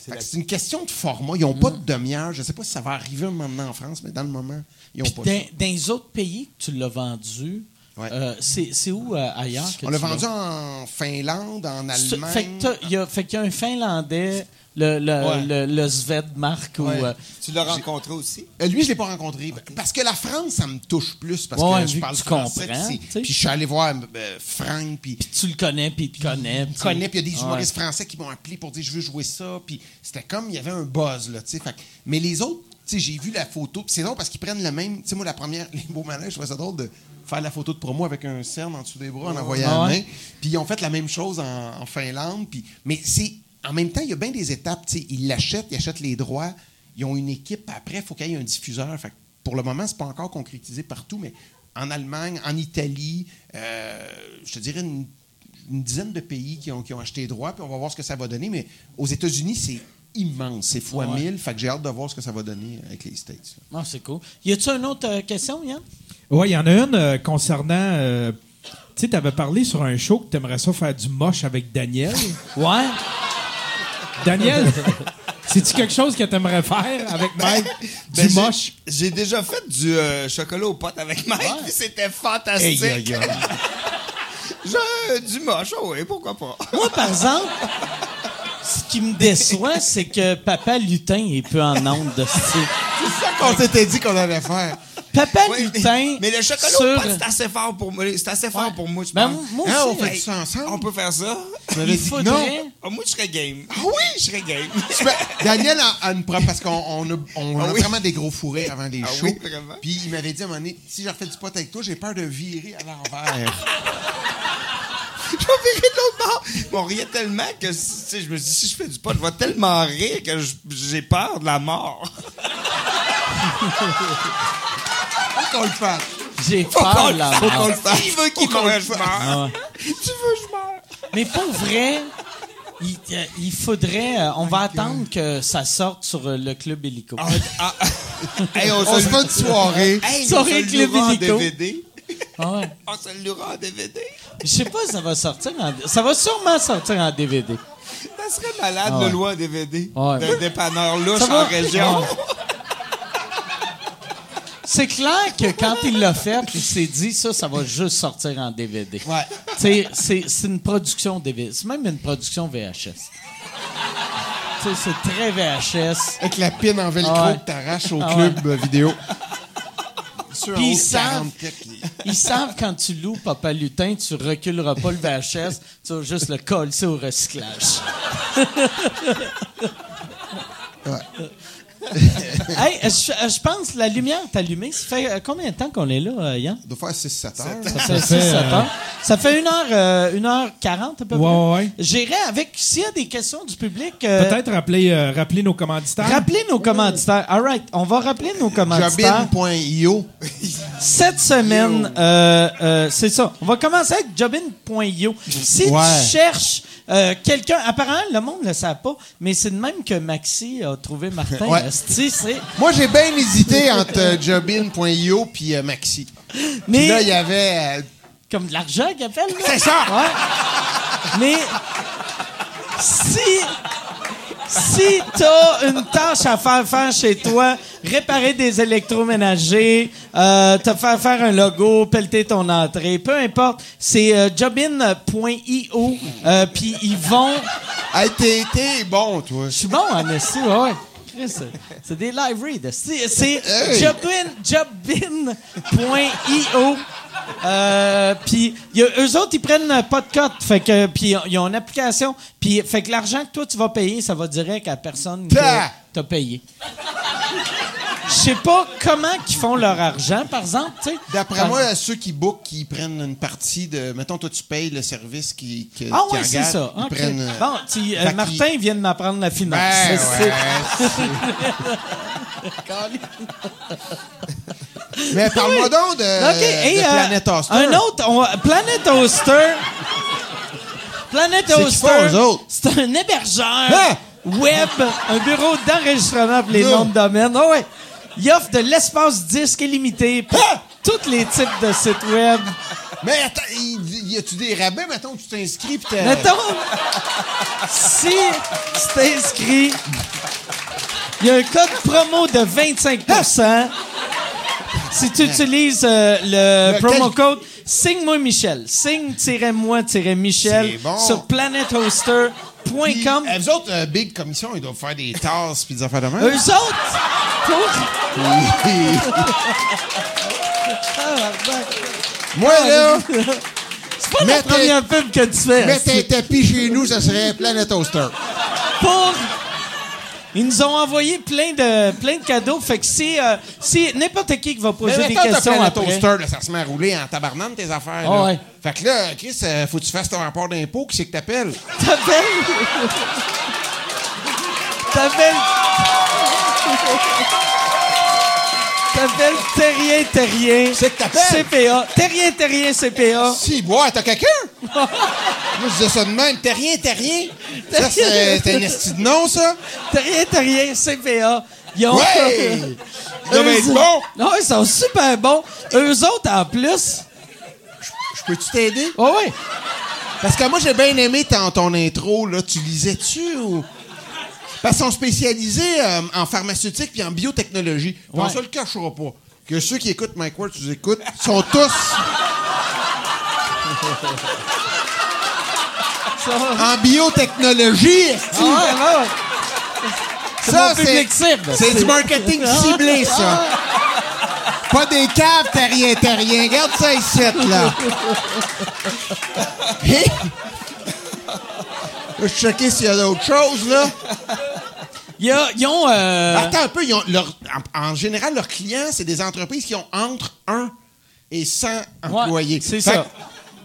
D: C'est une question de format. Ils n'ont pas de demi-heure. Je ne sais pas si ça va arriver maintenant en France, mais dans le moment, ils n'ont pas
B: dans, dans les autres pays que tu l'as vendu, euh, c'est où euh, ailleurs? Que
D: On l'a vendu en Finlande, en Allemagne.
B: Fait qu'il y, a un Finlandais, le, le, le, Svedmark. Euh,
E: tu l'as rencontré aussi?
D: lui, je ne l'ai pas rencontré. Parce que la France, ça me touche plus. Parce que je parle français. Puis je suis allé voir Frank. Puis
B: tu le connais, puis il te connaît.
D: Il connaît, puis il y a des humoristes français qui m'ont appelé pour dire je veux jouer ça. Puis c'était comme, il y avait un buzz. Là, mais les autres, j'ai vu la photo. C'est drôle parce qu'ils prennent le même. Tu sais, moi, la première, les beaux manèges, je trouvais ça drôle de faire la photo de promo avec un cerne en dessous des bras en envoyant la main. Puis ils ont fait la même chose en, Finlande. Puis, mais c'est en même temps, il y a bien des étapes. Ils l'achètent, ils achètent les droits. Ils ont une équipe. Après, il faut qu'il y ait un diffuseur. Fait pour le moment, c'est pas encore concrétisé partout, mais en Allemagne, en Italie, euh, je te dirais une, dizaine de pays qui ont, qui ont acheté les droits, puis on va voir ce que ça va donner. Mais aux États-Unis, c'est immense. C'est fois mille. Fait que j'ai hâte de voir ce que ça va donner avec les States.
B: Ah, c'est cool. Y a-tu une autre euh, question, Yann?
C: Oui, il y en a une euh, concernant. Euh, tu sais, tu avais parlé sur un show que tu aimerais ça faire du moche avec Daniel.
B: ouais.
C: Daniel, c'est-tu quelque chose que tu aimerais faire avec Mike? du ben, moche?
E: J'ai déjà fait du chocolat aux potes avec Mike, c'était fantastique. du moche, oh oui, pourquoi pas?
B: Moi, par exemple ce qui me déçoit, c'est que Papa Lutin est peu en onde de
D: C'est ça qu'on s'était dit qu'on allait faire.
B: Papa Lutin.
E: Mais, le chocolat sur... c'est assez fort pour moi. C'est assez fort pour moi, je ben,
B: Moi hein,
D: on fait ça ensemble?
E: On peut faire ça.
B: Il faudrait... Non.
E: Ah, moi, je serais game.
D: Ah oui?
E: Je serais game.
D: Daniel a, une preuve parce qu'on on a, on ah a vraiment des gros fourrés avant des ah shows. Oui, vraiment? Puis il m'avait dit à un moment donné, si je refais du pot avec toi, j'ai peur de virer à l'envers.
E: je vais virer de l'autre bord. on riait tellement que je me dis, si je fais du pot, je vais tellement rire que j'ai peur de la mort.
D: Faut qu'on le fasse.
B: J'ai peur mort. Faut
E: qu'on le fasse. Il veut qu'il meure, meurs. Tu veux, je meurs.
B: Mais pour vrai, il, il, faudrait. Euh, on va attendre que ça sorte sur euh, le club Hélico. Ah,
D: ah, on, se fait une soirée.
B: Hey, soirée Club Hélico. DVD.
E: Ah ouais. On se le en DVD.
B: Je sais pas si ça va sortir en... Ça va sûrement sortir en DVD.
E: Ça serait malade ah de louer un DVD d'un dépanneur louche en région.
B: C'est clair que quand il l'a fait, il s'est dit ça, ça va juste sortir en DVD. Ouais. C'est une production DVD. C'est même une production VHS. c'est très VHS.
D: Avec la pine en velcro ah que t'arraches au club vidéo.
B: Puis ils savent, ils savent quand tu loues Papa Lutin, tu reculeras pas le VHS, tu vas juste le coller au recyclage. ouais. hey, je, pense la lumière est allumée. Ça fait euh, combien de temps qu'on est là, euh, Yann?
D: Ça doit faire 6-7 heures.
B: Ça fait 6-7 heures. Ça fait 1 heure, euh, 1h40 à peu près.
C: Ouais.
B: J'irai avec, s'il y a des questions du public...
C: Peut-être rappeler, rappeler nos commanditaires.
B: Rappeler nos commanditaires. All right, on va rappeler nos commanditaires.
D: Jobin.io.
B: Cette semaine, c'est ça. On va commencer avec Jobin.io. Si tu cherches euh, quelqu'un, apparemment, le monde ne le sait pas, mais c'est de même que Maxi a trouvé Martin.
D: Moi, j'ai bien hésité entre euh, Jobin.io puis euh, Maxi. Mais là, il y avait.
B: Comme de l'argent qu'il appelle.
D: C'est ça!
B: mais si si t'as une tâche à faire faire chez toi, réparer des électroménagers, euh, te faire faire un logo, pelleter ton entrée, peu importe, c'est euh, jobin.io, euh, puis ils vont...
D: Hey, t'es bon, toi.
B: Je suis bon en ouais. C'est des live reads. C'est jobin, jobin.io. Euh, puis eux autres, ils prennent pas de cote. Fait que, puis ils ont une application. Puis fait que l'argent que toi, tu vas payer, ça va direct à personne que t'as payé. Je sais pas comment ils font leur argent, par exemple.
D: D'après moi, ceux qui bookent, qui prennent une partie de. Mettons, toi, tu payes le service qui. qui
B: ah oui, c'est ça. Ils prennent, euh, bon, euh, Martin vient de m'apprendre la finance.
D: Ben, Mais parle-moi donc de, de Planet Oster.
B: Un autre, Planet Oster. Planet Oster, c'est un hébergeur hein? web, un bureau d'enregistrement pour les noms de domaine. Oh ouais. Il offre de l'espace disque illimité. Hein? tous les types de sites web.
D: Mais attends, y, y a-tu des rabais, mettons, que tu t'inscris pis.
B: Mettons, si tu t'inscris, il y a un code promo de 25% si tu utilises euh, le promo code Signe-moi Michel. Signe-moi-Michel
D: bon.
B: sur planethoster.com.
D: Puis, euh, vous autres, euh, Big Commission, ils doivent faire des tasses pis des affaires de même.
B: Eux autres, pour-
D: Moi, là,
B: c'est pas la
D: Mettez-
B: première pub que tu fais.
D: mettre un tapis chez nous, ça serait Planet Toaster.
B: pour. Ils nous ont envoyé plein de, plein de cadeaux. Fait que si, euh, si n'importe qui qui va poser
D: Mais
B: des
D: t'as
B: questions
D: Planet
B: après.
D: Toaster, là, ça se met à rouler en tabarnane, tes affaires.
B: Ah
D: là.
B: ouais.
D: Fait que là, Chris, euh, faut que tu fasses ton rapport d'impôt. Qui c'est que t'appelles?
B: T'appelles? T'appelles? T'appelles Terrien Terrien.
D: C'est que t'appelles?
B: CPA. Terrien Terrien CPA.
D: Si, bois, t'as quelqu'un? Moi, je disais ça de même. T'es rien, t'es rien. Ça, c'est un esti de nom, ça?
B: Terrien Terrien CPA. Ils ont.
D: Ouais! Bon.
B: Non, ils sont super bons. Eux autres, en plus.
D: Je peux-tu t'aider?
B: Oh oui.
D: Parce que moi, j'ai bien aimé ton, ton intro, là. Tu lisais-tu ou. Parce qu'ils sont spécialisés euh, en pharmaceutique puis en biotechnologie. On
B: Ouais.
D: se le cachera pas. Que ceux qui écoutent Mike Ward, tu écoutes, sont tous en biotechnologie.
B: Ah
D: Ça. C'est du marketing ciblé, ça. Pas des caves, t'as rien, t'as rien. Regarde ça ici, là. Je vais checker s'il y a d'autres choses, là.
B: Ils ont. euh,
D: Attends un peu, ils ont leur- en, en général, leurs clients, c'est des entreprises qui ont entre 1 et 100 employés.
B: c'est ça.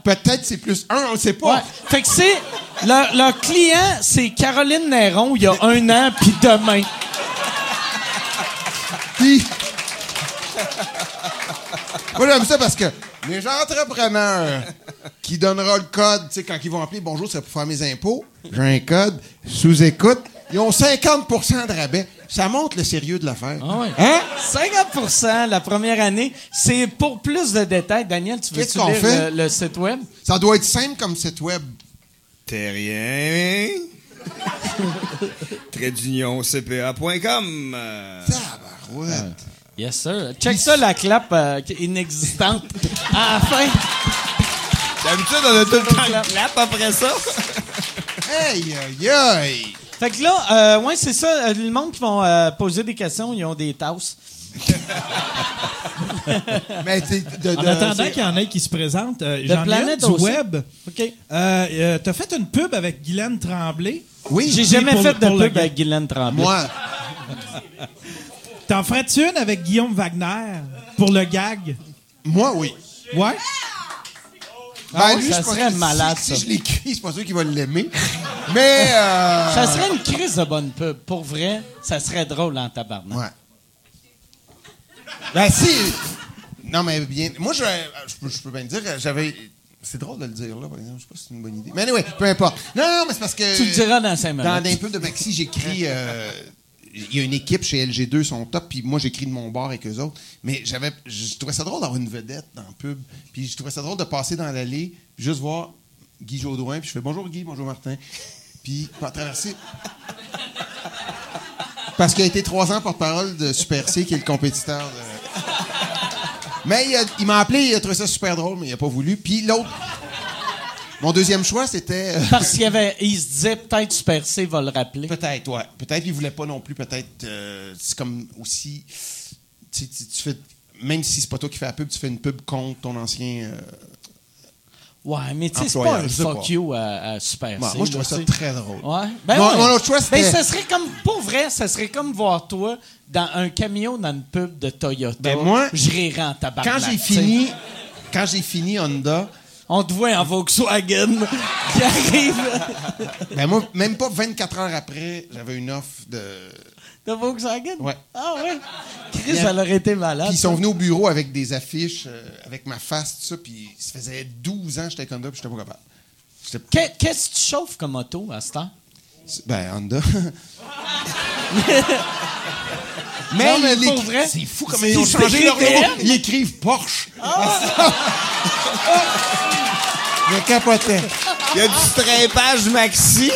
D: Peut-être c'est plus 1, on ne sait pas.
B: Ouais. Fait que c'est. Leur, leur client, c'est Caroline Néron, il y a un an, puis demain.
D: Puis. Moi, j'aime ça parce que les entrepreneurs qui donnera le code, tu sais, quand ils vont appeler bonjour, c'est pour faire mes impôts, j'ai un code, sous-écoute, ils ont 50% de rabais. Ça montre le sérieux de l'affaire.
B: Ah ouais.
D: Hein?
B: 50% la première année. C'est pour plus de détails. Daniel, tu
D: Qu'est-ce
B: veux-tu
D: qu'on
B: lire
D: fait?
B: le, le site web?
D: Ça doit être simple comme site web.
E: Terrien. Trait d'union CPA.com. Euh,
D: Tabarouette.
B: Yes, sir. Check ça, la clap euh, qui est inexistante. à la fin.
E: D'habitude, on a tout le temps le clap après ça.
D: Aïe, aïe, aïe.
B: Fait que là, euh, ouais, c'est ça. euh, le monde qui vont euh, poser des questions, ils ont des tasses.
D: Mais t'es- de,
C: En
D: de-
C: attendant qu'il y en ait qui se présentent, euh, j'en ai
B: Planète
C: un du
B: aussi.
C: web.
B: OK.
C: Euh, euh, T'as fait une pub avec Guylaine Tremblay?
D: Oui,
B: J'ai jamais
C: pour
B: fait de pub avec Guylaine Tremblay.
D: moi.
C: T'en ferais-tu une avec Guillaume Wagner pour le gag?
D: Moi, oui.
C: Ouais?
B: Ah
D: Ben, lui,
B: ça
D: je
B: serait malade,
D: si,
B: ça.
D: Si je l'écris, c'est pas sûr qu'il va l'aimer. Mais. euh,
B: Ça serait une crise de bonne pub. Pour vrai, ça serait drôle en tabarnak.
D: Ouais. Ben, si. Non, mais bien. Moi, je, je, peux, je peux bien dire, j'avais. C'est drôle de le dire, là, par exemple. Je sais pas si c'est une bonne idée. Mais anyway, peu importe. Non, non, mais c'est parce que.
B: Tu le diras dans cinq
D: Dans
B: minutes.
D: un pub de Maxi, j'écris. euh, Il y a une équipe chez LG2, ils sont top, puis moi, j'écris de mon bar avec eux autres. Mais j'avais, je trouvais ça drôle d'avoir une vedette dans le pub. Puis je trouvais ça drôle de passer dans l'allée, juste voir Guy Jodoin, puis je fais bonjour Guy, bonjour Martin. Puis, pas traverser. Parce qu'il a été trois ans porte-parole de Super C, qui est le compétiteur de. Mais il m'a appelé, il a trouvé ça super drôle, mais il n'a pas voulu. Puis l'autre. Mon deuxième choix, c'était. euh,
B: Parce qu'il y avait, il se disait peut-être Super C va le rappeler.
D: Peut-être, ouais. Peut-être qu'il voulait pas non plus, peut-être. euh, c'est comme aussi. Tu, sais, tu- tu fais. Même si c'est pas toi qui fais la pub, tu fais une pub contre ton ancien. euh,
B: Ouais, mais tu sais, c'est pas un fuck
D: pas.
B: you à, à Super
D: ouais,
B: C.
D: moi, je trouvais ça très drôle.
B: Ouais. Ben
D: Mon-
B: ouais.
D: mon autre choix,
B: Ben,
D: c'était-
B: ça serait comme, pour vrai, ça serait comme voir toi dans un camion dans une pub de Toyota.
D: Ben, moi,
B: je rirais en tabarnak.
D: Quand j'ai fini. Quand j'ai fini Honda,
B: On te voit en Volkswagen qui arrive
D: ben moi, même pas 24 heures après, j'avais une offre de.
B: de Volkswagen?
D: Ouais.
B: Ah ouais. Chris, elle aurait été malade.
D: Puis ils sont venus au bureau avec des affiches, euh, avec ma face, tout ça, puis ça faisait 12 ans que j'étais avec Honda, puis j'étais pas capable. J'étais-
B: Que- Qu'est-ce que tu chauffes comme auto à ce temps?
D: Ben, Honda. Mais,
B: Non, mais pour vrai,
D: c'est fou comme ils ont changé leur nom. Ils écrivent Porsche. Je capotais.
E: Il y a du stripage maxi.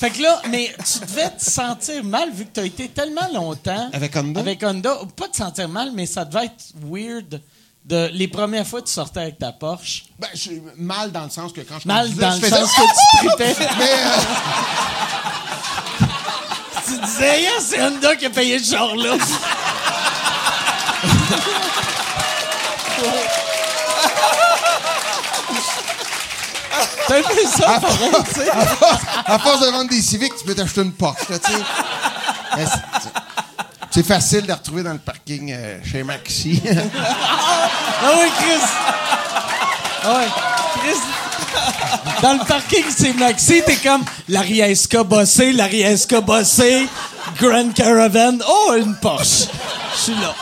B: Fait que là, mais tu devais te sentir mal vu que tu as été tellement longtemps
D: Avec Honda?
B: Avec Honda. Pas te sentir mal, mais ça devait être weird de les premières fois que tu sortais avec ta Porsche.
D: Ben, je- mal dans le sens que quand je
B: Mal dans
D: je
B: le sens que tu tripais.
D: Mais, euh,
B: tu disais, yeah, c'est Honda qui a payé ce genre-là. Un peu ça, pareil, tu sais.
D: à force de vendre des Civics, tu peux t'acheter une Porsche, tu sais. C'est- facile de la retrouver dans le parking euh, chez Maxi.
B: Ah oui, Chris! Ah ouais, Chris! Dans le parking, c'est Maxi, t'es comme l'Ariesca bossé, l'Ariesca bossé, Grand Caravan, oh, une Porsche! Je suis là.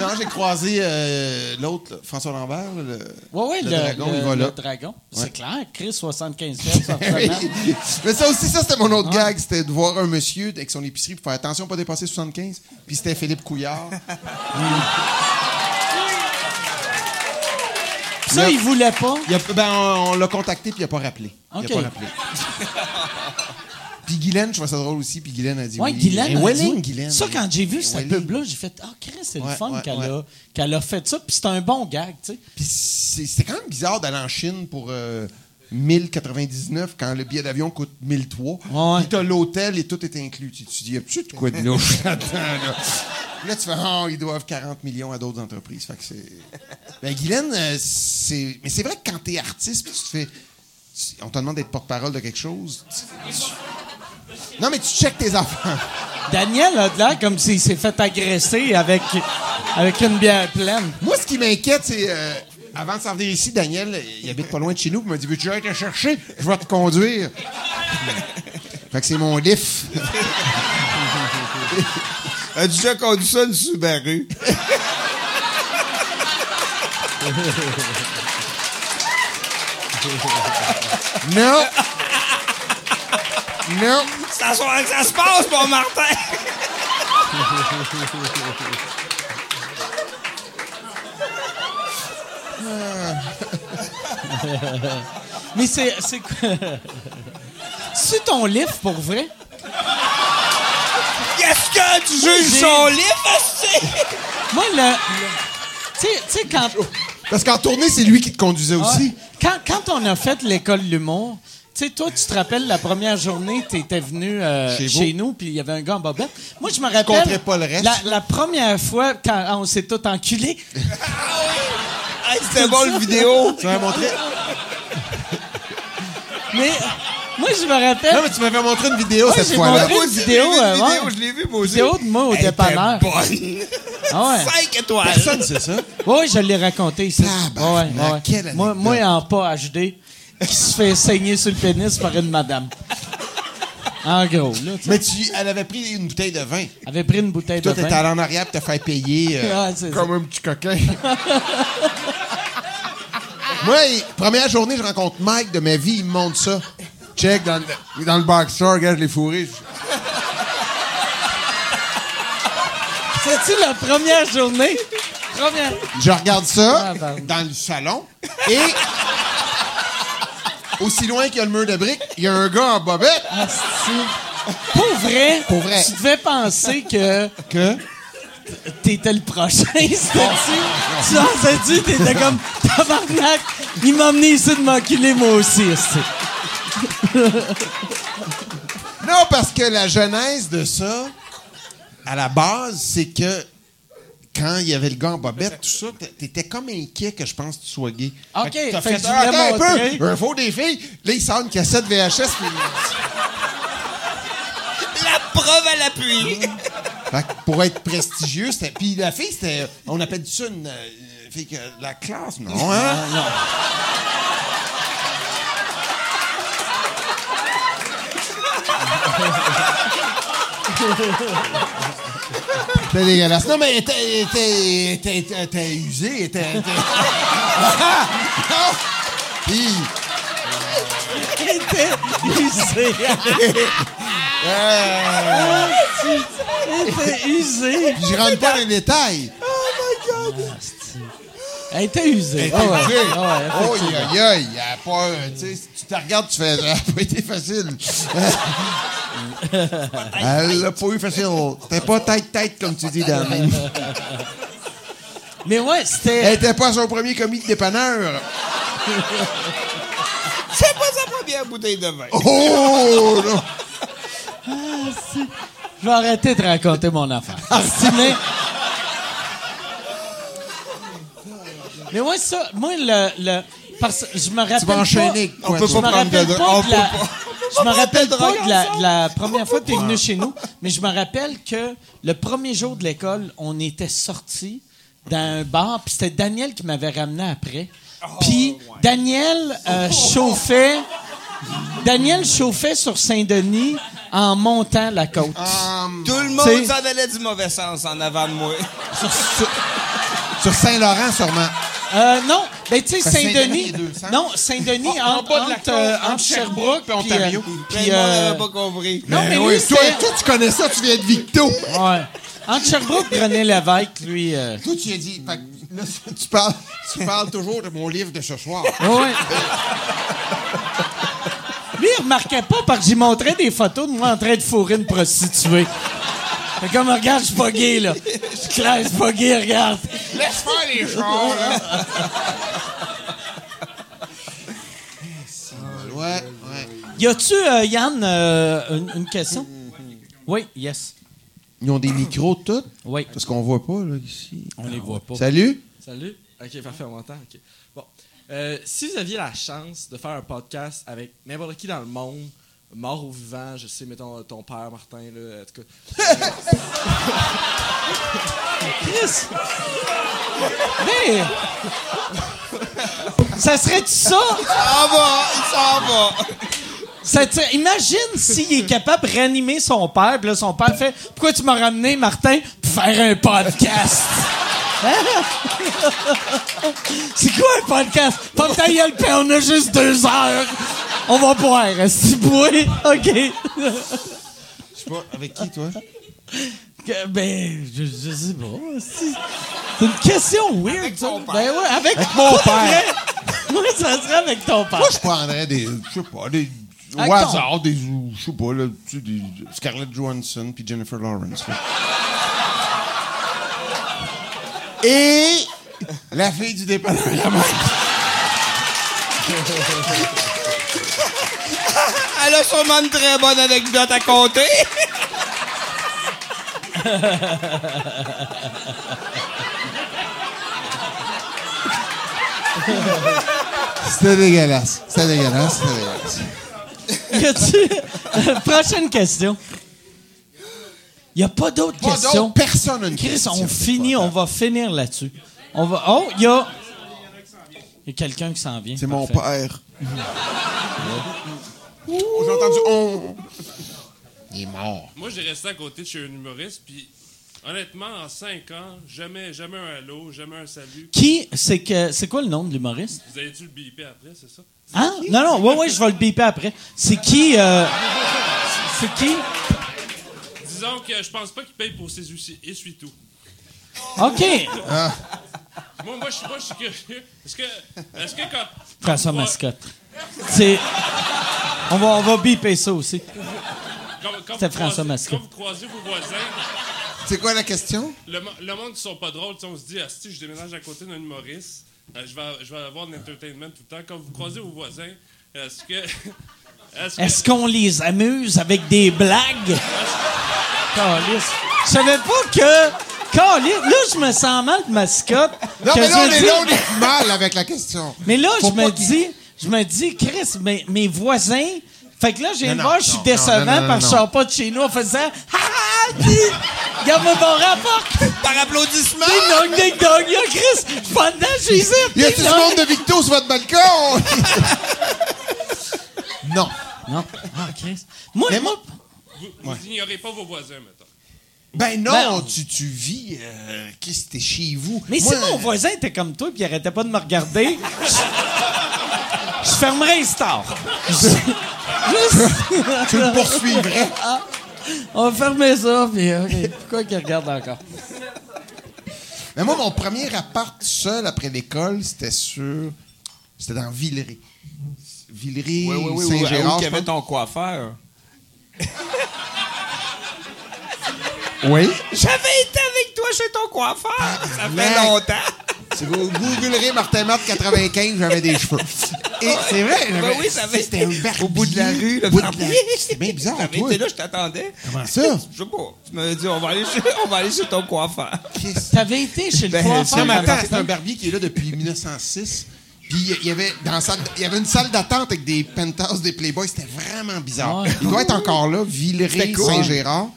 D: Non, j'ai croisé euh, l'autre, là, François Lambert. là, le,
B: Ouais, ouais,
D: le
B: le,
D: dragon,
B: le-
D: il va
B: le
D: là.
B: dragon.
D: Ouais.
B: C'est clair, Chris, 75 pièces par
D: Oui.
B: semaine.
D: Mais ça aussi, ça, c'était mon autre gag. C'était de voir un monsieur avec son épicerie pour faire attention, pas dépasser 75. Puis c'était Philippe Couillard.
B: Ça, il voulait pas?
D: Il a- ben, on, on l'a contacté, puis il n'a pas rappelé. Il
B: OK.
D: a pas rappelé. puis Guylaine, je trouvais ça drôle aussi, puis Guylaine a dit
B: Ouais,
D: oui.
B: Guylaine. A
D: Welling,
B: dit-
D: Guylaine.
B: Ça, quand j'ai vu
D: Et
B: cette pub-là, j'ai fait Ah, Chris, c'est le fun
D: ouais,
B: qu'elle a, qu'elle a fait ça. Puis c'est un bon gag, tu sais.
D: Puis c'est- c'était quand même bizarre d'aller en Chine pour euh, 1099 quand le billet d'avion coûte 1003.
B: Ouais.
D: Puis t'as l'hôtel et tout est inclus. Tu te dis, y a-tu de quoi de louche là-dedans, là? Puis Là, tu fais, oh, ils doivent 40 millions à d'autres entreprises. Fait que c'est. Ben, Guylaine, euh, c'est. Mais c'est vrai que quand t'es artiste, tu te fais. tu- On te demande d'être porte-parole de quelque chose. tu- tu- Non, mais tu checkes tes enfants.
B: Daniel a de l'air comme s'il s'est fait agresser avec, avec une bière pleine.
D: Moi, ce qui m'inquiète, c'est. euh, avant de s'en venir ici, Daniel, il habite pas loin de chez nous, puis il m'a dit Veux-tu aller te chercher? Je vais te conduire. fait que c'est mon lift.
E: As-tu déjà conduit ça, une Subaru?
D: non Non
E: C'est à soir que ça se passe, mon Martin!
B: Mais c'est. C'est quoi? C'est ton livre pour vrai?
E: Qu'est-ce que tu juges son livre?
B: Moi, le. tu sais- quand.
D: Parce qu'en tournée, c'est lui qui te conduisait aussi.
B: Ouais. Quand, quand on a fait l'école de l'humour, sais, toi, tu te rappelles la première journée, tu étais venu euh,
D: Chez
B: nous, puis il y avait un gars en bobette. Moi, je me rappelle.
D: compterai pas le reste,
B: La, première fois, quand on s'est tout enculé,
E: Hey, C'était bon, le vidéo.
D: Tu m'avais montré.
B: mais moi, je me rappelle.
D: Non, mais tu m'avais montré une vidéo
B: Ouais,
D: cette fois-là.
E: Moi
B: une vidéo,
E: vu
B: euh,
E: une
B: ouais.
E: vidéo, je l'ai vu, moi aussi.
B: Vidéo de moi au dépanneur.
E: bonne.
B: Ah ouais.
E: 5 étoiles.
D: Personne sait ça.
B: Oui, je l'ai raconté ici.
D: Tabarnak,
B: Ouais, ouais.
D: quelle
B: Moi, moi, en pas HD, qui se fait saigner sur le pénis par une madame. En gros, là, tu sais.
D: Mais tu, elle avait pris une bouteille de vin.
B: avait pris une bouteille
D: Toi,
B: de
D: t'étais
B: vin.
D: allé en arrière pour te faire payer euh,
B: c'est
D: comme un petit coquin. Moi, première journée, je rencontre Mike de ma vie, il me montre ça. Check dans le, dans le boxer, regarde, je l'ai fourré.
B: C'est-tu la première journée? Première.
D: Je regarde ça
B: Ah, pardon.
D: dans le salon et aussi loin qu'il y a le mur de briques, il y a un gars en bobette.
B: Pour vrai,
D: Pour vrai.
B: tu devais penser que
D: Que?
B: t'étais le prochain, c'était-tu? Tu pensais-tu, t'étais comme tabarnak, il m'a amené ici de m'enculer moi aussi.
D: Non, parce que la genèse de ça, à la base, c'est que quand il y avait le gars en bobette, tout ça, t'étais comme inquiet que je pense que tu sois gay.
B: OK,
D: Fait un peu, un faux des filles. Là, il sort une cassette VHS. puis-
E: La preuve à l'appui.
D: Fait que pour être prestigieux, c'était. Puis la fille, c'était. On appelle ça une, euh, que la classe, non, hein? C'était dégueulasse. Non, mais elle était- Non! Puis,
B: T'étais usé. Ah, était usée.
D: Je rentre pas dans les détails.
B: Elle était usée.
D: Elle était
B: Ah ouais.
D: usée.
B: Ah ouais,
D: Oh, aïe, a pas. euh, Tu sais, si tu te regardes, tu fais. Ça n'a pas été facile. Elle l'a pas eu facile. C'était pas tête-tête, comme tu dis, Dan.
B: Mais ouais, c'était.
D: Elle était pas son premier commis de dépanneur.
E: C'est pas sa première bouteille de vin.
D: Oh, non.
B: Je vais arrêter de raconter mon affaire. Mais... ouais, ça, moi, le. le parce que je me rappelle.
D: Tu vas enchaîner.
B: pas-
D: quoi,
E: peut prendre de
B: pas
E: on
B: de
E: peut
B: la.
E: pas-
B: Je me rappelle
E: de
B: pas de la, de la première fois que tu es venu chez nous, mais je me rappelle que le premier jour de l'école, on était sortis dans un bar, puis c'était Daniel qui m'avait ramené après. Puis Daniel euh, chauffait. Daniel chauffait sur Saint-Denis en montant la côte.
D: Um,
E: Tout le monde s'en allait du mauvais sens en avant de moi.
D: sur Saint-Laurent, sûrement.
B: Euh, non, ben tu sais Saint-Denis, non Saint-Denis
D: En- en
B: entre,
D: bas de la
B: entre, euh,
D: entre
B: entre Sherbrooke
D: Ontario.
B: euh,
E: Plein
B: puis,
E: monde
B: euh,
E: pas compris.
B: non mais
D: Ben
B: lui
D: oui, toi, toi, tu connais ça, tu viens de Victo.
B: ouais. entre Sherbrooke et René Lévesque lui euh,
D: Toi, tu as dit. fait que là, tu, parles, tu parles toujours de mon livre de ce soir.
B: ouais. Lui, il remarquait pas parce que j'y montrais des photos de moi en train de fourrer une prostituée. Fait comme, regarde, je suis pas gay, là. Je suis clair, je suis pas gay, regarde.
D: Laisse faire les chars, là. ouais, ouais.
B: Y a-tu, euh, Yann, euh, une, une question? Oui, yes.
D: Ils ont des micros, tout?
B: Oui.
D: Parce qu'on voit pas, là, ici.
B: On les voit pas.
D: Salut?
F: Salut. Ok, parfait, on m'entend. Ok. Bon. Euh, si vous aviez la chance de faire un podcast avec n'importe qui dans le monde, mort ou vivant, je sais, mettons ton père, Martin, là, en tout cas.
B: Chris! Mais! Ça serait ça?
E: Il s'en va, il s'en va.
B: ça te- imagine s'il est capable de réanimer son père, puis là, son père fait Pourquoi tu m'as ramené, Martin, pour faire un podcast? Hein? C'est quoi un podcast? Pas ta gueule, puis on a juste deux heures. On va boire, est-ce que OK.
D: Je sais pas, avec qui, toi?
B: Que- Ben, je, je sais pas. C'est une question weird.
E: Avec ton père.
B: Ben ouais, avec,
D: mon
B: pour
D: père.
B: Moi, ça serait avec ton père.
D: Moi, je prendrais des. Je sais pas, des.
B: Avec
D: Au
B: ton-
D: hasard, des. Je sais pas, là, tu sais, des. Scarlett Johansson puis Jennifer Lawrence. là. Et. La fille du dépanneur la.
E: Elle a sûrement une très bonne anecdote à compter.
D: C'était dégueulasse. C'était dégueulasse. C'était dégueulasse.
B: Y a-tu- Prochaine question? Il n'y a pas d'autres
D: Pas
B: questions?
D: d'autres, personne n'a une
B: Chris,
D: question.
B: on finit, on va finir là-dessus. On va. Oh, il y a. Y a quelqu'un qui s'en vient.
D: C'est mon père. Oh, J'ai entendu on. Il est mort.
G: Moi, j'ai resté à côté de chez un humoriste, puis honnêtement, en cinq ans, jamais, jamais un allô, jamais un salut.
B: Qui, c'est que, c'est quoi le nom de l'humoriste?
G: Vous avez dû le biper après, c'est ça?
B: Hein? Non, non, ouais, ouais, je vais le biper après. C'est qui, euh, c'est qui?
G: Disons que je pense pas qu'il paye pour ses essuie- essuie-tout.
B: OK.
G: Moi, moi, je suis moi, je suis curieux. Est-ce que, est-ce que quand.
B: François Mascotte. C'est. On va, on va biper ça aussi. C'était François Mascotte.
G: Quand vous croisez vos voisins,
D: C'est quoi la question?
G: le, le monde qui sont pas drôles, on se dit, ah, si je déménage à côté d'un humoriste, euh, je, vais, je vais avoir de l'entertainment tout le temps. Quand vous croisez vos voisins, est-ce que. Est-ce
B: qu'on les amuse avec des blagues? Calice. Je savais pas que. Calice. Là, je me sens mal de mascotte.
D: Non, mais là, on est là, on est mal avec la question.
B: Mais là,
D: Faut
B: je me dis, je me dis, Chris, mes, mes voisins. Fait que là, j'ai
D: non,
B: voir, je suis décevant
D: non, non, non,
B: parce que je sors pas de chez nous en faisant Ha ha! Puis, Regarde-moi mon rapport!
E: Par applaudissement?
B: Ding dong, ding dong! Yo, Chris! Je dedans, ici!
D: Y a tout le monde de Victo sur votre balcon? non.
B: Non. Ah, Chris. Moi,
D: Mais
B: moi,
G: Vous, vous ignorez pas vos voisins, mettons.
D: Ben non,
B: Ben,
D: tu, tu vis. Euh, Qu'est-ce que t'es chez vous?
B: Mais
D: Moi,
B: si mon voisin était comme toi puis il arrêtait pas de me regarder, fermerais stars. Je,
D: tu le poursuivrais.
B: On va fermer ça, puis OK. Pourquoi qu'il regarde encore?
D: Mais moi, mon premier appart seul après l'école, c'était sur. C'était dans Villeray. Villeray,
E: Oui, oui, oui.
D: Saint-Gérard.
E: où y avait ton coiffeur.
D: Oui.
E: J'avais été avec toi chez ton coiffeur. Ça fait longtemps.
D: Si vous googlerez Martin Matt 95, j'avais des cheveux. Et c'est vrai,
E: Ben oui, ça avait
D: c'était un barbier.
E: Au bout de la rue, le
D: Au bout de la-
E: barbier.
D: C'était bien bizarre,
E: J'avais
D: toi.
E: été là, je t'attendais.
D: Comment ça?
E: Je sais pas. Tu m'avais dit, on va aller chez, on va aller chez ton coiffeur.
B: T'avais été chez le
E: Ben,
B: coiffeur.
D: Non, mais attends, c'est un barbier qui est là depuis 1906. Puis il y avait dans la salle, il y avait une salle d'attente avec des penthouses des Playboys. C'était vraiment bizarre.
B: Ouais.
D: Il doit être encore là, Villeray. Saint-Gérard.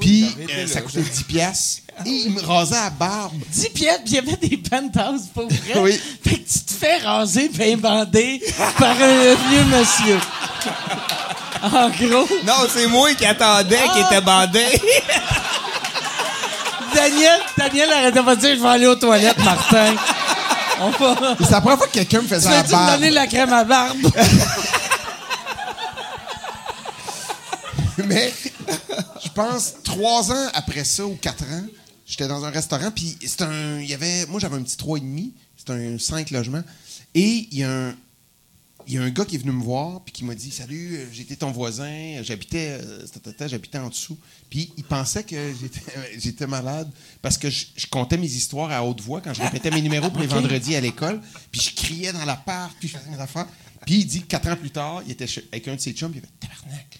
D: Puis
E: j'avais été
D: euh, ça coûtait 10 piastres. Et il me rasait à barbe.
B: 10 pièces, puis il y avait des penthouses pour vrai.
D: Oui.
B: Fait que tu te fais raser bien bandé par un vieux monsieur. En gros,
E: Non, c'est moi qui attendais, qui était bandé.
B: Daniel, Daniel arrêtait pas de dire je vais aller aux toilettes, Martin. On va.
D: C'est la première fois que quelqu'un me
B: Tu
D: faisait la
B: veux-tu me
D: barbe.
B: donner la crème à barbe?
D: Mais je pense trois ans après ça ou quatre ans, j'étais dans un restaurant puis c'est un il y avait moi j'avais un petit trois et demi, c'était un cinq logements et il y a un il y a un gars qui est venu me voir puis qui m'a dit salut euh, j'étais ton voisin j'habitais euh, j'habitais en dessous. Puis il pensait que j'étais j'étais malade parce que je, je contais mes histoires à haute voix quand je répétais mes numéros pour les vendredis à l'école puis je criais dans l'appart puis je faisais mes affaires. Puis il dit que quatre ans plus tard il était avec un de ses chums puis il avait tabarnak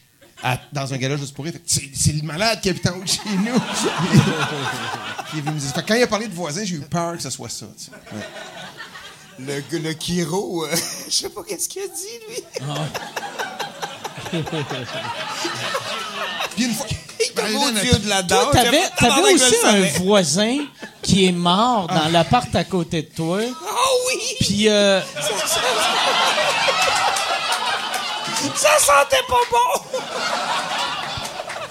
D: à- dans un gala juste pour rire. C'est le malade qui habite en haut de chez nous. Est venu me dire- Fait que quand il a parlé de voisins, j'ai eu peur que ce soit ça. tu sais. Ouais.
E: Le, le Kiro, euh, je sais pas qu'est-ce qu'il a dit, lui.
D: Puis une fois. Ben,
E: Dieu de la
B: Toi,
E: danse.
B: t'avais, aussi un voisin qui est mort dans l'appart à côté de toi.
E: Ah oui!
B: Puis, euh,
E: Ça sentait pas bon!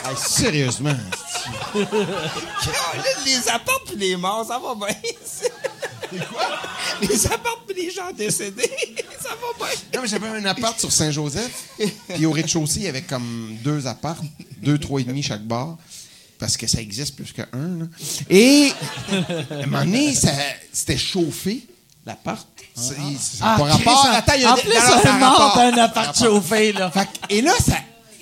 D: Ah, sérieusement.
E: les apports puis les morts, ça va bien. Les apports puis les gens décédés, ça va bien.
D: Non, mais j'avais un appart sur Saint-Joseph. Puis au rez-de-chaussée, il y avait comme deux apparts, deux, trois et demi chaque bar. Parce que ça existe plus qu'un. Et à un moment donné, c'était chauffé, l'appart. C'est c'est
B: ah,
D: pas
B: Chris,
D: rapport.
B: en- plus,
D: a
B: un mort
D: rapport.
B: d'un appart chauffé, là.
D: Fait que- et là, ça.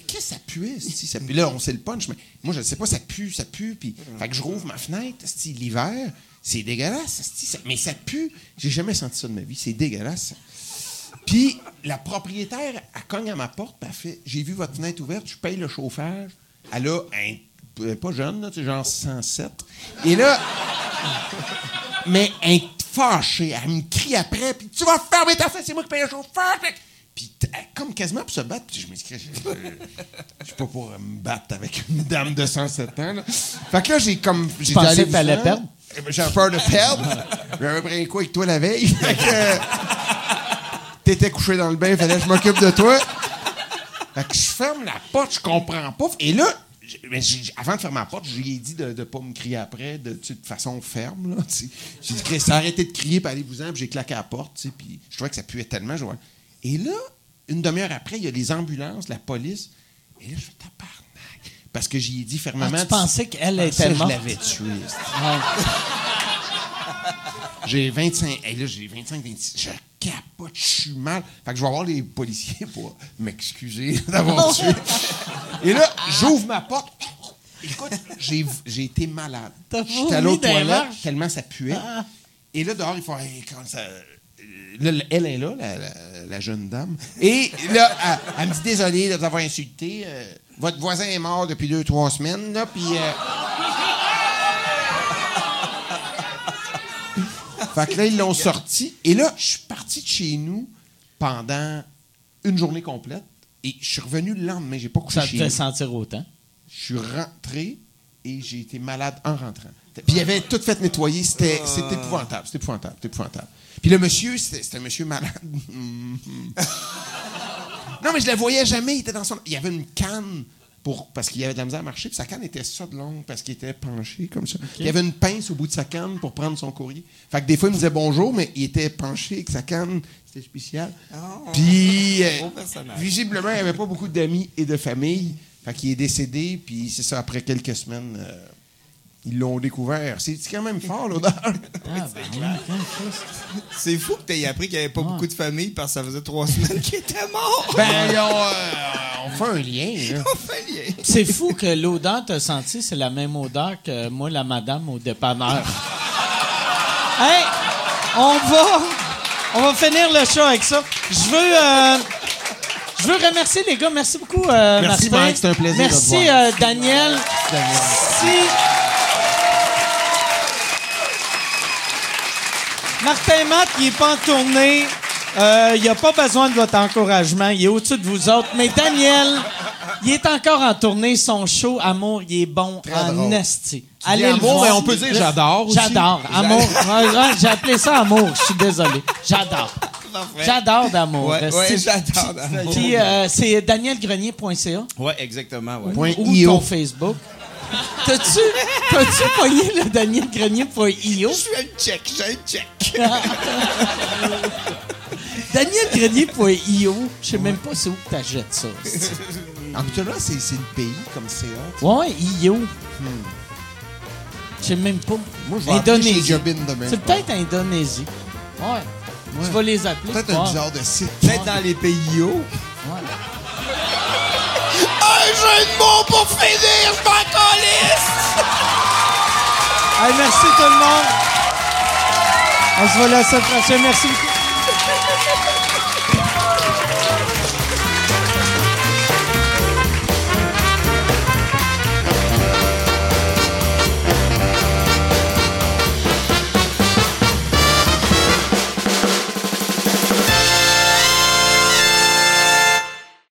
D: Qu'est-ce que ça pue, esti, ça pue. Là, on sait le punch, mais moi, je ne sais pas, ça pue, ça pue. Puis, fait que je rouvre ma fenêtre, l'hiver, c'est dégueulasse, ça- mais ça pue. J'ai jamais senti ça de ma vie, c'est dégueulasse. Puis, la propriétaire, elle cogne à ma porte, puis elle fait J'ai vu votre fenêtre ouverte, je paye le chauffage. Elle a un. Pas jeune, là, genre 107. Et là. mais est fâchée, elle me crie après, puis tu vas fermer ta fenêtre, c'est moi qui paye le chauffeur. Puis, comme quasiment pour se battre, puis je me dis Je je suis pas pour me battre avec une dame de 107 ans. Là. Fait que là, j'ai comme. J'ai
B: pensais que t'allais perdre?
D: J'avais peur de perdre. J'avais pris un coup avec toi la veille. Fait que, euh, T'étais couché dans le bain, fallait que je m'occupe de toi. Fait que je ferme la porte, je comprends pas. Et là, mais avant de fermer la porte, je lui ai dit de ne pas me crier après de, façon ferme. J'ai dit, arrêtez de crier, puis allez-vous-en. Puis j'ai claqué la porte. Puis je trouvais que ça puait tellement. je. Et là, une demi-heure après, il y a les ambulances, la police. Et là, je tabarnak. Parce que j'y ai dit fermement.
B: Ah, tu pensais qu'elle était morte?
D: Je l'avais tué.
B: Ah.
D: J'ai 25. Et là, j'ai 25, 26. Je capote, je suis mal? Fait que je vais voir les policiers pour m'excuser d'avoir tué. Et là, j'ouvre ma porte. Écoute, j'ai été malade.
B: T'as
D: J'étais allé aux toilettes tellement ça puait. Et là, dehors, il faut. quand ça- euh, là, elle est là, la, la- la jeune dame. Et là, elle, elle me dit désolé de vous avoir insulté. Euh, votre voisin est mort depuis deux, trois semaines. Là, puis. euh, Fait que là, ils l'ont sorti. Et là, je suis parti de chez nous pendant une journée complète. Et je suis revenu le lendemain. J'ai pas couché
B: Ça te
D: chez
B: fait
D: nous.
B: sentir autant?
D: Je suis rentré et j'ai été malade en rentrant. Puis il avait tout fait nettoyer. C'était c'était épouvantable. C'était épouvantable. C'était épouvantable. Puis le monsieur, c'était c'était un monsieur malade. non, mais je le voyais jamais. Il était dans son. Il y avait une canne pour, parce qu'il avait de la misère à marcher, puis sa canne était ça de longue parce qu'il était penché comme ça. Il y avait une pince au bout de sa canne pour prendre son courrier. Fait que des fois, il me disait bonjour, mais il était penché avec sa canne. C'était spécial.
E: Oh,
D: puis, euh, visiblement, il n'y avait pas beaucoup d'amis et de famille. Fait qu'il est décédé, puis c'est ça, après quelques semaines, euh, ils l'ont découvert. C'est quand même fort, l'odeur.
B: Ah, ben.
E: C'est fou que tu aies appris qu'il n'y avait pas beaucoup de famille parce que ça faisait trois semaines qu'il était mort.
D: ben, ils ont, euh, on fait un lien. là.
E: On fait lien.
B: C'est fou que l'odeur que t'as senti, c'est la même odeur que moi, la madame au dépanneur. hey, on va, on va finir le show avec ça. Je veux, euh, je veux remercier les gars. Merci beaucoup, euh,
D: Merci,
B: Martin.
D: Mike, c'était un plaisir de te
B: Merci,
D: voir.
B: euh, Daniel. Merci. Martin Matt, il n'est pas en tournée. Euh, il n'a pas besoin de votre encouragement. Il est au-dessus de vous autres. Mais Daniel, il est encore en tournée. Son show, Amour, il est bon en esti. Allez le
D: Amour,
B: voir.
D: mais on peut dire J'adore aussi.
B: J'adore. Amour. J'ai appelé ça Amour. Je suis désolé. J'adore. J'adore d'amour.
E: Ouais, ouais, j'adore d'amour.
B: Puis euh, c'est danielgrenier.ca
E: Ouais, exactement. Ouais.
B: Ou
D: IO.
B: ton Facebook. T'as-tu, t'as-tu pogné le danielgrenier.io?
E: Je suis un check, j'ai un check.
B: danielgrenier.io, je sais même pas c'est où que t'achètes ça.
D: En tout cas, c'est c'est le pays comme c'est. hein.
B: Ouais, IO. Je sais même pas.
D: Moi, je vais appeler chez
B: Indonésie.
D: Jobin demain.
B: C'est peut-être Indonésie. Ouais. Tu vas les appeler.
D: Peut-être un bizarre de site.
E: Peut-être dans les pays hauts.
B: Ouais.
E: Un jeu de mots pour finir, je m'en
B: colisse! merci tout le monde. On se voit la semaine prochaine. Merci beaucoup.